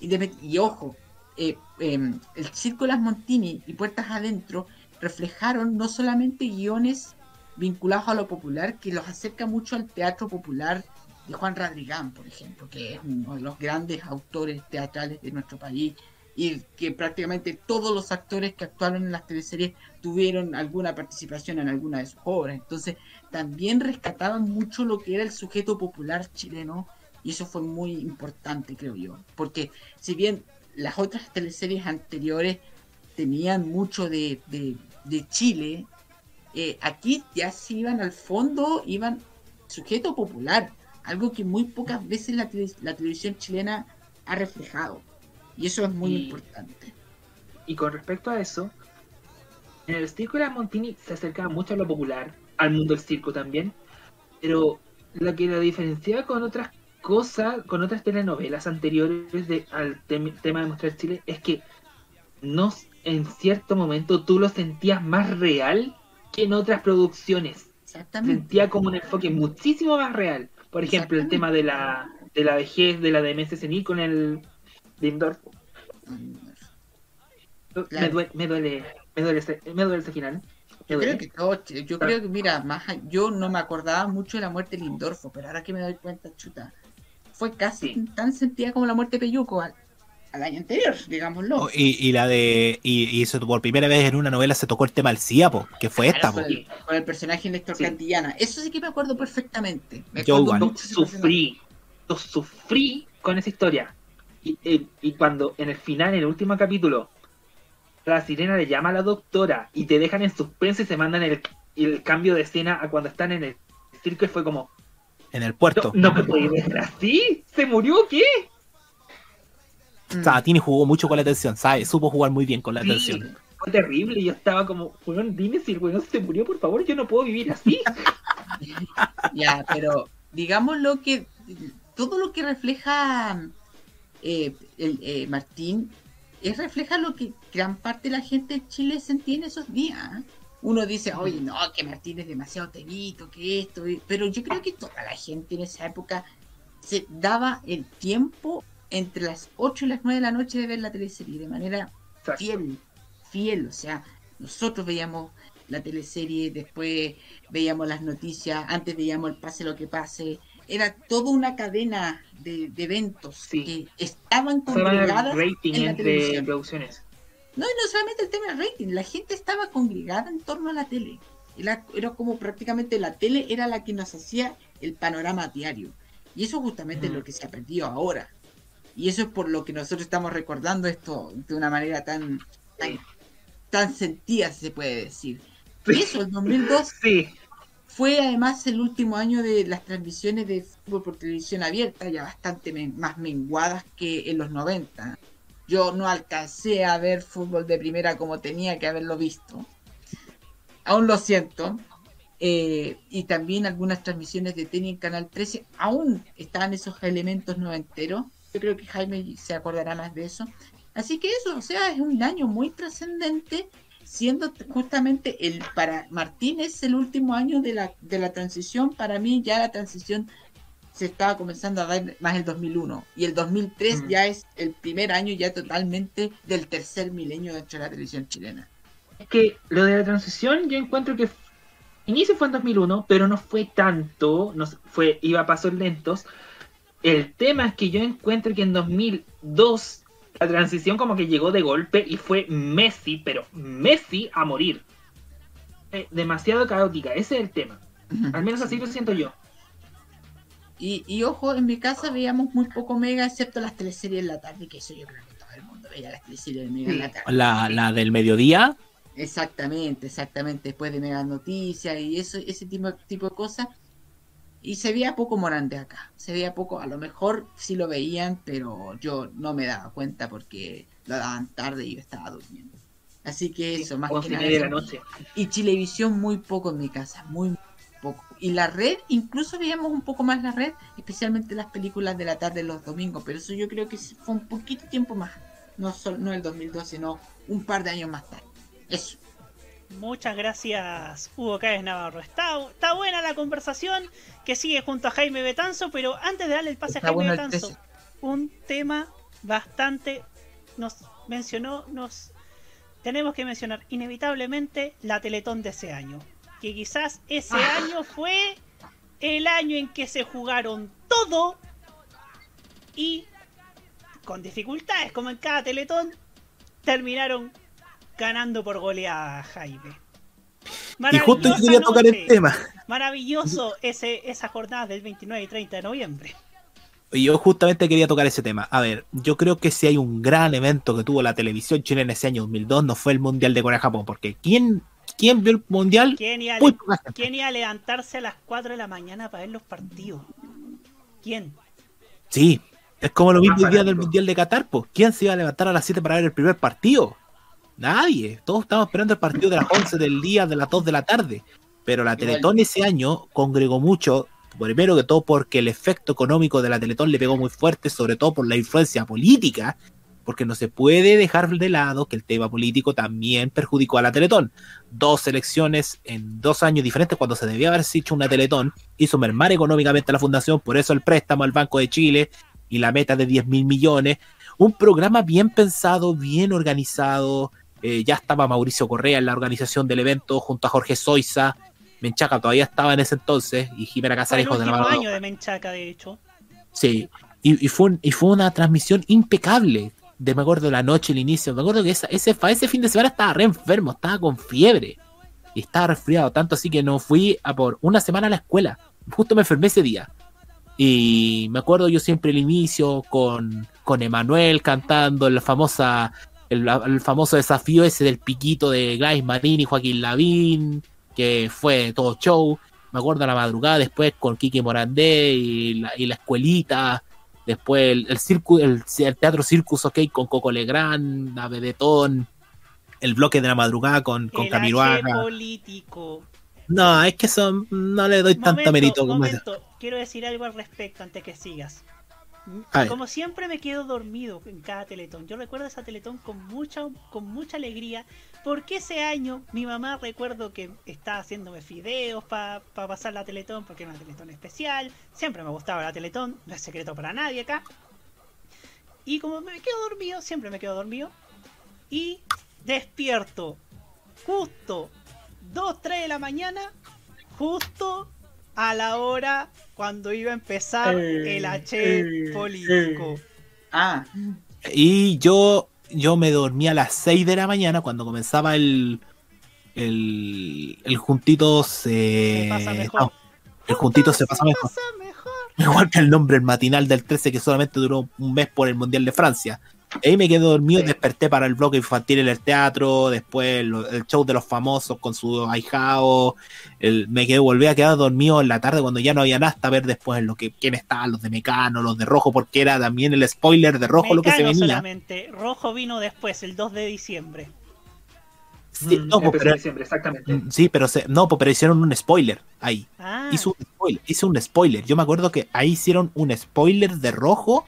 Independ- y ojo, eh, em, el Circo Las Montini y Puertas Adentro reflejaron no solamente guiones vinculados a lo popular, que los acerca mucho al teatro popular de Juan Radrigán, por ejemplo, que es uno de los grandes autores teatrales de nuestro país y que prácticamente todos los actores que actuaron en las teleseries tuvieron alguna participación en alguna de sus obras. Entonces, también rescataban mucho lo que era el sujeto popular chileno y eso fue muy importante, creo yo, porque si bien las otras teleseries anteriores tenían mucho de, de, de Chile, eh, aquí ya se iban al fondo, iban sujeto popular, algo que muy pocas veces la, la televisión chilena ha reflejado. Y eso es muy Y- importante. Y con respecto a eso, en el circo de la Montini se acercaba mucho a lo popular, al mundo del circo también, pero lo que la diferenciaba con otras cosas, con otras telenovelas anteriores de, al tem- tema de mostrar Chile, es que no, en cierto momento tú lo sentías más real que en otras producciones. Exactamente. Sentía como un enfoque muchísimo más real. Por ejemplo, el tema de la, de la vejez, de la demencia senil con el Lindorf. Me, duele, me duele, me duele ese, me duele ese final. Yo creo que yo creo que, mira, más, yo no me acordaba mucho de la muerte de Lindorfo, pero ahora que me doy cuenta, chuta, fue casi tan sentida como la muerte de Peyuco. al- al año anterior, digámoslo. Oh, y, la de. Y, y por primera vez en una novela se tocó el tema del CIAPO, que fue esta, con el, personaje Néstor Cantillana. Eso sí que me acuerdo perfectamente. Me Yo sufrí. Yo sufrí con esa historia. Y, y, cuando en el final, en el último capítulo, la sirena le llama a la doctora y te dejan en suspense y se mandan el, el cambio de escena a cuando están en el circo y fue como. En el puerto. No, me puede ver así. ¿Se murió o qué? Sabatini jugó mucho con la atención, ¿sabes? Supo jugar muy bien con la atención. Fue terrible, yo estaba como, weón, dime si el weón se murió, por favor, yo no puedo vivir así. ya, pero digamos lo que todo lo que refleja eh, el, eh, Martín es refleja lo que gran parte de la gente en Chile sentía en esos días. Uno dice, oye, no, que Martín es demasiado teguito, que esto, pero yo creo que toda la gente en esa época se daba el tiempo entre las 8 y las 9 de la noche de ver la teleserie de manera fiel, fiel, o sea, nosotros veíamos la teleserie, después veíamos las noticias, antes veíamos el pase lo que pase, era toda una cadena de, eventos que estaban congregadas en la televisión. Producciones. No, y no solamente el tema del rating, la gente estaba congregada en torno a la tele. Era, era como prácticamente la tele era la que nos hacía el panorama diario. Y eso justamente es lo que se ha perdido ahora. Y eso es por lo que nosotros estamos recordando esto de una manera tan, tan, sentida, se puede decir. Eso, el 2002 fue además el último año de las transmisiones de fútbol por televisión abierta, ya bastante más menguadas que en los 90. Yo no alcancé a ver fútbol de primera como tenía que haberlo visto. Aún lo siento. Eh, y también algunas transmisiones de tenis en Canal 13 aún estaban esos elementos noventeros yo creo que Jaime se acordará más de eso. Así que eso, o sea, es un año muy trascendente, siendo justamente el para Martín es el último año de la, de la transición. Para mí ya la transición se estaba comenzando a dar más el 2001 y el 2003 mm. ya es el primer año ya totalmente del tercer milenio dentro de la televisión chilena. Es que lo de la transición yo encuentro que inicio fue en 2001, pero no fue tanto, no fue iba a pasos lentos el tema es que yo encuentro que en 2002 la transición como que llegó de golpe y fue Messi, pero Messi a morir. Eh, demasiado caótica, ese es el tema. Al menos así lo siento yo. Y, ojo, en mi casa veíamos muy poco Mega, excepto las teleseries en la tarde, que eso yo creo que todo el mundo veía las teleseries de Mega en la tarde. La, del mediodía. Exactamente, exactamente, después de Mega Noticias y eso, ese tipo, tipo de cosas. Y se veía poco Morante acá. Se veía poco, a lo mejor sí lo veían, pero yo no me daba cuenta porque lo daban tarde y yo estaba durmiendo. Así que eso, más que nada. La noche. Y Chilevisión muy poco en mi casa, muy poco. Y la red, incluso veíamos un poco más la red, especialmente las películas de la tarde los domingos, pero eso yo creo que fue un poquito tiempo más. No, solo, no el 2012, sino un par de años más tarde. Eso. Muchas gracias, Hugo Cáez Navarro. Está, está buena la conversación que sigue junto a Jaime Betanzo, pero antes de darle el pase a Jaime Betanzo, un tema bastante nos mencionó, nos tenemos que mencionar inevitablemente la Teletón de ese año. Que quizás ese ah. año fue el año en que se jugaron todo y con dificultades, como en cada Teletón, terminaron ganando por goleada Jaime. Y justo yo quería tocar el tema. Maravilloso ese, esa jornada del 29 y 30 de noviembre. Y yo justamente quería tocar ese tema. A ver, yo creo que si hay un gran evento que tuvo la televisión chilena ese año 2002 no fue el Mundial de Corea-Japón, porque ¿quién, ¿quién vio el Mundial? ¿Quién iba, ¿Quién iba, a levantarse a las 4 de la mañana para ver los partidos? ¿Quién? Sí, es como lo mismo el día del Mundial de Qatar, pues. ¿Quién se iba a levantar a las 7 para ver el primer partido? Nadie. Todos estábamos esperando el partido de las 11 del día, de las 2 de la tarde. Pero la Teletón ese año congregó mucho, primero que todo porque el efecto económico de la Teletón le pegó muy fuerte, sobre todo por la influencia política, porque no se puede dejar de lado que el tema político también perjudicó a la Teletón. Dos elecciones en dos años diferentes, cuando se debía haber hecho una Teletón, hizo mermar económicamente a la fundación, por eso el préstamo al Banco de Chile y la meta de 10 mil millones. Un programa bien pensado, bien organizado, eh, ya estaba Mauricio Correa en la organización del evento junto a Jorge Soiza. Menchaca todavía estaba en ese entonces y Jimena Casarejo de año de Menchaca, de hecho. Sí, y, fue y fue una transmisión impecable. De me acuerdo la noche, el inicio, me acuerdo que ese, ese fin de semana estaba re enfermo, estaba con fiebre y estaba resfriado, tanto así que no fui a por una semana a la escuela. Justo me enfermé ese día. Y me acuerdo yo siempre el inicio con, con Emanuel cantando la famosa, el, famoso desafío ese del piquito de Grace Marín y Joaquín Lavín, que fue todo show. Me acuerdo la madrugada después con Kiki Morandé y la, y la escuelita. Después el, el, el, Teatro Circus, ok, con Coco Legrand, Abedetón, el bloque de la madrugada con, con político. No, es que eso no le doy tanto mérito. Momento, quiero decir algo al respecto antes que sigas. Como siempre me quedo dormido en cada teletón. Yo recuerdo esa teletón con mucha, con mucha alegría. Porque ese año mi mamá recuerdo que estaba haciéndome fideos para pasar la teletón, porque era una teletón especial. Siempre me gustaba la teletón, no es secreto para nadie acá. Y como me quedo dormido, siempre me quedo dormido. Y despierto justo 2, 3 de la mañana, justo a la hora cuando iba a empezar eh, el H eh, político. Eh. Ah. Y yo, yo me dormí a las 6 de la mañana cuando comenzaba el. El, el juntito se. Pasa mejor. el juntito se pasa mejor. Igual que el nombre, el matinal del 13, que solamente duró un mes por el Mundial de Francia. Ahí me quedé dormido, desperté para el bloque infantil en el teatro, después el, show de los famosos con su ahijao, me quedé, volví a quedar dormido en la tarde cuando ya no había nada hasta ver después lo que quién estaban, los de Mecano, los de Rojo, porque era también el spoiler de Rojo lo que se venía. Solamente. Rojo vino después, el 2 de diciembre. Sí, no, pero, exactamente. Mm, sí, pero no, pero hicieron un spoiler ahí. Ah. Hizo un spoiler, hizo un spoiler. Yo me acuerdo que ahí hicieron un spoiler de rojo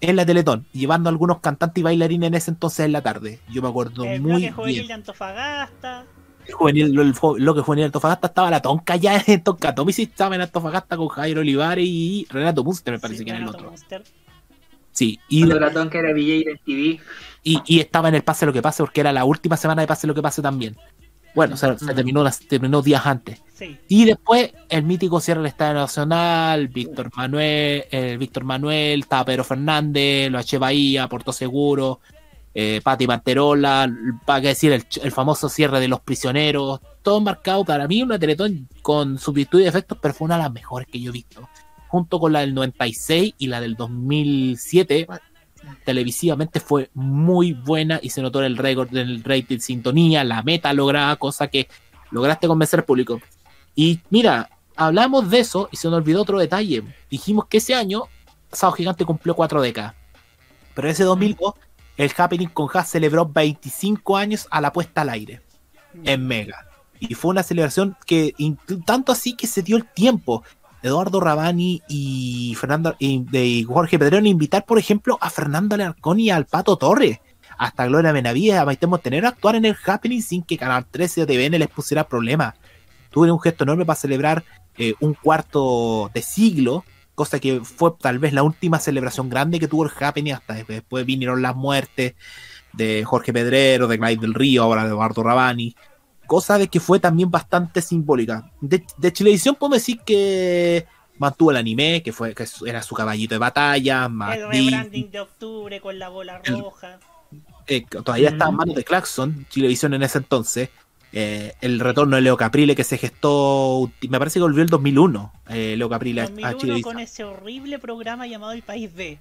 en la Teletón, llevando a algunos cantantes y bailarines en ese entonces en la tarde. Yo me acuerdo el muy bloque juvenil de Antofagasta. El juvenil, lo, que juvenil de Antofagasta estaba la tonca ya en Tonka sí estaba en Antofagasta con Jairo Olivares y Renato Munster, me parece que era el otro. Sí, y la, tonca era Villa TV. Y, y estaba en el Pase lo que pase porque era la última semana de Pase lo que pase también. Bueno, se, terminó, terminó días antes. Y después el mítico cierre del Estadio Nacional, Víctor Manuel, eh, Víctor Manuel, estaba Pedro Fernández, lo H. Bahía, Puerto Seguro, eh, Pati Manterola, para decir el, famoso cierre de los prisioneros, todo marcado para mí una Teletón con sus virtudes y defectos, pero fue una de las mejores que yo he visto. Junto con la del 96 y la del 2007, televisivamente fue muy buena y se notó el récord del rating sintonía, la meta lograda, cosa que lograste convencer al público. Y mira, hablamos de eso y se nos olvidó otro detalle. Dijimos que ese año Sao Gigante cumplió cuatro décadas. Pero ese 2002 el Happening con Haas celebró 25 años a la puesta al aire en Mega. Y fue una celebración que tanto así que se dio el tiempo Eduardo Rabani y Fernando y, Jorge Pedrero invitar, por ejemplo, a Fernando Alarcón y al Pato Torres, hasta Gloria Benavides, a Maite Montenegro a actuar en el Happening sin que Canal 13 o TVN les pusiera problemas. Tuve un gesto enorme para celebrar eh, un cuarto de siglo, cosa que fue tal vez la última celebración grande que tuvo el Happening, hasta después. Vinieron las muertes de Jorge Pedrero, de Clyde del Río, ahora de Eduardo Rabani cosa de que fue también bastante simbólica. De, de Chilevisión podemos decir que mantuvo el anime, que fue que era su caballito de batalla. El rebranding de octubre con la bola roja. Eh, todavía estaba en manos de Claxon, Chilevisión en ese entonces. Eh, el retorno de Leo Caprile que se gestó, me parece que volvió el 2001, eh, Leo Caprile 2001 a Chilevisión. con ese horrible programa llamado El País B.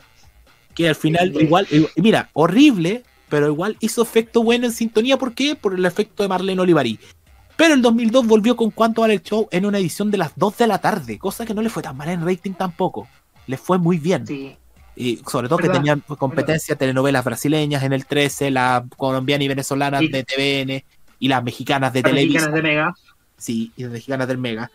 Que al final, igual, mira, horrible, pero igual hizo efecto bueno en sintonía. ¿Por qué? Por el efecto de Marlene Olivari. Pero el 2002 volvió con Cuánto vale el show en una edición de las 2 de la tarde, cosa que no le fue tan mal en rating tampoco. Le fue muy bien. Y sobre todo que tenían competencia telenovelas brasileñas en el 13, las colombianas y venezolanas de TVN y las mexicanas de Televisa. mexicanas de Mega. Sí, y las mexicanas del Mega.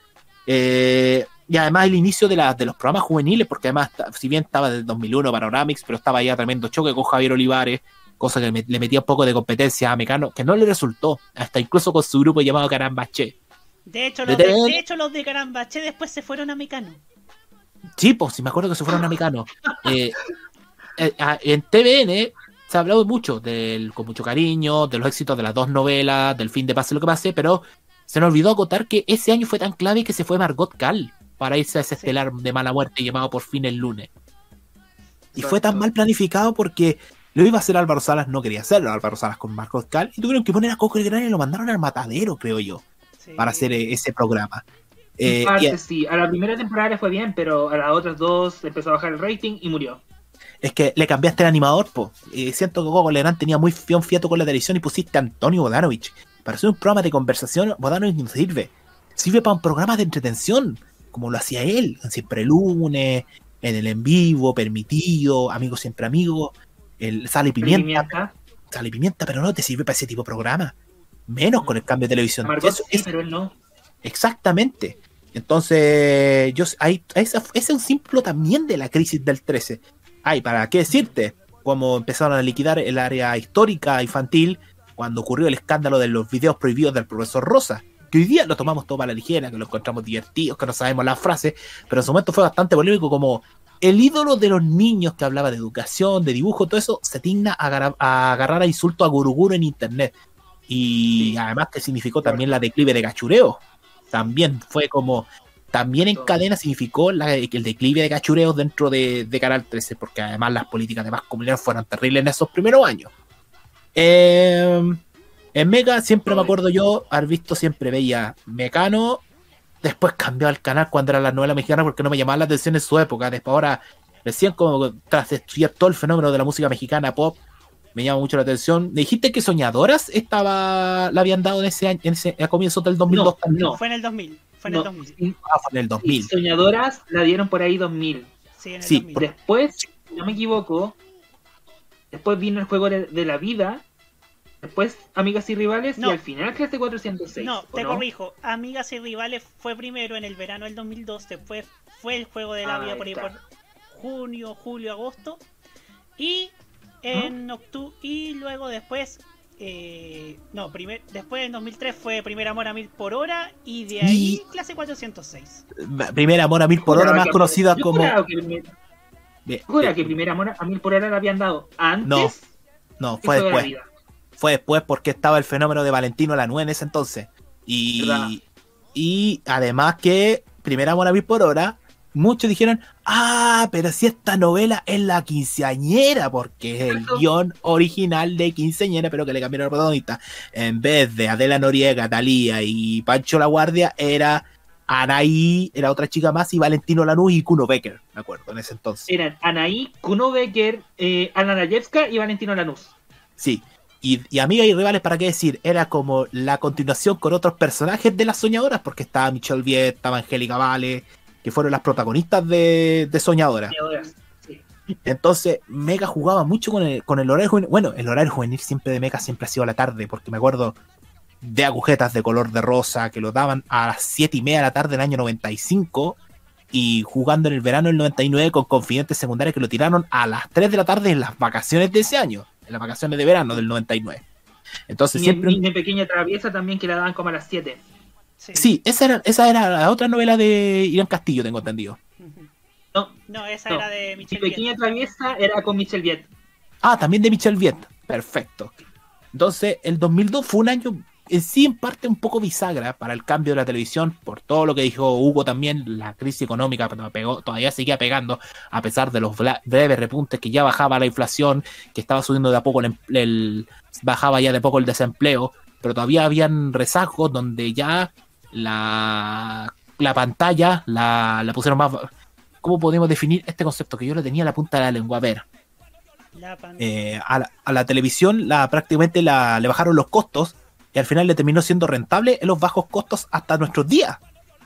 Eh, y además el inicio de, de los programas juveniles, porque además, si bien estaba desde 2001 Panoramix, pero estaba ya tremendo choque con Javier Olivares, cosa que le metía un poco de competencia a Mecano, que no le resultó, hasta incluso con su grupo llamado Carambache. De hecho, los de, hecho, los de Carambache después se fueron a Mecano. Sí, pues, si me acuerdo que se fueron a Mecano. Eh, eh, en TVN se ha hablado mucho, del, con mucho cariño, de los éxitos de las dos novelas, del fin de Pase lo que pase, pero se nos olvidó acotar que ese año fue tan clave que se fue Margot Cal para irse a ese estelar de mala muerte llamado por fin el lunes. Y fue tan mal planificado porque Lo iba a hacer Álvaro Salas, no quería hacerlo Álvaro Salas con Marcos Cal, y tuvieron que poner a Coco el Gran y lo mandaron al matadero, creo yo, para hacer eh, ese programa. Eh, parte, sí, a la primera temporada le fue bien, pero a las otras dos empezó a bajar el rating y murió. Es que le cambiaste el animador, po. siento que Coco Legrand tenía muy fión fiato con la televisión y pusiste a Antonio Bodanovich. Para hacer un programa de conversación, Bodanovich no sirve. Sirve para un programa de entretención, como lo hacía él, Siempre Lunes, en el en vivo, permitido, amigos siempre amigos, el sal y pimienta. Sal y pimienta, pero no te sirve para ese tipo de programa. Menos con el cambio de televisión. pero él no. Exactamente. Entonces, yo, hay, ese, es un símbolo también de la crisis del 13. Ay, ¿para qué decirte? Como empezaron a liquidar el área histórica infantil cuando ocurrió el escándalo de los videos prohibidos del profesor Rosa. Que hoy día lo tomamos todo para la ligera, que lo encontramos divertidos, que no sabemos las frases, pero en su momento fue bastante polémico como el ídolo de los niños que hablaba de educación, de dibujo, todo eso, se digna a, agarrar a insulto a Guruguru en internet. Y además que significó también la declive de cachureo. También fue como, también en cadena significó el declive de cachureos dentro de, Canal 13, porque además las políticas de más comunidad fueron terribles en esos primeros años. Em, en Mega siempre me acuerdo yo haber visto, siempre veía Mecano, después cambió al canal cuando era la novela mexicana porque no me llamaba la atención en su época, después ahora recién como tras estudiar todo el fenómeno de la música mexicana pop, me llama mucho la atención. Me dijiste que Soñadoras estaba la habían dado en ese año, en ese, a comienzos del 2002 no, No, fue en el 2000. Fue en el 2000. Ah, fue en el 2000. Soñadoras la dieron por ahí 2000. Sí, en el 2000. Después, si no me equivoco, después vino el juego de, la vida. Después, Amigas y Rivales y al final GT 406. No, te corrijo. Amigas y Rivales fue primero en el verano del 2002. Después fue el juego de la vida por ahí por junio, julio, agosto. Y en octubre y luego después eh, no, primer, después en 2003 fue Primer Amor a Mil por Hora y de ahí clase 406. Primer Amor a Mil por Hora, más conocida como. Que, que Primer Amor a Mil por Hora la habían dado antes. No, no, fue después. Fue después porque estaba el fenómeno de Valentino Lanue en ese entonces. Y, y además que Primer Amor a Mil por Hora muchos dijeron, ah, pero si esta novela es la quinceañera, porque es el guion original de quinceañera, pero que le cambiaron el protagonista. En vez de Adela Noriega, Talía y Pancho La Guardia, era Anaí, era otra chica más, y Valentino Lanús y Kuno Becker, me acuerdo, en ese entonces. Eran Anaí, Kuno Becker, eh, Ana Nayevska y Valentino Lanús. Sí. Y, y Amigas y Rivales, ¿para qué decir? Era como la continuación con otros personajes de las soñadoras, porque estaba Michelle Viet, estaba Angélica Vale, que fueron las protagonistas de, de Soñadora. Entonces, Mega jugaba mucho con el, con el horario juvenil. Bueno, el horario juvenil siempre de Mega siempre ha sido a la tarde, porque me acuerdo de agujetas de color de rosa que lo daban a las 7 y media de la tarde del año 95 y jugando en el verano del 99 con confidentes secundarios que lo tiraron a las 3 de la tarde en las vacaciones de ese año, en las vacaciones de verano del 99. Entonces y siempre... En, pequeña traviesa también que la daban como a las 7. Sí. esa, era, esa era la otra novela de Irán Castillo, tengo entendido. No, no esa era de Michel Mi pequeña traviesa era con Michel Viet. Ah, también de Michel Viet. Perfecto. Entonces, el 2002 fue un año en sí, en parte, un poco bisagra para el cambio de la televisión, por todo lo que dijo Hugo también, la crisis económica pegó, todavía seguía pegando, a pesar de los breves repuntes que ya bajaba la inflación, que estaba subiendo de a poco el bajaba ya de poco el desempleo, pero todavía habían rezagos donde ya la, la pantalla la, la, pusieron más... ¿Cómo podemos definir este concepto? Que yo lo tenía en la punta de la lengua. A ver. Eh, a, la, televisión la, prácticamente la, le bajaron los costos y al final le terminó siendo rentable en los bajos costos hasta nuestros días.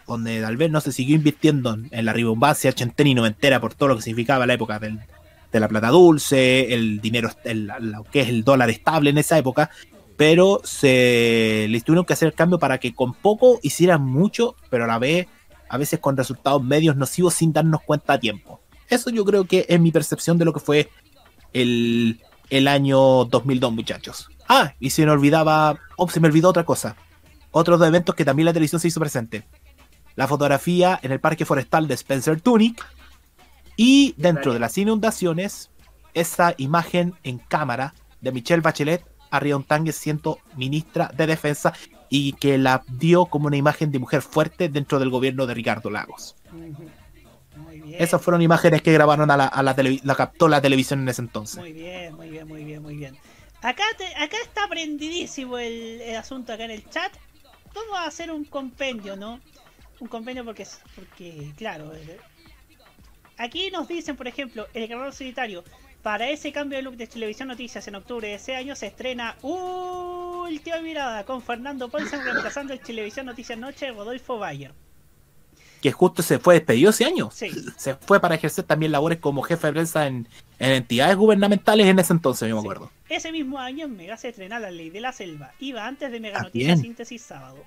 Donde tal vez no se siguió invirtiendo en, la ribombancia ochentena y noventera por todo lo que significaba la época de la plata dulce, el dinero, el, lo que es el dólar estable en esa época, pero se les tuvieron que hacer el cambio para que con poco hicieran mucho, pero a la vez, a veces con resultados medios nocivos sin darnos cuenta a tiempo. Eso yo creo que es mi percepción de lo que fue el, el año 2002, muchachos. Ah, y se me olvidaba, oh, se me olvidó otra cosa. Otros dos eventos que también la televisión se hizo presente. La fotografía en el parque forestal de Spencer Tunic y dentro de las inundaciones, esa imagen en cámara de Michelle Bachelet a Riontangue siendo ministra de Defensa y que la dio como una imagen de mujer fuerte dentro del gobierno de Ricardo Lagos. Muy bien. Esas fueron imágenes que grabaron a la, a la, la captó la televisión en ese entonces. Muy bien, muy bien, muy bien, muy bien. Acá, acá está aprendidísimo el, asunto acá en el chat. Vamos a hacer un compendio, ¿no? Un compendio porque, porque claro, eh, aquí nos dicen, por ejemplo, el guerrero solitario. Para ese cambio de look de Televisión Noticias en octubre de ese año se estrena Última Mirada con Fernando Paulsen reemplazando el Televisión Noticias Noche Rodolfo Bayer que justo se fue despedido ese año. Se fue para ejercer también labores como jefe de prensa en, entidades gubernamentales en ese entonces, yo me acuerdo. Ese mismo año en Mega se estrena La Ley de la Selva. Iba antes de Mega Noticias Síntesis Sábado.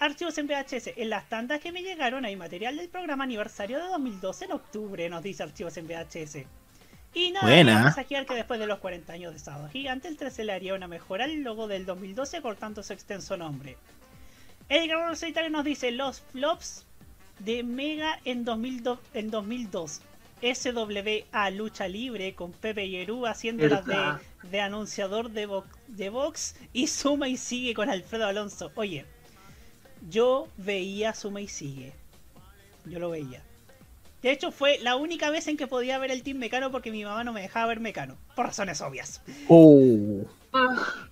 Archivos en VHS. En las tandas que me llegaron hay material del programa aniversario de 2012 en octubre, nos dice Archivos en VHS. Y nada, Buena. que después de los 40 años de Sábado Gigante, el 13 le haría una mejora al logo del 2012 cortando su extenso nombre. El Guerrero Solitario nos dice los flops de Mega en 2002. En 2002. SWA Lucha Libre con Pepe Yerú haciéndolas de, de anunciador de, de box y suma y sigue con Alfredo Alonso. Oye, yo veía Suma y sigue. Yo lo veía. De hecho, fue la única vez en que podía ver el Team Mecano porque mi mamá no me dejaba ver Mecano. Por razones obvias. Oh. Ah.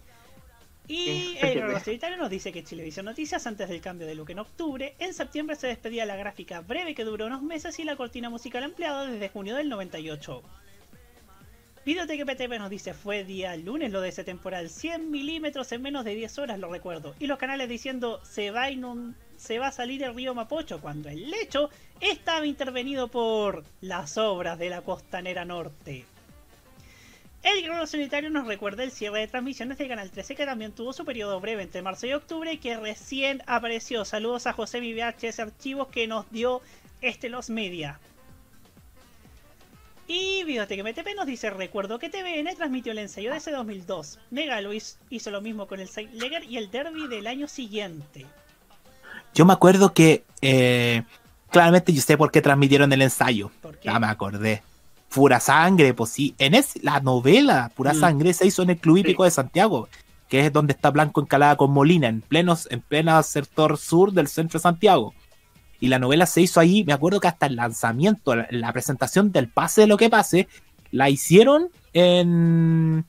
Y el Solitario nos dice que Chilevisión Noticias, antes del cambio de look en octubre, en septiembre se despedía la gráfica breve que duró unos meses y la cortina musical empleada desde junio del 98. Videoteca PTP nos dice fue día lunes lo de ese temporal, 100 milímetros en menos de 10 horas lo recuerdo. Y los canales diciendo se va, se va a salir el río Mapocho cuando el lecho estaba intervenido por las obras de la costanera norte. El Grano Solitario nos recuerda el cierre de transmisiones del Canal 13 que también tuvo su periodo breve entre marzo y octubre y que recién apareció. Saludos a José VHS Archivos que nos dio este Los Media. Y que MTP nos dice, recuerdo que TVN transmitió el ensayo de ese 2002. Mega Luis hizo lo mismo con el Leger y el Derby del año siguiente. Yo me acuerdo que, eh, claramente yo sé por qué transmitieron el ensayo. Ya me acordé. Pura Sangre, pues sí. En es, la novela Pura mm. Sangre se hizo en el Club Hípico de Santiago, que es donde está Blanco encalada con Molina, en plenos, en pleno sector sur del centro de Santiago. Y la novela se hizo ahí, me acuerdo que hasta el lanzamiento, la, presentación del pase de lo que pase, la hicieron en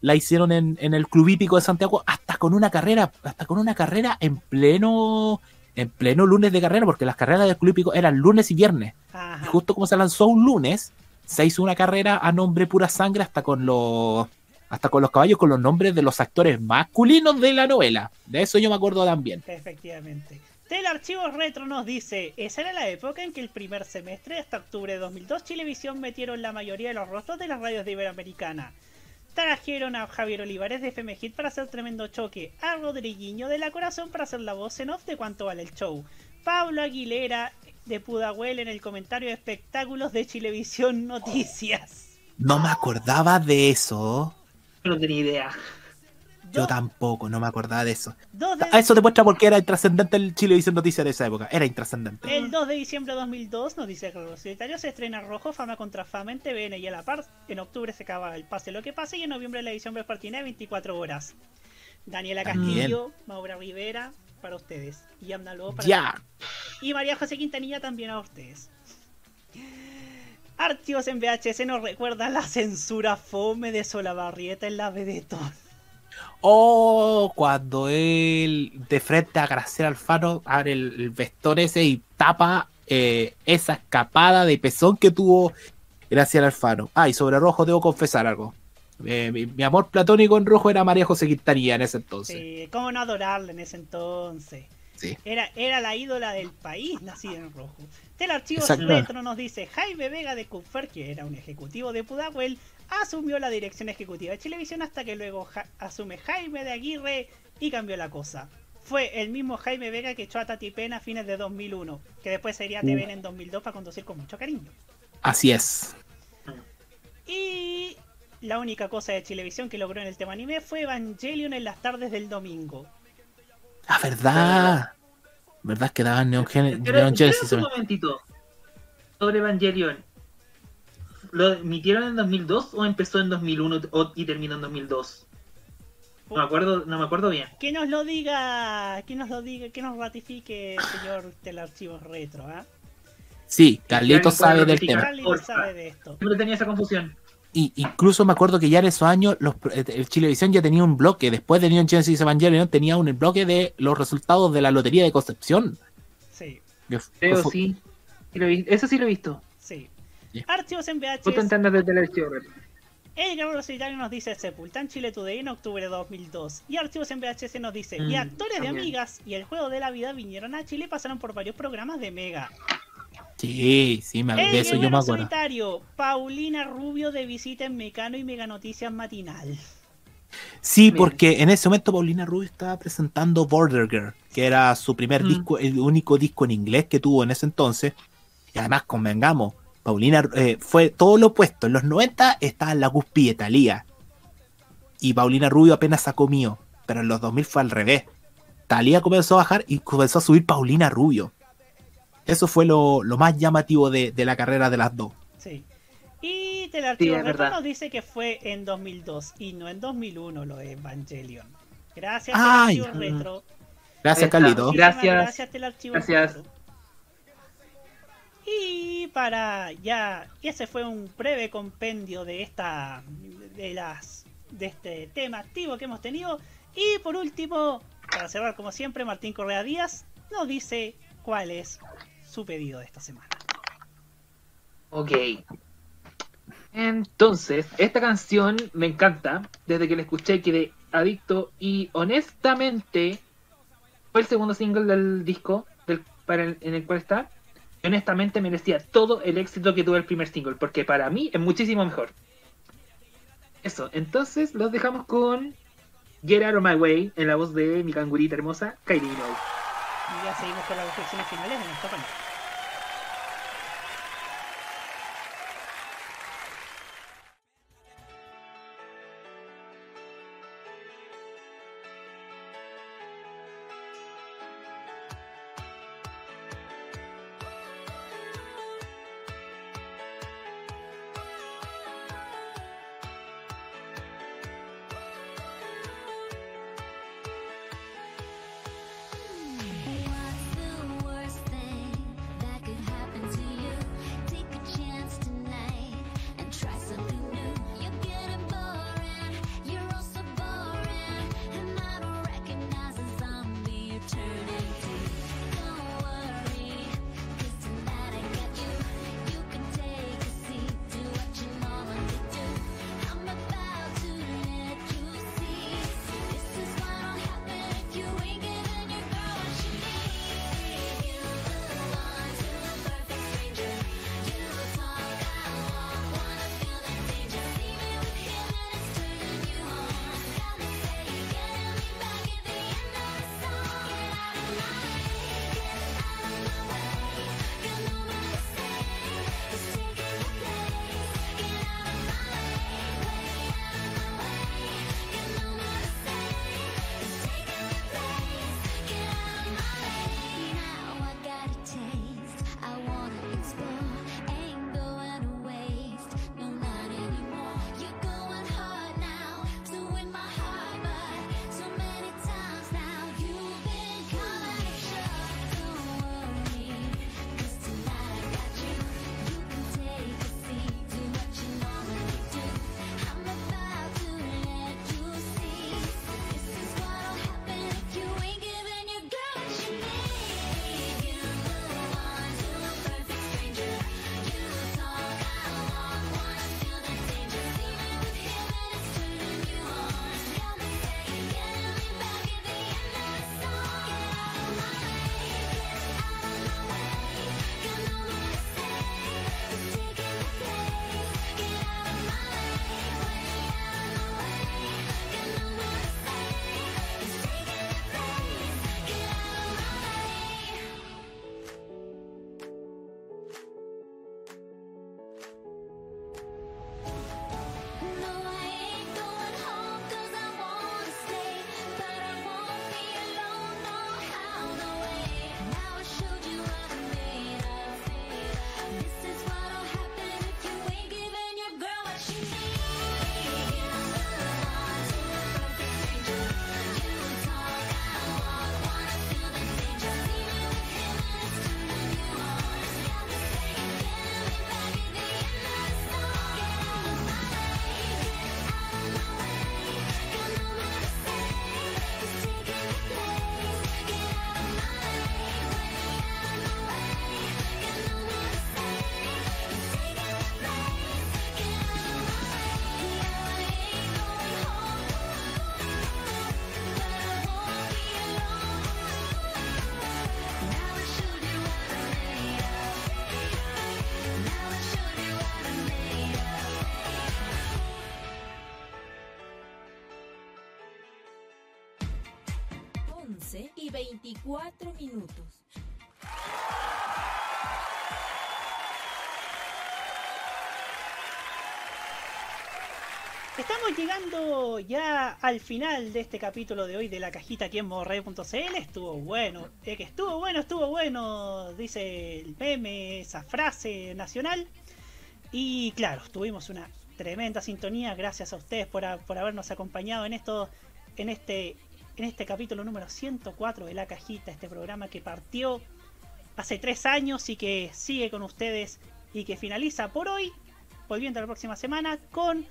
la hicieron en, el Club Hípico de Santiago hasta con una carrera, hasta con una carrera en pleno en pleno lunes de carrera, porque las carreras del Club Hípico eran lunes y viernes. Y justo como se lanzó un lunes, se hizo una carrera a nombre pura sangre hasta con los hasta con los caballos con los nombres de los actores masculinos de la novela. De eso yo me acuerdo también. Efectivamente. Del archivo retro nos dice, esa era la época en que el primer semestre hasta octubre de 2002 Chilevisión metieron la mayoría de los rostros de las radios de Iberoamericana. Trajeron a Javier Olivares de FM para hacer tremendo choque, a Rodriguiño de La Corazón para hacer la voz en off de cuánto vale el show, Pablo Aguilera de Pudahuel en el comentario de espectáculos de Chilevisión Noticias. No me acordaba de eso. No tenía idea. Yo tampoco, no me acordaba de eso. A Eso demuestra por qué era intrascendente el Chilevisión Noticias de esa época. Era intrascendente. El 2 de diciembre de 2002, nos dice que los solitarios se estrena Rojo, Fama contra Fama en TVN y a la par. En octubre se acaba el pase lo que pase y en noviembre la edición vespertina de 24 horas. Daniela Castillo, Maura Rivera, para ustedes. Y Amna para Ya. Y María José Quintanilla también a ustedes. Archivos en VHS nos recuerda la censura fome de Solabarrieta en la Vedetón. Oh, cuando él de frente a Graciela Alfaro abre el, vestón ese y tapa eh, esa escapada de pezón que tuvo Graciela Alfaro. Ah, y sobre rojo debo confesar algo. Eh, mi, amor platónico en rojo era María José Quintanilla en ese entonces. Sí, cómo no adorarla en ese entonces. Sí. Era, era la ídola del país nacida en rojo. El archivo retro nos dice Jaime Vega de Kupfer, que era un ejecutivo de Pudahuel, asumió la dirección ejecutiva de Televisión hasta que luego asume Jaime de Aguirre y cambió la cosa. Fue el mismo Jaime Vega que echó a Tati Pena a fines de 2001, que después sería TVN en 2002 para conducir con mucho cariño. Así es. Y la única cosa de televisión que logró en el tema anime fue Evangelion en las tardes del domingo. Ah, verdad. ¿Verdad que daban Neon, Genesis? Un momentito. Sobre Evangelion. ¿Lo emitieron en 2002 o empezó en 2001 y terminó en 2002? No me acuerdo, no me acuerdo bien. Que nos lo diga, que nos lo diga, que nos ratifique, señor del archivo retro, ¿ah? Sí, Carlitos sabe del tema. Carlitos sabe de esto. Siempre tenía esa confusión. Y incluso me acuerdo que ya en esos años los, el Chilevisión ya tenía un bloque, después de Neon Genesis Evangelion tenía un bloque de los resultados de la Lotería de Concepción. Sí. Creo sí. Eso sí lo he visto. Sí. Archivos en VHS. Tú te entiendes desde el archivo el nos dice Sepultan Chile Today en octubre de 2002. Y Archivos en VHS nos dice, y mm, actores de Amigas y el Juego de la Vida vinieron a Chile y pasaron por varios programas de Mega. Sí, sí, me, de eso yo me acuerdo. Solitario, Paulina Rubio de visita en Mecano y Mega Noticias Matinal. Sí, porque en ese momento Paulina Rubio estaba presentando Border Girl, que era su primer mm. disco, el único disco en inglés que tuvo en ese entonces. Y además, convengamos, Paulina eh, fue todo lo opuesto. En los 90 estaba en la cúspide Talía. Y Paulina Rubio apenas sacó mío. Pero en los 2000 fue al revés. Talía comenzó a bajar y comenzó a subir Paulina Rubio. Eso fue lo, más llamativo de, la carrera de las dos. Sí. Y el archivo nos dice que fue en 2002 y no en 2001 lo de Evangelion. Gracias, Ay, Retro. Gracias, Carlito. Gracias. Gracias. Y para ya, ese fue un breve compendio de esta, de las, de este tema activo que hemos tenido. Y por último, para cerrar como siempre, Martín Correa Díaz nos dice cuál es su pedido de esta semana. Ok. Entonces, esta canción me encanta. Desde que la escuché quedé adicto y honestamente fue el segundo single del disco del, para en el cual está honestamente merecía todo el éxito que tuvo el primer single, porque para mí es muchísimo mejor. Eso, entonces los dejamos con Get Out of My Way en la voz de mi cangurita hermosa, Kylie Minogue. Y ya seguimos con las reflexiones finales de nuestro panel. 4 minutos. Estamos llegando ya al final de este capítulo de hoy de la cajita aquí en morre.cl. Estuvo bueno, es que estuvo bueno, estuvo bueno, dice el meme, esa frase nacional. Y claro, tuvimos una tremenda sintonía. Gracias a ustedes por, habernos acompañado en esto, en este, en este capítulo número 104 de la cajita, este programa que partió hace tres años y que sigue con ustedes y que finaliza por hoy, volviendo la próxima semana con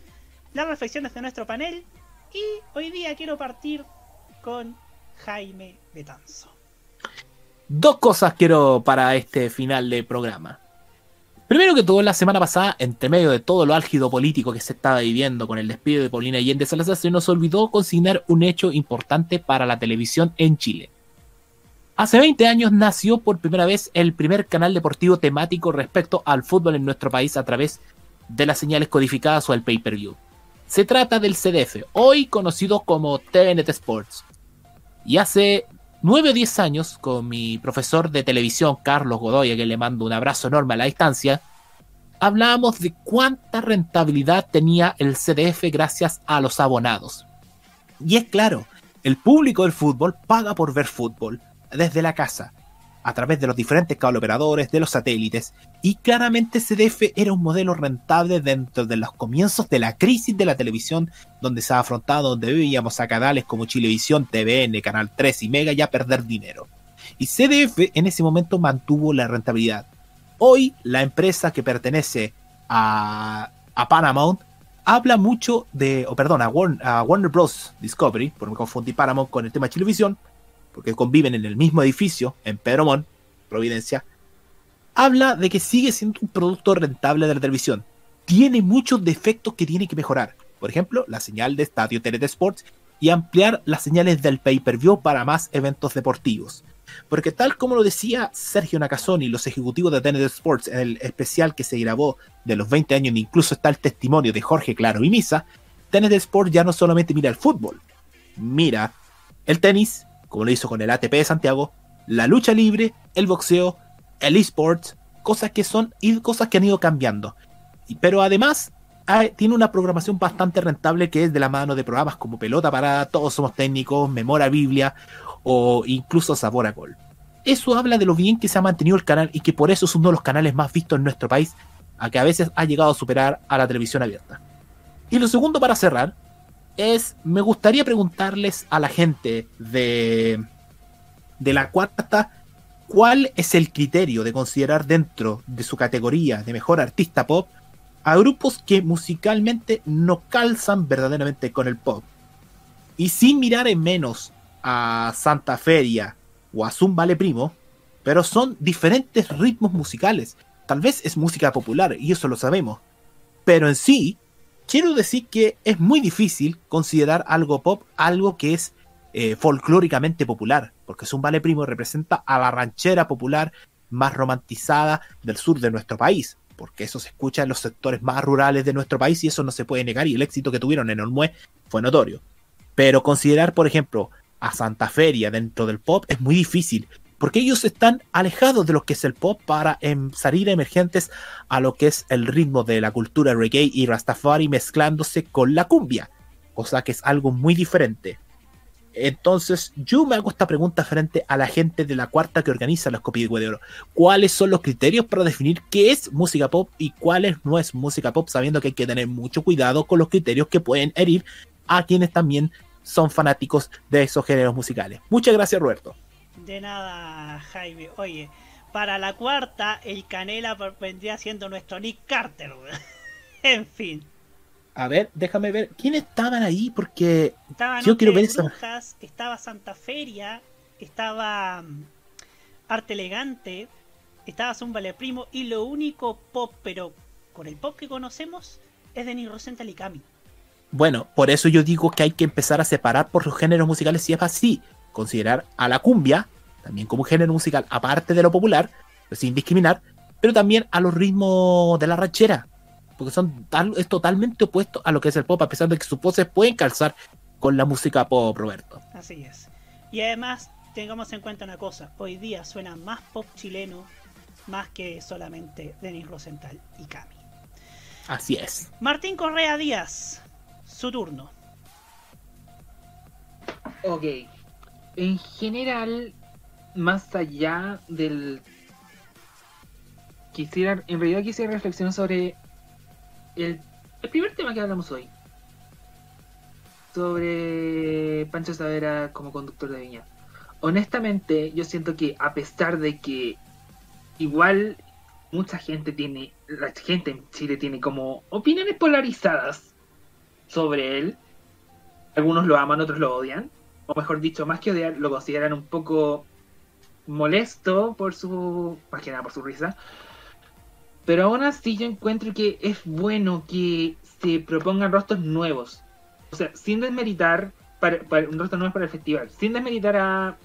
las reflexiones de nuestro panel. Y hoy día quiero partir con Jaime Betanzo. Dos cosas quiero para este final de programa. Primero que todo, la semana pasada, entre medio de todo lo álgido político que se estaba viviendo con el despido de Paulina Allende Salazar, se nos olvidó consignar un hecho importante para la televisión en Chile. Hace 20 años nació por primera vez el primer canal deportivo temático respecto al fútbol en nuestro país a través de las señales codificadas o el pay-per-view. Se trata del CDF, hoy conocido como TNT Sports. Y hace 9 o 10 años, con mi profesor de televisión, Carlos Godoy, a quien le mando un abrazo enorme a la distancia, hablábamos de cuánta rentabilidad tenía el CDF gracias a los abonados. Y es claro, el público del fútbol paga por ver fútbol desde la casa a través de los diferentes cable operadores, de los satélites, y claramente CDF era un modelo rentable dentro de los comienzos de la crisis de la televisión, donde se ha afrontado, donde veíamos a canales como Chilevisión, TVN, Canal 3 y Mega ya perder dinero. Y CDF en ese momento mantuvo la rentabilidad. Hoy la empresa que pertenece a, a Paramount habla mucho de, o perdón, a Warner, Bros. Discovery, por me confundí Paramount con el tema de Chilevisión, porque conviven en el mismo edificio, en Pedro Providencia, habla de que sigue siendo un producto rentable de la televisión. Tiene muchos defectos que tiene que mejorar. Por ejemplo, la señal de estadio TNT Sports y ampliar las señales del pay-per-view para más eventos deportivos. Porque tal como lo decía Sergio Nakazone y los ejecutivos de TNT Sports en el especial que se grabó de los 20 años, incluso está el testimonio de Jorge Claro y Misa, TNT Sports ya no solamente mira el fútbol, mira el tenis, como lo hizo con el ATP de Santiago, la lucha libre, el boxeo, el esports, cosas que son y cosas que han ido cambiando. Pero además tiene una programación bastante rentable que es de la mano de programas como Pelota Parada, Todos Somos Técnicos, Memora Biblia o incluso Sabor a Gol. Eso habla de lo bien que se ha mantenido el canal y que por eso es uno de los canales más vistos en nuestro país, a que a veces ha llegado a superar a la televisión abierta. Y lo segundo para cerrar es, me gustaría preguntarles a la gente de, de la cuarta, ¿cuál es el criterio de considerar dentro de su categoría de mejor artista pop a grupos que musicalmente no calzan verdaderamente con el pop? Y sin mirar en menos a Santa Feria o a Zumbale Primo, pero son diferentes ritmos musicales. Tal vez es música popular y eso lo sabemos, pero en sí quiero decir que es muy difícil considerar algo pop algo que es eh, folclóricamente popular, porque es un vale primo representa a la ranchera popular más romantizada del sur de nuestro país, porque eso se escucha en los sectores más rurales de nuestro país y eso no se puede negar y el éxito que tuvieron en Olmué fue notorio. Pero considerar, por ejemplo, a Santa Feria dentro del pop es muy difícil, porque ellos están alejados de lo que es el pop para em, salir emergentes a lo que es el ritmo de la cultura reggae y rastafari mezclándose con la cumbia, cosa que es algo muy diferente. Entonces, yo me hago esta pregunta frente a la gente de la cuarta que organiza las copias de oro. ¿Cuáles son los criterios para definir qué es música pop y cuál no es música pop? Sabiendo que hay que tener mucho cuidado con los criterios que pueden herir a quienes también son fanáticos de esos géneros musicales. Muchas gracias, Roberto. De nada, Jaime. Oye, para la cuarta, el Canela vendría siendo nuestro Nick Carter. en fin. A ver, déjame ver. ¿Quién estaban ahí? Porque yo quiero ver Brujas, Estaba Santa Feria, estaba mm, Arte Elegante, estaba Zumbale Primo y lo único pop, pero con el pop que conocemos, es de Nick Rosenthal y Cami. Bueno, por eso yo digo que hay que empezar a separar por los géneros musicales si es así considerar a la cumbia también como género musical, aparte de lo popular, sin discriminar, pero también a los ritmos de la ranchera, porque son es totalmente opuesto a lo que es el pop, a pesar de que sus voces pueden calzar con la música pop, Roberto. Así es. Y además tengamos en cuenta una cosa, hoy día suena más pop chileno más que solamente Denis Rosenthal y Cami. Así es. Martín Correa Díaz, su turno. Ok. En general, más allá del... Quisiera, en realidad quisiera reflexionar sobre el, el primer tema que hablamos hoy. Sobre Pancho Savera como conductor de Viña. Honestamente, yo siento que a pesar de que igual mucha gente tiene, la gente en Chile tiene como opiniones polarizadas sobre él. Algunos lo aman, otros lo odian. O mejor dicho, más que odiar, lo consideran un poco molesto por su, más que nada por su risa. Pero aún así yo encuentro que es bueno que se propongan rostros nuevos. O sea, sin desmeritar para, un rostro nuevo para el festival. Sin desmeritar a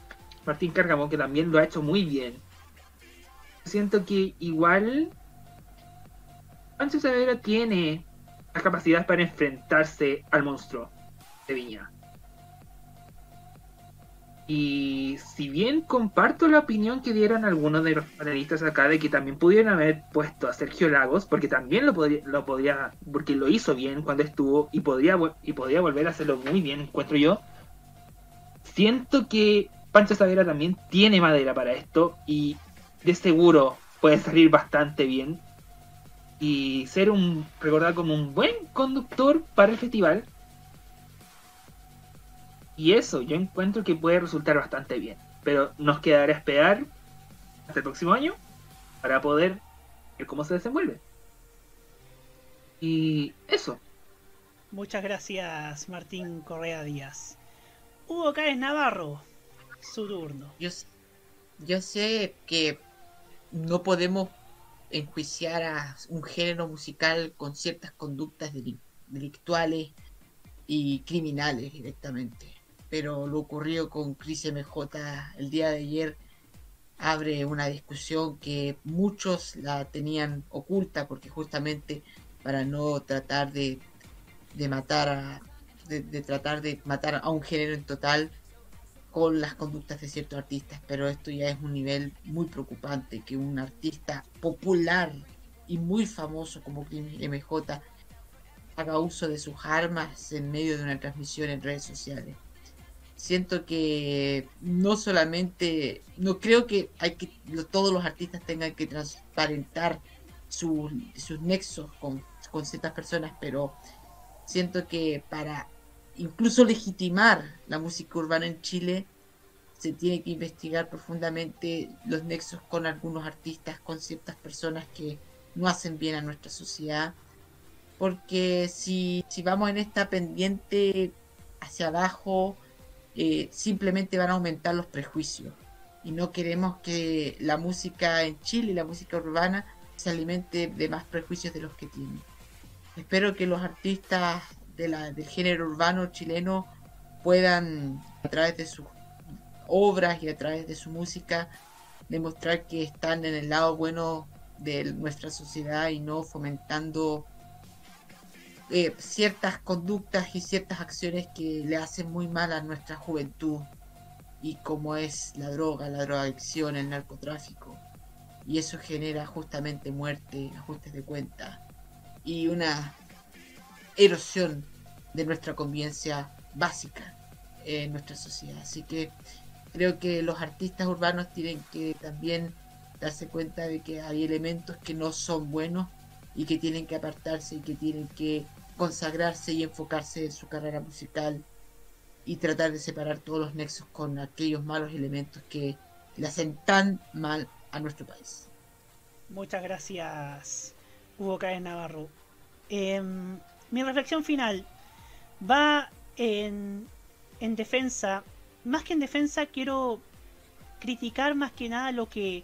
Martín Cárgamo, que también lo ha hecho muy bien siento que igual Pancho Saavedra tiene las capacidades para enfrentarse al monstruo de Viña. Y si bien comparto la opinión que dieron algunos de los panelistas acá de que también pudieron haber puesto a Sergio Lagos, porque también lo podría, lo podría porque lo hizo bien cuando estuvo y podría, y podría volver a hacerlo muy bien, encuentro yo. Siento que Pancho Saavedra también tiene madera para esto y de seguro puede salir bastante bien y ser un recordado como un buen conductor para el festival. Y eso yo encuentro que puede resultar bastante bien. Pero nos quedará esperar hasta el próximo año para poder ver cómo se desenvuelve. Y eso. Muchas gracias Martín Correa Díaz. Hugo Cáez Navarro, su turno. Yo, yo sé que no podemos enjuiciar a un género musical con ciertas conductas delictuales y criminales directamente. Pero lo ocurrido con Chris MJ el día de ayer abre una discusión que muchos la tenían oculta porque justamente para no tratar de, de matar a, de tratar de matar a un género en total con las conductas de ciertos artistas, pero esto ya es un nivel muy preocupante, que un artista popular y muy famoso como MJ haga uso de sus armas en medio de una transmisión en redes sociales. Siento que no solamente, no creo que hay que todos los artistas tengan que transparentar sus nexos con, con ciertas personas, pero siento que para incluso legitimar la música urbana en Chile, se tiene que investigar profundamente los nexos con algunos artistas, con ciertas personas que no hacen bien a nuestra sociedad. Porque si, si vamos en esta pendiente hacia abajo, eh, simplemente van a aumentar los prejuicios. Y no queremos que la música en Chile, la música urbana, se alimente de más prejuicios de los que tiene. Espero que los artistas del género urbano chileno puedan, a través de sus obras y a través de su música, demostrar que están en el lado bueno de nuestra sociedad y no fomentando eh, ciertas conductas y ciertas acciones que le hacen muy mal a nuestra juventud y como es la droga, la drogadicción, el narcotráfico. Y eso genera justamente muerte, ajustes de cuenta y una erosión de nuestra convivencia básica en nuestra sociedad. Así que creo que los artistas urbanos tienen que también darse cuenta de que hay elementos que no son buenos y que tienen que apartarse y que tienen que consagrarse y enfocarse en su carrera musical y tratar de separar todos los nexos con aquellos malos elementos que le hacen tan mal a nuestro país. Muchas gracias, Hugo Cáez Navarro. Em, mi reflexión final va en, en defensa, más que en defensa quiero criticar más que nada lo que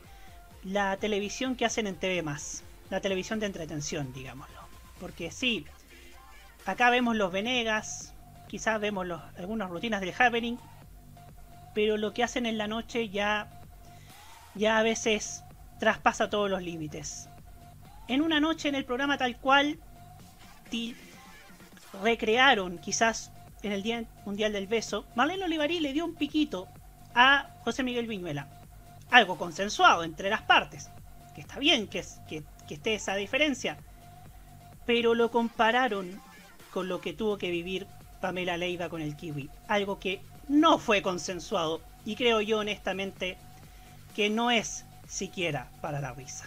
la televisión que hacen en TV más, la televisión de entretención, digámoslo. Porque sí, acá vemos los Venegas, quizás vemos algunas rutinas del Happening, pero lo que hacen en la noche ya, ya a veces traspasa todos los límites. En una noche en el programa tal cual, recrearon quizás en el Día Mundial del Beso, Marlene Olivarí le dio un piquito a José Miguel Viñuela. Algo consensuado entre las partes, que está bien que, que, que esté esa diferencia, pero lo compararon con lo que tuvo que vivir Pamela Leiva con el kiwi. Algo que no fue consensuado y creo yo honestamente que no es siquiera para la risa.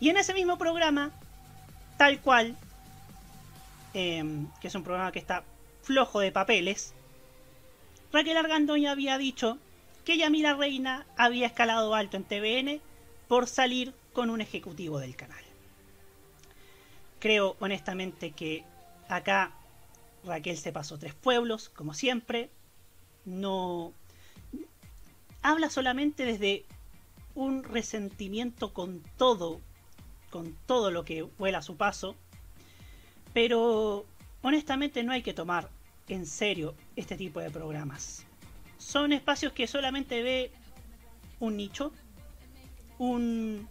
Y en ese mismo programa, tal cual, em, que es un programa que está flojo de papeles, Raquel Argandoña había dicho que Yamila Reina había escalado alto en TVN por salir con un ejecutivo del canal. Creo honestamente que acá Raquel se pasó tres pueblos, como siempre. No habla solamente desde un resentimiento con todo, con todo lo que vuela a su paso. Pero honestamente no hay que tomar en serio este tipo de programas. Son espacios que solamente ve un nicho, un,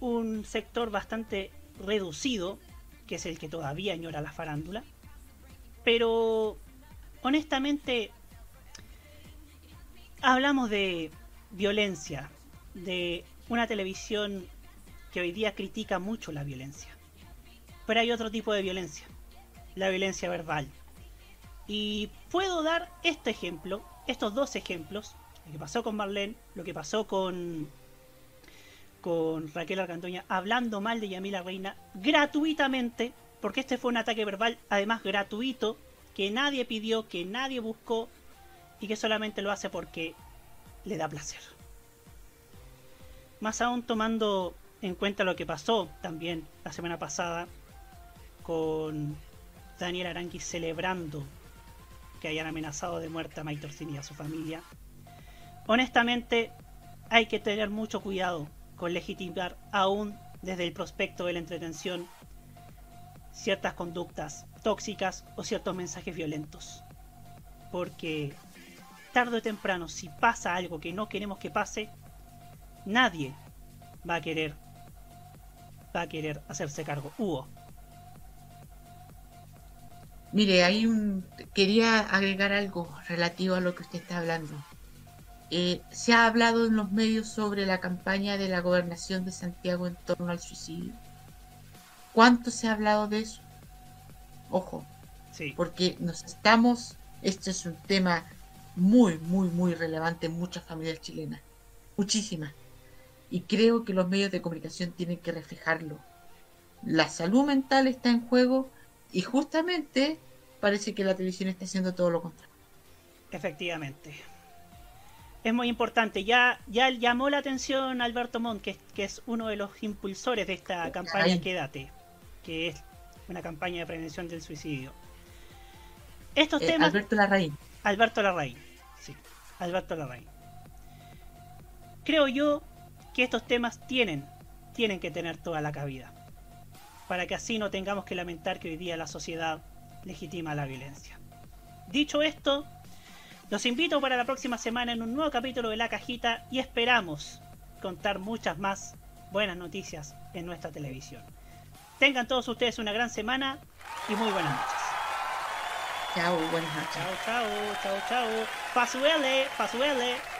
un sector bastante reducido, que es el que todavía añora la farándula. Pero honestamente hablamos de violencia, de una televisión que hoy día critica mucho la violencia. Pero hay otro tipo de violencia, la violencia verbal. Y puedo dar este ejemplo, estos dos ejemplos, lo que pasó con Marlene, lo que pasó con con Raquel Argandoña hablando mal de Yamila Reina gratuitamente, porque este fue un ataque verbal además gratuito, que nadie pidió, que nadie buscó y que solamente lo hace porque le da placer. Más aún tomando en cuenta lo que pasó también la semana pasada con Daniel Aranqui celebrando que hayan amenazado de muerte a Maitorcini y a su familia. Honestamente, hay que tener mucho cuidado con legitimar aún desde el prospecto de la entretención ciertas conductas tóxicas o ciertos mensajes violentos. Porque tarde o temprano, si pasa algo que no queremos que pase, nadie va a querer va a querer hacerse cargo. Hugo. Mire, hay un quería agregar algo relativo a lo que usted está hablando. Eh, se ha hablado en los medios sobre la campaña de la gobernación de Santiago en torno al suicidio. ¿Cuánto se ha hablado de eso? Ojo, sí. porque nos estamos, este es un tema muy, muy, muy relevante en muchas familias chilenas, muchísimas. Y creo que los medios de comunicación tienen que reflejarlo. La salud mental está en juego y justamente parece que la televisión está haciendo todo lo contrario. Efectivamente. Es muy importante. Ya, ya llamó la atención Alberto Montt, que, es uno de los impulsores de esta campaña Quédate, que es una campaña de prevención del suicidio. Estos eh, temas. Alberto Larraín. Alberto Larraín, sí. Alberto Larraín. Creo yo que estos temas tienen, tienen que tener toda la cabida. Para que así no tengamos que lamentar que hoy día la sociedad legitima la violencia. Dicho esto, los invito para la próxima semana en un nuevo capítulo de La Cajita y esperamos contar muchas más buenas noticias en nuestra televisión. Tengan todos ustedes una gran semana y muy buenas noches. Chao, buenas noches. Chao, chao, chao, chao. Pasuele, pasuele.